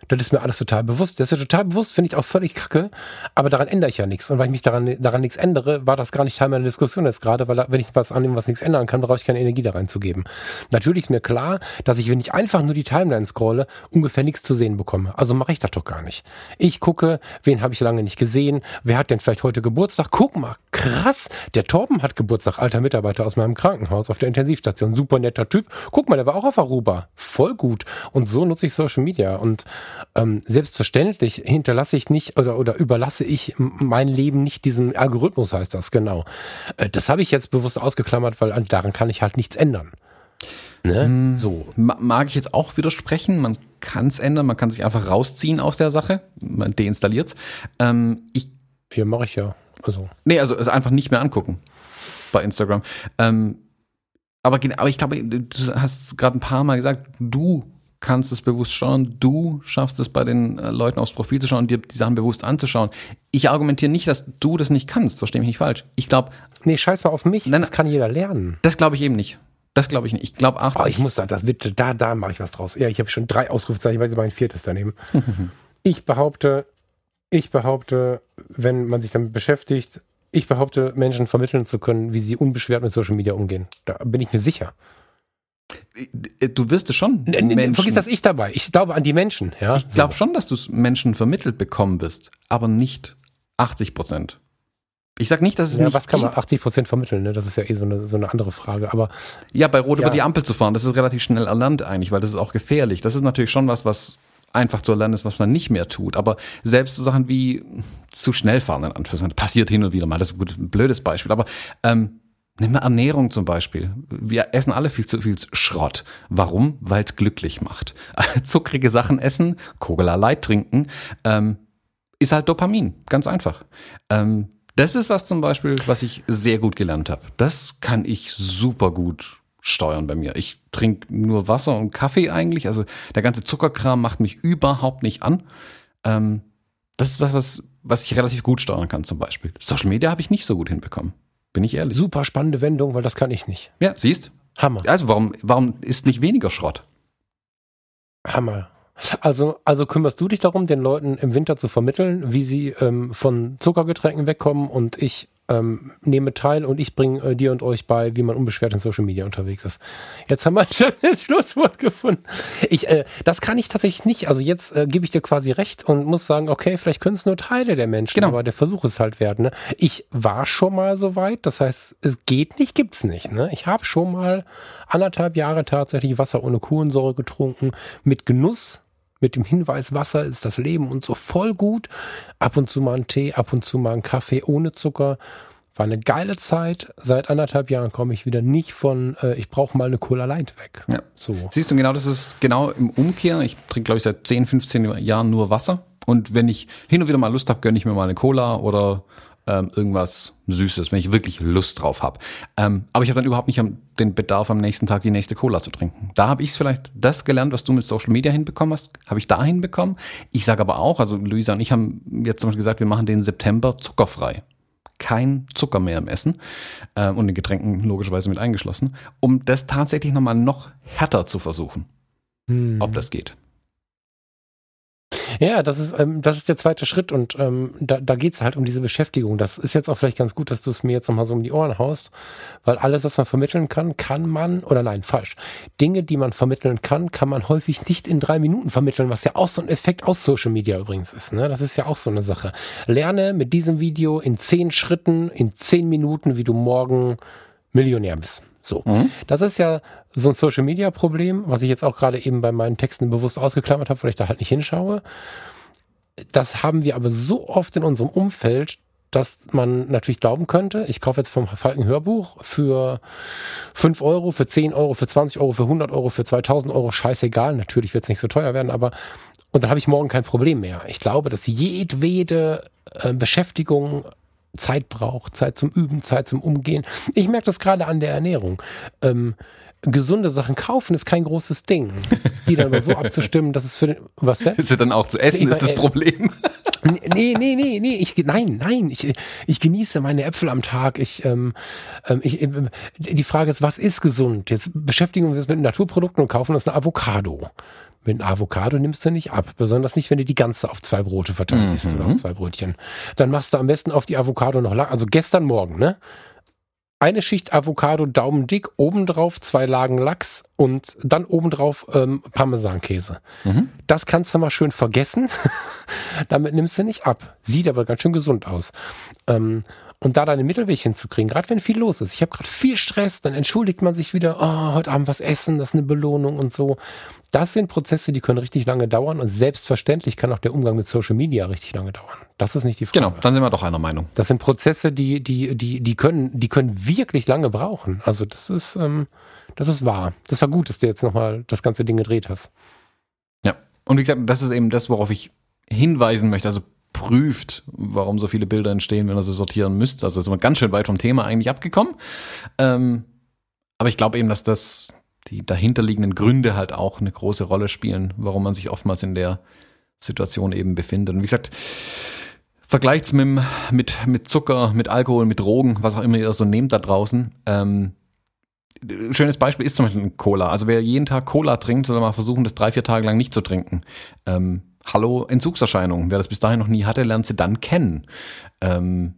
Das ist mir alles total bewusst. Das ist ja total bewusst, finde ich auch völlig kacke. Aber daran ändere ich ja nichts. Und weil ich mich daran, daran nichts ändere, war das gar nicht Teil meiner Diskussion jetzt gerade, weil wenn ich was annehme, was nichts ändern kann, brauche ich keine Energie da reinzugeben. Natürlich ist mir klar, dass ich, wenn ich einfach nur die Timeline scrolle, ungefähr nichts zu sehen bekomme. Also mache ich das doch gar nicht. Ich gucke, wen habe ich lange nicht gesehen, wer hat denn vielleicht heute Geburtstag? Guck mal, krass, der Torben hat Geburtstag, alter Mitarbeiter aus meinem Krankenhaus auf der Intensivstation. Super netter Typ. Guck mal, der war auch auf Aruba. Voll gut. Und so nutze ich Social Media. Und ähm, selbstverständlich hinterlasse ich nicht oder, oder überlasse ich mein Leben nicht diesem Algorithmus, heißt das, genau. Äh, das habe ich jetzt bewusst ausgeklammert, weil daran kann ich halt nichts ändern. Ne? Hm, so. Mag ich jetzt auch widersprechen, man kann es ändern, man kann sich einfach rausziehen aus der Sache, man deinstalliert es. Ähm, ich Hier mache ich ja. Also. Nee, also es einfach nicht mehr angucken bei Instagram. Ähm, aber, aber ich glaube, du hast gerade ein paar Mal gesagt, du kannst es bewusst schauen. Du schaffst es bei den äh, Leuten aufs Profil zu schauen, dir die Sachen bewusst anzuschauen. Ich argumentiere nicht, dass du das nicht kannst. Versteh mich nicht falsch. Ich glaube. Nee, scheiß mal auf mich. Nein, das kann jeder lernen. Das glaube ich eben nicht. Das glaube ich nicht. Ich glaube 80. Oh, ich muss da, das wird, da, da mache ich was draus. Ja, ich habe schon drei Ausrufezeichen, weil ich mein viertes daneben. *laughs* ich behaupte, ich behaupte, wenn man sich damit beschäftigt, ich behaupte, Menschen vermitteln zu können, wie sie unbeschwert mit Social Media umgehen. Da bin ich mir sicher. Äh, du wirst es schon. N Menschen. Vergiss das ich dabei. Ich glaube an die Menschen. Ja? Ich glaube so. schon, dass du es Menschen vermittelt bekommen wirst, aber nicht 80 Prozent. Ich sag nicht, dass es ja, nicht was kann man 80 Prozent vermitteln? Ne? Das ist ja eh so eine, so eine andere Frage. Aber ja, bei Rot ja. über die Ampel zu fahren, das ist relativ schnell erlernt eigentlich, weil das ist auch gefährlich. Das ist natürlich schon was, was einfach zu erlernen ist, was man nicht mehr tut. Aber selbst so Sachen wie zu schnell fahren, in Anführungszeichen, passiert hin und wieder mal. Das ist ein blödes Beispiel. Aber ähm, Nimm mal Ernährung zum Beispiel. Wir essen alle viel zu viel Schrott. Warum? Weil es glücklich macht. *laughs* Zuckrige Sachen essen, Cola Light trinken, ähm, ist halt Dopamin. Ganz einfach. Ähm, das ist was zum Beispiel, was ich sehr gut gelernt habe. Das kann ich super gut steuern bei mir. Ich trinke nur Wasser und Kaffee eigentlich. Also der ganze Zuckerkram macht mich überhaupt nicht an. Ähm, das ist was, was, was ich relativ gut steuern kann zum Beispiel. Social Media habe ich nicht so gut hinbekommen. Bin ich ehrlich. Super spannende Wendung, weil das kann ich nicht. Ja, siehst? Hammer. Also warum, warum ist nicht weniger Schrott? Hammer. Also, also kümmerst du dich darum, den Leuten im Winter zu vermitteln, wie sie ähm, von Zuckergetränken wegkommen und ich ähm, nehme teil und ich bringe äh, dir und euch bei, wie man unbeschwert in Social Media unterwegs ist. Jetzt haben wir ein *laughs* schönes Schlusswort gefunden. Ich, äh, das kann ich tatsächlich nicht. Also jetzt äh, gebe ich dir quasi recht und muss sagen, okay, vielleicht können es nur Teile der Menschen, genau. aber der Versuch ist halt wert. Ne? Ich war schon mal so weit, das heißt, es geht nicht, gibt's nicht. Ne? Ich habe schon mal anderthalb Jahre tatsächlich Wasser ohne Kohlensäure getrunken, mit Genuss mit dem Hinweis, Wasser ist das Leben und so voll gut. Ab und zu mal einen Tee, ab und zu mal einen Kaffee ohne Zucker. War eine geile Zeit. Seit anderthalb Jahren komme ich wieder nicht von, äh, ich brauche mal eine Cola Light weg. Ja. So. Siehst du, genau das ist genau im Umkehr. Ich trinke, glaube ich, seit 10, 15 Jahren nur Wasser. Und wenn ich hin und wieder mal Lust habe, gönne ich mir mal eine Cola oder ähm, irgendwas Süßes, wenn ich wirklich Lust drauf habe. Ähm, aber ich habe dann überhaupt nicht den Bedarf, am nächsten Tag die nächste Cola zu trinken. Da habe ich vielleicht das gelernt, was du mit Social Media hinbekommen hast, habe ich da hinbekommen. Ich sage aber auch, also Luisa und ich haben jetzt zum Beispiel gesagt, wir machen den September zuckerfrei. Kein Zucker mehr im Essen äh, und den Getränken logischerweise mit eingeschlossen, um das tatsächlich nochmal noch härter zu versuchen, hm. ob das geht. Ja, das ist, ähm, das ist der zweite Schritt und ähm, da, da geht es halt um diese Beschäftigung. Das ist jetzt auch vielleicht ganz gut, dass du es mir jetzt nochmal so um die Ohren haust, weil alles, was man vermitteln kann, kann man, oder nein, falsch. Dinge, die man vermitteln kann, kann man häufig nicht in drei Minuten vermitteln, was ja auch so ein Effekt aus Social Media übrigens ist. Ne? Das ist ja auch so eine Sache. Lerne mit diesem Video in zehn Schritten, in zehn Minuten, wie du morgen Millionär bist. So. Mhm. Das ist ja so ein Social Media Problem, was ich jetzt auch gerade eben bei meinen Texten bewusst ausgeklammert habe, weil ich da halt nicht hinschaue. Das haben wir aber so oft in unserem Umfeld, dass man natürlich glauben könnte, ich kaufe jetzt vom Falken Hörbuch für 5 Euro, für 10 Euro, für 20 Euro, für 100 Euro, für 2000 Euro, scheißegal. Natürlich wird es nicht so teuer werden, aber und dann habe ich morgen kein Problem mehr. Ich glaube, dass jedwede äh, Beschäftigung Zeit braucht, Zeit zum Üben, Zeit zum Umgehen. Ich merke das gerade an der Ernährung. Ähm, gesunde Sachen kaufen ist kein großes Ding. Die dann aber so abzustimmen, dass es für den, was denn? Ist ja dann auch zu essen, nee, ist das äh, Problem. Nee, nee, nee, nee, ich, nein, nein, ich, ich genieße meine Äpfel am Tag. Ich, ähm, ähm ich, ähm, die Frage ist, was ist gesund? Jetzt beschäftigen wir uns mit Naturprodukten und kaufen uns eine Avocado. Mit einem Avocado nimmst du nicht ab, besonders nicht, wenn du die ganze auf zwei Brote verteilst mhm. oder auf zwei Brötchen. Dann machst du am besten auf die Avocado noch lang, also gestern Morgen, ne? Eine Schicht Avocado daumendick, obendrauf zwei Lagen Lachs und dann obendrauf ähm, Parmesankäse. Mhm. Das kannst du mal schön vergessen. *laughs* Damit nimmst du nicht ab. Sieht aber ganz schön gesund aus. Ähm, und da deine Mittelweg hinzukriegen, gerade wenn viel los ist. Ich habe gerade viel Stress, dann entschuldigt man sich wieder, oh, heute Abend was essen, das ist eine Belohnung und so. Das sind Prozesse, die können richtig lange dauern und selbstverständlich kann auch der Umgang mit Social Media richtig lange dauern. Das ist nicht die Frage. Genau, dann sind wir doch einer Meinung. Das sind Prozesse, die, die, die, die können, die können wirklich lange brauchen. Also das ist, ähm, das ist wahr. Das war gut, dass du jetzt nochmal das ganze Ding gedreht hast. Ja, und wie gesagt, das ist eben das, worauf ich hinweisen möchte. Also prüft, warum so viele Bilder entstehen, wenn ihr sie sortieren müsst. Also ist man ganz schön weit vom Thema eigentlich abgekommen. Ähm, aber ich glaube eben, dass das die dahinterliegenden Gründe halt auch eine große Rolle spielen, warum man sich oftmals in der Situation eben befindet. Und wie gesagt, vergleicht's mit, mit, mit Zucker, mit Alkohol, mit Drogen, was auch immer ihr so nehmt da draußen. Ähm, schönes Beispiel ist zum Beispiel Cola. Also wer jeden Tag Cola trinkt, soll mal versuchen, das drei, vier Tage lang nicht zu trinken. Ähm, Hallo Entzugserscheinungen. Wer das bis dahin noch nie hatte, lernt sie dann kennen. Ähm,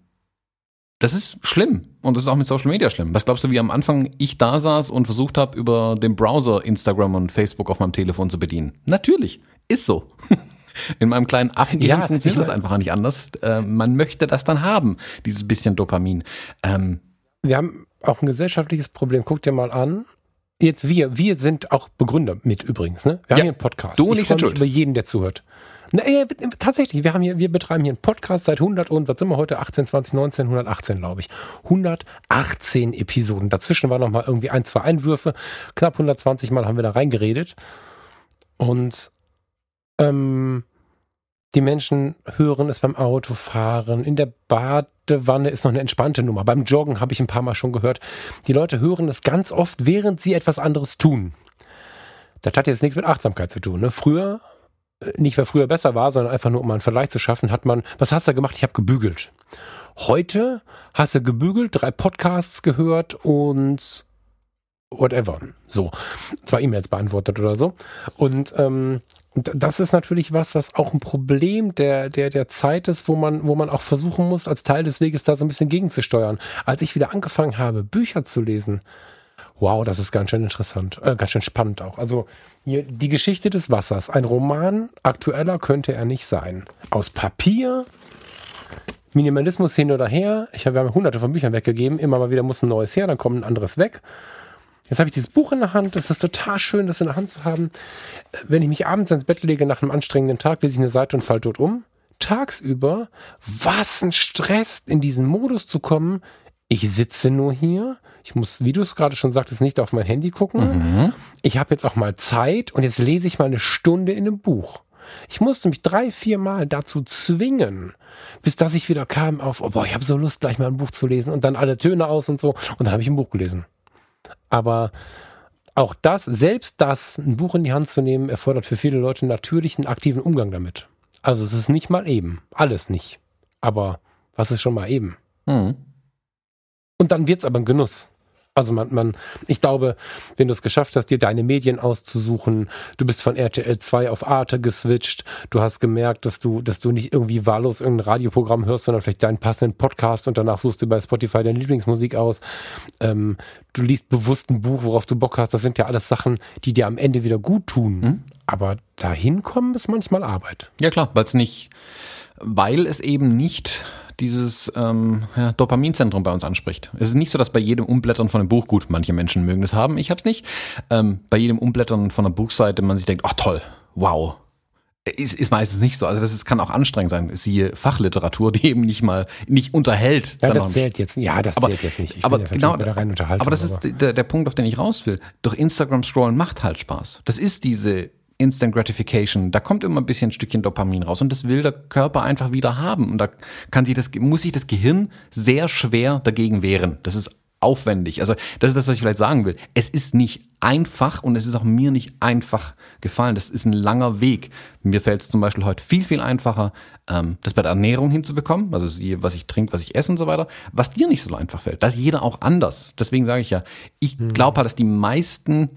das ist schlimm und das ist auch mit Social Media schlimm. Was glaubst du, wie am Anfang ich da saß und versucht habe, über den Browser Instagram und Facebook auf meinem Telefon zu bedienen? Natürlich, ist so. *laughs* In meinem kleinen Affengehirn ja, funktioniert das einfach nicht anders. Äh, man möchte das dann haben, dieses bisschen Dopamin. Ähm, wir haben auch ein gesellschaftliches Problem. Guck dir mal an, jetzt wir, wir sind auch Begründer mit übrigens, ne? Wir haben hier einen Podcast. Du und ich, ich sind schuld. über jeden, der zuhört. Na, äh, tatsächlich, wir haben hier, wir betreiben hier einen Podcast seit 100 und, was sind wir heute? 18, 20, 19, 118, glaube ich. 118 Episoden. Dazwischen waren noch mal irgendwie ein, zwei Einwürfe. Knapp 120 Mal haben wir da reingeredet. Und, ähm, die Menschen hören es beim Autofahren, in der Badewanne ist noch eine entspannte Nummer. Beim Joggen habe ich ein paar Mal schon gehört. Die Leute hören es ganz oft, während sie etwas anderes tun. Das hat jetzt nichts mit Achtsamkeit zu tun. Ne? Früher, äh, nicht weil früher besser war, sondern einfach nur um einen Vergleich zu schaffen, hat man, was hast du gemacht? Ich habe gebügelt. Heute hast du gebügelt, drei Podcasts gehört und whatever. So, zwei E-Mails beantwortet oder so. Und ähm, das ist natürlich was, was auch ein Problem der, der, der Zeit ist, wo man, wo man auch versuchen muss, als Teil des Weges da so ein bisschen gegenzusteuern. Als ich wieder angefangen habe, Bücher zu lesen, wow, das ist ganz schön interessant, äh, ganz schön spannend auch. Also hier, die Geschichte des Wassers, ein Roman, aktueller könnte er nicht sein. Aus Papier, Minimalismus hin oder her. Ich habe, wir haben hunderte von Büchern weggegeben, immer mal wieder muss ein neues her, dann kommt ein anderes weg. Jetzt habe ich dieses Buch in der Hand. Das ist total schön, das in der Hand zu haben. Wenn ich mich abends ins Bett lege nach einem anstrengenden Tag, lese ich eine Seite und fall tot um. Tagsüber, was ein Stress, in diesen Modus zu kommen. Ich sitze nur hier. Ich muss, wie du es gerade schon sagtest, nicht auf mein Handy gucken. Mhm. Ich habe jetzt auch mal Zeit und jetzt lese ich mal eine Stunde in einem Buch. Ich musste mich drei, vier Mal dazu zwingen, bis dass ich wieder kam auf, oh boah, ich habe so Lust, gleich mal ein Buch zu lesen und dann alle Töne aus und so. Und dann habe ich ein Buch gelesen. Aber auch das, selbst das, ein Buch in die Hand zu nehmen, erfordert für viele Leute natürlich einen aktiven Umgang damit. Also es ist nicht mal eben. Alles nicht. Aber was ist schon mal eben? Mhm. Und dann wird es aber ein Genuss. Also man, man, ich glaube, wenn du es geschafft hast, dir deine Medien auszusuchen, du bist von RTL 2 auf Arte geswitcht, du hast gemerkt, dass du, dass du nicht irgendwie wahllos irgendein Radioprogramm hörst, sondern vielleicht deinen passenden Podcast und danach suchst du bei Spotify deine Lieblingsmusik aus. Ähm, du liest bewusst ein Buch, worauf du Bock hast. Das sind ja alles Sachen, die dir am Ende wieder gut tun. Mhm. Aber dahin kommen ist manchmal Arbeit. Ja klar, weil es nicht, weil es eben nicht dieses ähm, ja, Dopaminzentrum bei uns anspricht. Es ist nicht so, dass bei jedem Umblättern von einem Buch, gut, manche Menschen mögen es haben, ich hab's nicht, ähm, bei jedem Umblättern von einer Buchseite man sich denkt, oh toll, wow, ist, ist meistens nicht so. Also das ist, kann auch anstrengend sein. Siehe Fachliteratur, die eben nicht mal nicht unterhält. Ja, das zählt jetzt. Ja, das aber, zählt jetzt nicht. Ich aber ja genau, aber das aber. ist der, der Punkt, auf den ich raus will. Durch Instagram scrollen macht halt Spaß. Das ist diese Instant Gratification. Da kommt immer ein bisschen ein Stückchen Dopamin raus und das will der Körper einfach wieder haben. Und da kann sich das, muss sich das Gehirn sehr schwer dagegen wehren. Das ist aufwendig. Also das ist das, was ich vielleicht sagen will. Es ist nicht einfach und es ist auch mir nicht einfach gefallen. Das ist ein langer Weg. Mir fällt es zum Beispiel heute viel, viel einfacher, ähm, das bei der Ernährung hinzubekommen. Also was ich trinke, was ich esse und so weiter. Was dir nicht so einfach fällt. Das ist jeder auch anders. Deswegen sage ich ja, ich hm. glaube halt, dass die meisten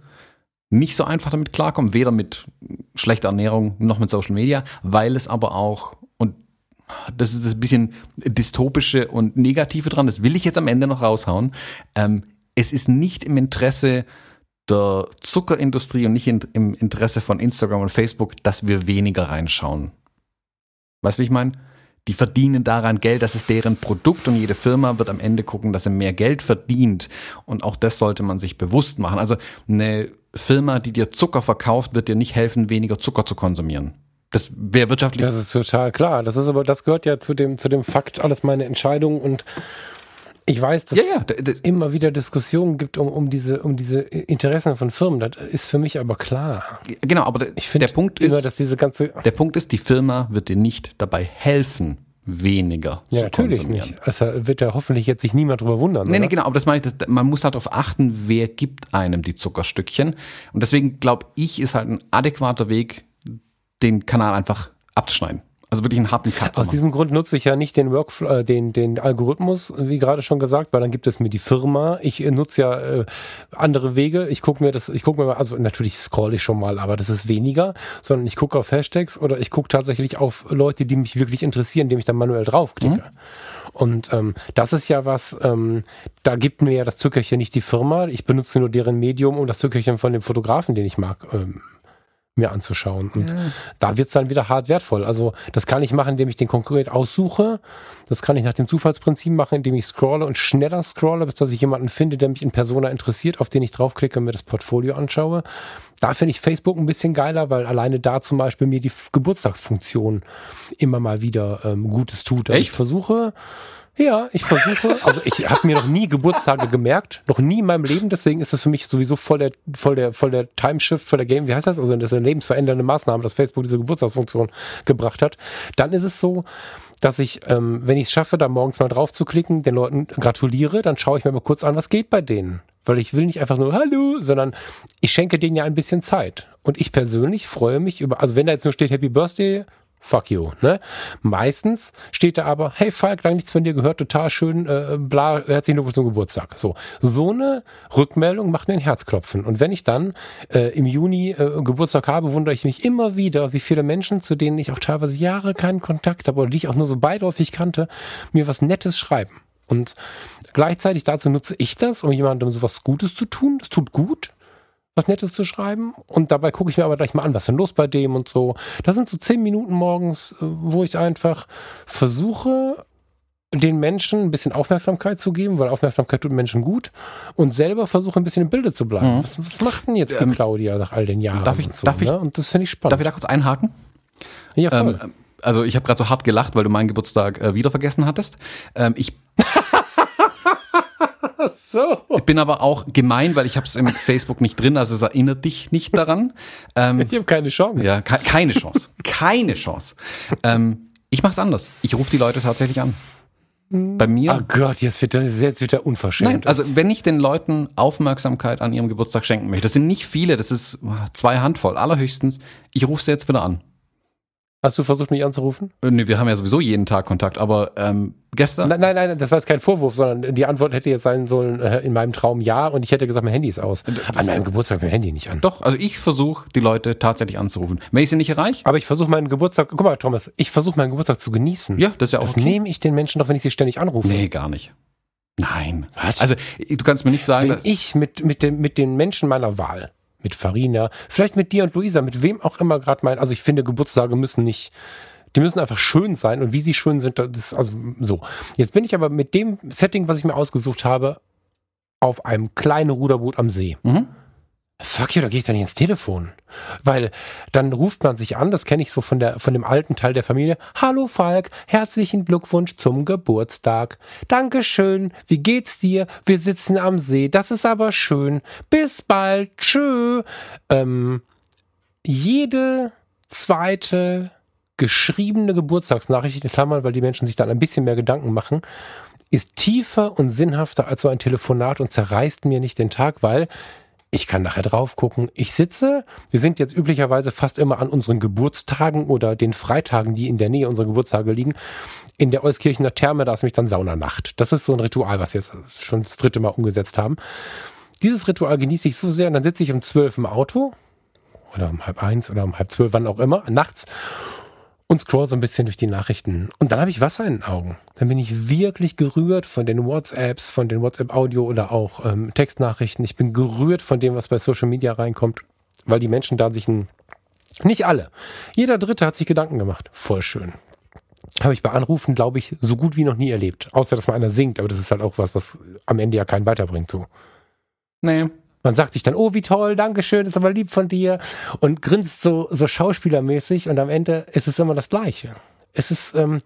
nicht so einfach damit klarkommen, weder mit schlechter Ernährung noch mit Social Media, weil es aber auch, und das ist das bisschen dystopische und negative dran, das will ich jetzt am Ende noch raushauen, ähm, es ist nicht im Interesse der Zuckerindustrie und nicht in, im Interesse von Instagram und Facebook, dass wir weniger reinschauen. Weißt du, wie ich meine? Die verdienen daran Geld, das ist deren Produkt und jede Firma wird am Ende gucken, dass er mehr Geld verdient. Und auch das sollte man sich bewusst machen. Also eine Firma, die dir Zucker verkauft, wird dir nicht helfen, weniger Zucker zu konsumieren. Das wäre wirtschaftlich. Das ist total klar. Das ist aber, das gehört ja zu dem, zu dem Fakt, alles meine Entscheidungen und ich weiß, dass ja, ja. es immer wieder Diskussionen gibt um, um diese, um diese Interessen von Firmen. Das ist für mich aber klar. Genau, aber ich der Punkt immer, ist, dass diese ganze der Punkt ist, die Firma wird dir nicht dabei helfen, weniger ja, natürlich konsumieren. nicht. Also wird ja hoffentlich jetzt sich niemand drüber wundern. Nee, nee, genau, aber das meine ich, das, man muss halt darauf achten, wer gibt einem die Zuckerstückchen. Und deswegen glaube ich, ist halt ein adäquater Weg, den Kanal einfach abzuschneiden. Also wirklich einen harten Cut. Aus diesem Grund nutze ich ja nicht den Workflow, äh, den, den Algorithmus, wie gerade schon gesagt, weil dann gibt es mir die Firma. Ich äh, nutze ja äh, andere Wege. Ich gucke mir das, ich gucke mir mal, also natürlich scroll ich schon mal, aber das ist weniger, sondern ich gucke auf Hashtags oder ich gucke tatsächlich auf Leute, die mich wirklich interessieren, indem ich dann manuell draufklicke. Mhm. Und ähm, das ist ja was, ähm, da gibt mir ja das Zuckerchen nicht die Firma. Ich benutze nur deren Medium und das Zuckerchen von dem Fotografen, den ich mag, ähm, mir anzuschauen. Und ja. da wird's dann wieder hart wertvoll. Also das kann ich machen, indem ich den konkret aussuche. Das kann ich nach dem Zufallsprinzip machen, indem ich scrolle und schneller scrolle, bis dass ich jemanden finde, der mich in Persona interessiert, auf den ich draufklicke und mir das Portfolio anschaue. Da finde ich Facebook ein bisschen geiler, weil alleine da zum Beispiel mir die Geburtstagsfunktion immer mal wieder ähm, Gutes tut. Also ich versuche ja, ich versuche. *laughs* Also ich habe mir noch nie Geburtstage gemerkt, noch nie in meinem Leben. Deswegen ist es für mich sowieso voll der, voll der, voll der Timeshift, voll der Game. Wie heißt das? Also das ist eine lebensverändernde Maßnahme, dass Facebook diese Geburtstagsfunktion gebracht hat. Dann ist es so, dass ich, ähm, wenn ich es schaffe, da morgens mal drauf zu klicken, den Leuten gratuliere, dann schaue ich mir mal kurz an, was geht bei denen. Weil ich will nicht einfach nur Hallo, sondern ich schenke denen ja ein bisschen Zeit. Und ich persönlich freue mich über, also wenn da jetzt nur steht Happy Birthday, fuck you. Ne? Meistens steht da aber, hey Falk, lange nichts von dir gehört, total schön, äh, bla, herzlichen Glückwunsch zum Geburtstag. So, so eine Rückmeldung macht mir ein Herzklopfen. Und wenn ich dann äh, im Juni äh, Geburtstag habe, wundere ich mich immer wieder, wie viele Menschen, zu denen ich auch teilweise Jahre keinen Kontakt habe oder die ich auch nur so beiläufig kannte, mir was Nettes schreiben. Und gleichzeitig dazu nutze ich das, um jemandem sowas Gutes zu tun. Das tut gut was Nettes zu schreiben. Und dabei gucke ich mir aber gleich mal an, was ist denn los bei dem und so. Das sind so zehn Minuten morgens, äh, wo ich einfach versuche, den Menschen ein bisschen Aufmerksamkeit zu geben, weil Aufmerksamkeit tut Menschen gut und selber versuche ein bisschen im Bilde zu bleiben. Mhm. Was, was, macht denn jetzt die ähm, Claudia nach all den Jahren? Darf ich, und so, darf ich, ne? Und das finde ich spannend. Darf ich da kurz einhaken? Ja, voll. Ähm, also ich habe gerade so hart gelacht, weil du meinen Geburtstag äh, wieder vergessen hattest. Ähm, ich *laughs* *laughs* so. Ich bin aber auch gemein, weil ich habe es im Facebook nicht drin, also es erinnert dich nicht daran. Ähm, ich habe keine Chance. Ja, ke keine Chance. keine Chance. Ähm, ich mache es anders. Ich rufe die Leute tatsächlich an. Bei mir. Oh Gott, jetzt wird er, jetzt er unverschämt. Nein, also wenn ich den Leuten Aufmerksamkeit an ihrem Geburtstag schenken möchte, das sind nicht viele, das ist zwei Handvoll, allerhöchstens, ich rufe sie jetzt wieder an. Hast du versucht, mich anzurufen? Äh, nee, wir haben ja sowieso jeden Tag Kontakt, aber ähm, gestern. Nein, nein, nein, das war jetzt kein Vorwurf, sondern die Antwort hätte jetzt sein sollen, äh, in meinem Traum ja, und ich hätte gesagt, mein Handy ist aus. An meinem Geburtstag mein Handy nicht an. Doch, also ich versuche, die Leute tatsächlich anzurufen. Wenn ich sie nicht erreiche, Aber ich versuche meinen Geburtstag, guck mal, Thomas, ich versuche meinen Geburtstag zu genießen. ja, das ist ja auch Das okay. nehme ich den Menschen doch, wenn ich sie ständig anrufe. Nee, gar nicht. Nein. Was? Also, du kannst mir nicht sagen, Wenn dass, ich mit, mit, dem, mit den Menschen meiner Wahl, mit Farina, vielleicht mit dir und Luisa, mit wem auch immer gerade mein, also ich finde, Geburtstage müssen nicht, die müssen einfach schön sein und wie sie schön sind, das ist also so. Jetzt bin ich aber mit dem Setting, was ich mir ausgesucht habe, auf einem kleinen Ruderboot am See. Mhm. Fuck you, da gehe ich dann nicht ins Telefon. Weil dann ruft man sich an, das kenne ich so von, der, von dem alten Teil der Familie. Hallo Falk, herzlichen Glückwunsch zum Geburtstag. Dankeschön, wie geht's dir? Wir sitzen am See, das ist aber schön. Bis bald, tschö. Ähm, jede zweite geschriebene Geburtstagsnachricht, in Klammern, weil die Menschen sich dann ein bisschen mehr Gedanken machen, ist tiefer und sinnhafter als so ein Telefonat und zerreißt mir nicht den Tag, weil ich kann nachher drauf gucken. Ich sitze, wir sind jetzt üblicherweise fast immer an unseren Geburtstagen oder den Freitagen, die in der Nähe unserer Geburtstage liegen, in der Euskirchener Therme, da ist nämlich dann Saunanacht. Das ist so ein Ritual, was wir jetzt schon das dritte Mal umgesetzt haben. Dieses Ritual genieße ich so sehr und dann sitze ich um zwölf im Auto oder um halb eins oder um halb zwölf, wann auch immer, nachts und scroll so ein bisschen durch die Nachrichten. Und dann habe ich Wasser in den Augen. Dann bin ich wirklich gerührt von den WhatsApps, von den WhatsApp-Audio oder auch ähm, Textnachrichten. Ich bin gerührt von dem, was bei Social Media reinkommt, weil die Menschen da sich ein, nicht alle, jeder Dritte hat sich Gedanken gemacht. Voll schön. Habe ich bei Anrufen, glaube ich, so gut wie noch nie erlebt. Außer, dass mal einer singt, aber das ist halt auch was, was am Ende ja keinen weiterbringt. So. nee. Man sagt sich dann, oh, wie toll, Dankeschön, ist aber lieb von dir und grinst so, so schauspielermäßig und am Ende ist es immer das Gleiche. Es ist, ähm,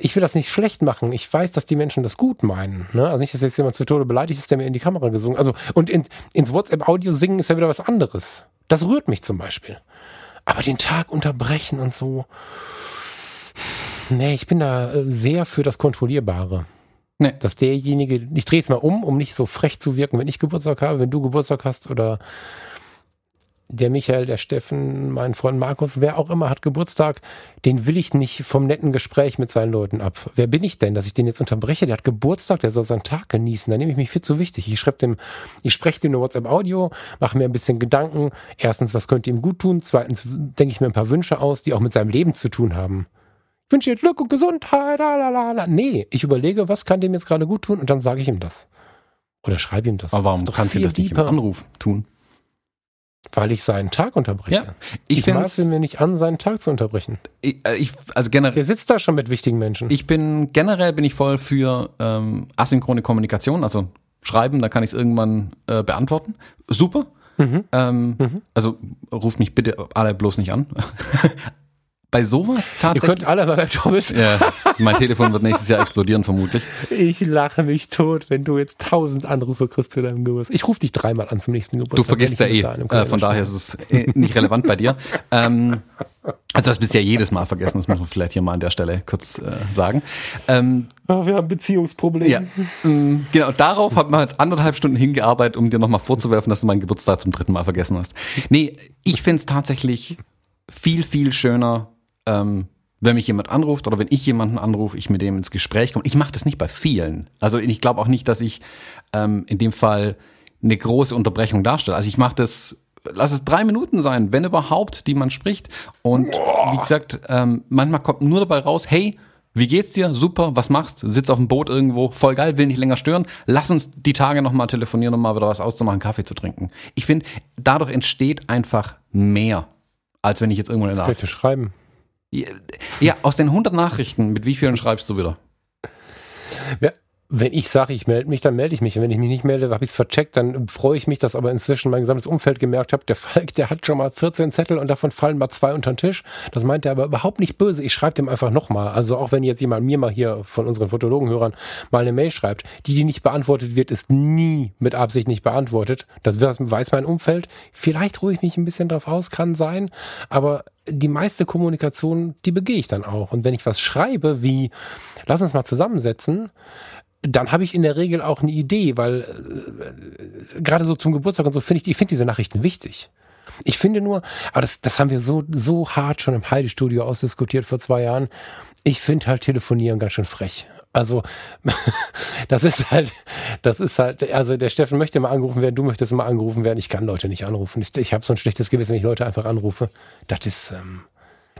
ich will das nicht schlecht machen. Ich weiß, dass die Menschen das gut meinen. Ne? Also nicht, dass jetzt jemand zu Tode beleidigt ist, der mir in die Kamera gesungen. Also, und in, ins WhatsApp-Audio singen ist ja wieder was anderes. Das rührt mich zum Beispiel. Aber den Tag unterbrechen und so. Nee, ich bin da äh, sehr für das Kontrollierbare. Nee. Dass derjenige, ich drehe es mal um, um nicht so frech zu wirken, wenn ich Geburtstag habe, wenn du Geburtstag hast oder der Michael, der Steffen, mein Freund Markus, wer auch immer hat Geburtstag, den will ich nicht vom netten Gespräch mit seinen Leuten ab. Wer bin ich denn, dass ich den jetzt unterbreche? Der hat Geburtstag, der soll seinen Tag genießen. Da nehme ich mich viel zu wichtig. Ich schreibe dem, ich spreche dem eine WhatsApp-Audio, mache mir ein bisschen Gedanken. Erstens, was könnte ihm gut tun? Zweitens, denke ich mir ein paar Wünsche aus, die auch mit seinem Leben zu tun haben. Ich wünsche dir Glück und Gesundheit. Lalalala. Nee, ich überlege, was kann dem jetzt gerade gut tun und dann sage ich ihm das. Oder schreibe ihm das. Aber warum doch kannst du das nicht im. Anruf tun? Weil ich seinen Tag unterbreche. Ja, ich Ich, maße mir nicht an, seinen Tag zu unterbrechen. ich, äh, ich, also generell, Der sitzt da schon mit wichtigen Menschen. ich bin, generell bin ich voll für ähm, asynchrone Kommunikation, also schreiben, da kann ich es irgendwann äh, beantworten. Super. Mhm. Ähm, Also ruft mich bitte alle bloß nicht an. Bei sowas Ihr tatsächlich. könnt alle bei Thomas. ja, mein Telefon wird nächstes Jahr explodieren, vermutlich. Ich lache mich tot, wenn du jetzt tausend Anrufe kriegst zu deinem Geburtstag. Ich rufe dich dreimal an zum nächsten Geburtstag. Du vergisst ja eh. im Äh, von daher ist es eh nicht relevant bei dir. *laughs* Ähm, also das bist ja jedes Mal vergessen, das muss man vielleicht hier mal an der Stelle kurz äh, sagen. Ähm. Oh, wir haben Beziehungsprobleme. ja, ähm, genau, darauf hat man jetzt anderthalb Stunden hingearbeitet, um dir nochmal vorzuwerfen, dass du meinen Geburtstag zum dritten Mal vergessen hast. Nee, ich find's tatsächlich viel, viel schöner, ähm, wenn mich jemand anruft oder wenn ich jemanden anrufe, ich mit dem ins Gespräch komme. Ich mache das nicht bei vielen. Also ich glaube auch nicht, dass ich ähm, in dem Fall eine große Unterbrechung darstelle. Also ich mache das, lass es drei Minuten sein, wenn überhaupt, die man spricht. Und wie gesagt, ähm, manchmal kommt nur dabei raus, hey, wie geht's dir? Super, was machst? Sitz auf dem Boot irgendwo, voll geil, will nicht länger stören. Lass uns die Tage nochmal telefonieren, um mal wieder was auszumachen, Kaffee zu trinken. Ich finde, dadurch entsteht einfach mehr, als wenn ich jetzt irgendwo eine Nachricht. Bitte schreiben. Ja, aus den 100 Nachrichten, mit wie vielen schreibst du wieder? Ja, wenn ich sage, ich melde mich, dann melde ich mich. Und wenn ich mich nicht melde, habe ich es vercheckt, dann freue ich mich, dass aber inzwischen mein gesamtes Umfeld gemerkt habe, der Falk, der hat schon mal 14 Zettel und davon fallen mal zwei unter den Tisch. Das meint er aber überhaupt nicht böse. Ich schreibe dem einfach nochmal. Also auch wenn jetzt jemand mir mal hier von unseren Fotologenhörern mal eine Mail schreibt, die, die nicht beantwortet wird, ist nie mit Absicht nicht beantwortet. Das weiß mein Umfeld. Vielleicht ruhe ich mich ein bisschen drauf aus, kann sein. Aber die meiste Kommunikation, die begehe ich dann auch. Und wenn ich was schreibe, wie, lass uns mal zusammensetzen, dann habe ich in der Regel auch eine Idee, weil äh, gerade so zum Geburtstag und so finde ich, ich finde diese Nachrichten wichtig. Ich finde nur, aber das, das haben wir so, so hart schon im Heidi-Studio ausdiskutiert vor zwei Jahren. Ich finde halt Telefonieren ganz schön frech. Also, *laughs* das ist halt, das ist halt, also der Steffen möchte mal angerufen werden, du möchtest mal angerufen werden. Ich kann Leute nicht anrufen. Ich, habe so ein schlechtes Gewissen, wenn ich Leute einfach anrufe. Das ist, ähm,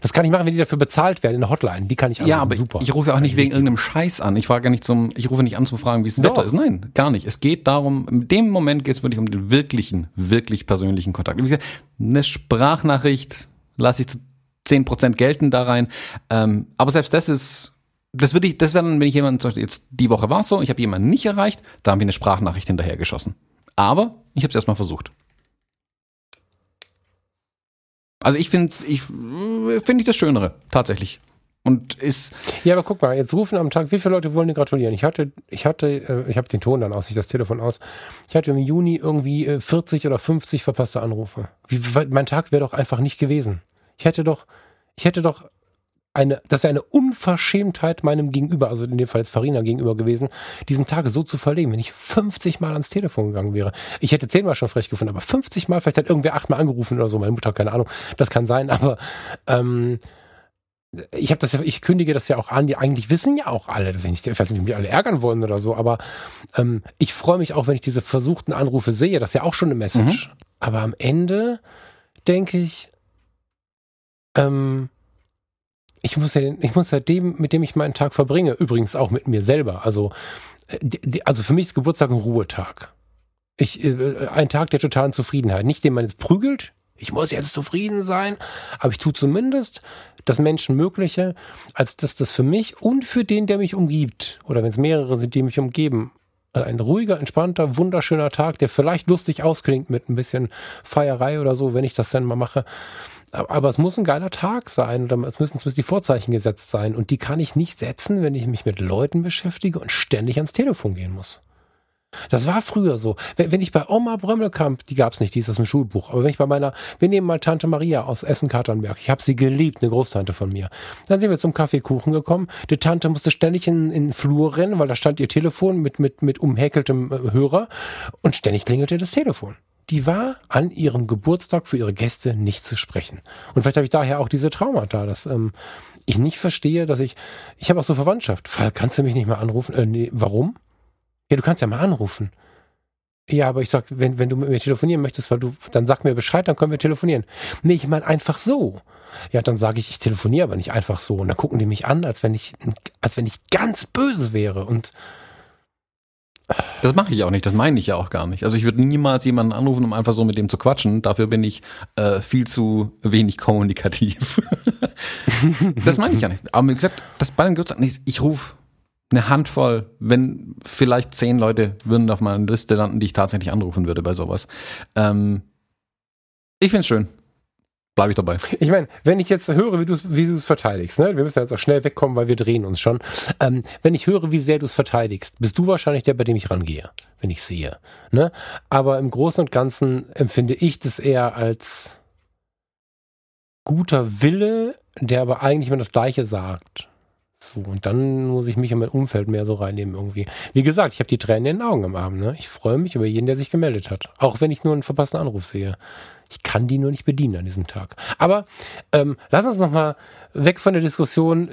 das kann ich machen, wenn die dafür bezahlt werden in der Hotline. Die kann ich anrufen. Ja, aber Super. ich rufe auch nicht wegen irgendeinem Scheiß an. Ich frage nicht zum, ich rufe nicht an zu fragen, wie es Wetter ist. Nein, gar nicht. Es geht darum, in dem Moment geht es wirklich um den wirklichen, wirklich persönlichen Kontakt. Eine Sprachnachricht lasse ich zu zehn Prozent gelten da rein. Ähm, aber selbst das ist das würde ich, das wäre dann, wenn ich jemanden, zum Beispiel jetzt die Woche war es so, ich habe jemanden nicht erreicht, da haben wir eine Sprachnachricht hinterhergeschossen. Aber ich habe es erstmal versucht. Also ich finde ich finde ich das Schönere, tatsächlich. Und ist. Ja, aber guck mal, jetzt rufen am Tag, wie viele Leute wollen dir gratulieren? Ich hatte, ich hatte, äh, ich habe den Ton dann aus, ich das Telefon aus. Ich hatte im Juni irgendwie 40 äh, oder 50 verpasste Anrufe. Wie, mein Tag wäre doch einfach nicht gewesen. Ich hätte doch, ich hätte doch eine, das wäre eine Unverschämtheit meinem Gegenüber, also in dem Fall jetzt Farina gegenüber gewesen, diesen Tage so zu verlegen, wenn ich 50 Mal ans Telefon gegangen wäre. Ich hätte zehnmal schon frech gefunden, aber 50 Mal, vielleicht hat irgendwer achtmal angerufen oder so, meine Mutter, keine Ahnung, das kann sein, aber ähm, ich habe das ja, ich kündige das ja auch an, die eigentlich wissen ja auch alle, dass ich nicht, ich weiß nicht, ob mich alle ärgern wollen oder so, aber ähm, ich freue mich auch, wenn ich diese versuchten Anrufe sehe, das ist ja auch schon eine Message. Mhm. Aber am Ende denke ich, ähm, ich muss ja, ich muss ja dem, mit dem ich meinen Tag verbringe, übrigens auch mit mir selber. Also, äh, also für mich ist Geburtstag ein Ruhetag. Ich, äh, ein Tag der totalen Zufriedenheit. Nicht den man jetzt prügelt, ich muss jetzt zufrieden sein, aber ich tue zumindest das Menschenmögliche, als dass das für mich und für den, der mich umgibt, oder wenn es mehrere sind, die mich umgeben, also ein ruhiger, entspannter, wunderschöner Tag, der vielleicht lustig ausklingt mit ein bisschen Feierei oder so, wenn ich das dann mal mache aber es muss ein geiler Tag sein oder es müssen zumindest die Vorzeichen gesetzt sein. Und die kann ich nicht setzen, wenn ich mich mit Leuten beschäftige und ständig ans Telefon gehen muss. Das war früher so. Wenn, ich bei Oma Brömmelkamp, die gab es nicht, die ist aus dem Schulbuch, aber wenn ich bei meiner, wir nehmen mal Tante Maria aus Essen-Katernberg, ich habe sie geliebt, eine Großtante von mir. Dann sind wir zum Kaffeekuchen gekommen. Die Tante musste ständig in, in den Flur rennen, weil da stand ihr Telefon mit, mit, mit umhäkeltem äh, Hörer und ständig klingelte das Telefon die war an ihrem Geburtstag für ihre Gäste nicht zu sprechen. Und vielleicht habe ich daher auch diese Traumata, dass ähm, ich nicht verstehe, dass ich, ich habe auch so Verwandtschaft. Fall, kannst du mich nicht mal anrufen? Äh, nee, warum? Ja, du kannst ja mal anrufen. Ja, aber ich sag, wenn, wenn du mit mir telefonieren möchtest, weil du, dann sag mir Bescheid, dann können wir telefonieren. Nee, ich meine einfach so. Ja, dann sage ich, ich telefoniere aber nicht einfach so. Und dann gucken die mich an, als wenn ich, als wenn ich ganz böse wäre. Und das mache ich auch nicht, das meine ich ja auch gar nicht. Also ich würde niemals jemanden anrufen, um einfach so mit dem zu quatschen. Dafür bin ich äh, viel zu wenig kommunikativ. *laughs* das meine ich ja nicht. Aber wie gesagt, das bei den Geburtstag, ich rufe eine Handvoll, wenn vielleicht zehn Leute würden auf meiner Liste landen, die ich tatsächlich anrufen würde bei sowas. Ähm, ich finde es schön bleibe ich dabei. Ich meine, wenn ich jetzt höre, wie du wie es verteidigst, ne? wir müssen jetzt auch schnell wegkommen, weil wir drehen uns schon. Ähm, wenn ich höre, wie sehr du es verteidigst, bist du wahrscheinlich der, bei dem ich rangehe, wenn ich sehe. Ne? Aber im Großen und Ganzen empfinde ich das eher als guter Wille, der aber eigentlich immer das Gleiche sagt. So, und dann muss ich mich in mein Umfeld mehr so reinnehmen irgendwie. Wie gesagt, ich habe die Tränen in den Augen am Abend. Ne? Ich freue mich über jeden, der sich gemeldet hat. Auch wenn ich nur einen verpassten Anruf sehe. Ich kann die nur nicht bedienen an diesem Tag. Aber ähm, lass uns nochmal weg von der Diskussion.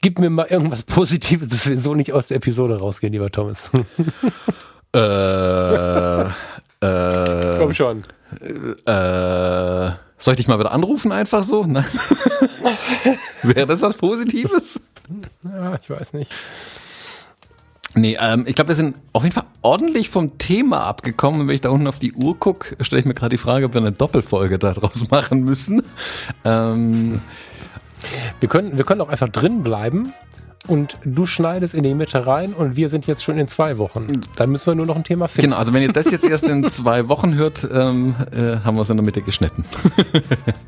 Gib mir mal irgendwas Positives, dass wir so nicht aus der Episode rausgehen, lieber Thomas. *laughs* äh, äh, Komm schon. Äh, soll ich dich mal wieder anrufen einfach so? Nein. *laughs* Wäre das was Positives? Ja, ich weiß nicht. Nee, ähm, ich glaube, wir sind auf jeden Fall ordentlich vom Thema abgekommen. wenn ich da unten auf die Uhr gucke, stelle ich mir gerade die Frage, ob wir eine Doppelfolge daraus *laughs* machen müssen. Ähm, wir, können, wir können auch einfach drin bleiben und du schneidest in die Mitte rein und wir sind jetzt schon in zwei Wochen. Dann müssen wir nur noch ein Thema finden. Genau, also wenn ihr das jetzt erst in *laughs* zwei Wochen hört, ähm, äh, haben wir es in der Mitte geschnitten.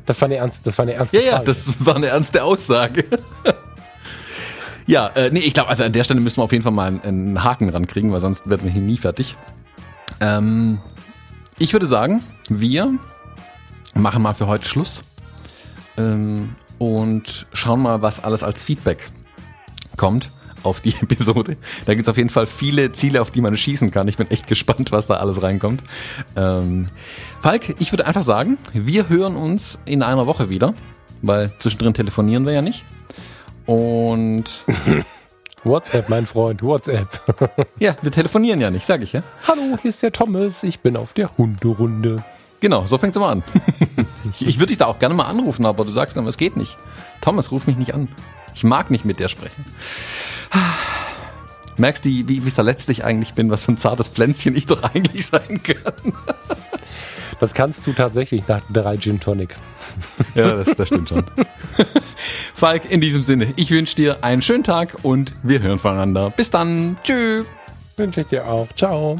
das war eine ernste, das war eine ernste ja, Frage. Ja, das war eine ernste Aussage. Ja, äh, nee, ich glaube, also an der Stelle müssen wir auf jeden Fall mal einen, einen Haken rankriegen, weil sonst werden wir hier nie fertig. Ähm, ich würde sagen, wir machen mal für heute Schluss ähm, und schauen mal, was alles als Feedback kommt. auf die *laughs* Episode. Da gibt es auf jeden Fall viele Ziele, auf die man schießen kann. Ich bin echt gespannt, was da alles reinkommt. Ähm, Falk, ich würde einfach sagen, wir hören uns in einer Woche wieder, weil zwischendrin telefonieren wir ja nicht. Und *laughs* WhatsApp, mein Freund, WhatsApp. ja, wir telefonieren ja nicht, sag ich ja. Hallo, hier ist der Thomas, ich bin auf der Hunderunde. Genau, so fängt's immer an. *laughs* ich würde dich da auch gerne mal anrufen, aber du sagst dann, es geht nicht. Thomas, ruf mich nicht an. Ich mag nicht mit dir sprechen. Merkst du, wie, wie verletzt ich eigentlich bin, was für ein zartes Pflänzchen ich doch eigentlich sein kann? Das kannst du tatsächlich nach drei Gin Tonic. *laughs* Ja, das, das stimmt schon. *laughs* Falk, in diesem Sinne, ich wünsche dir einen schönen Tag und wir hören voneinander. Bis dann. Tschüss. Wünsche ich dir auch. Ciao.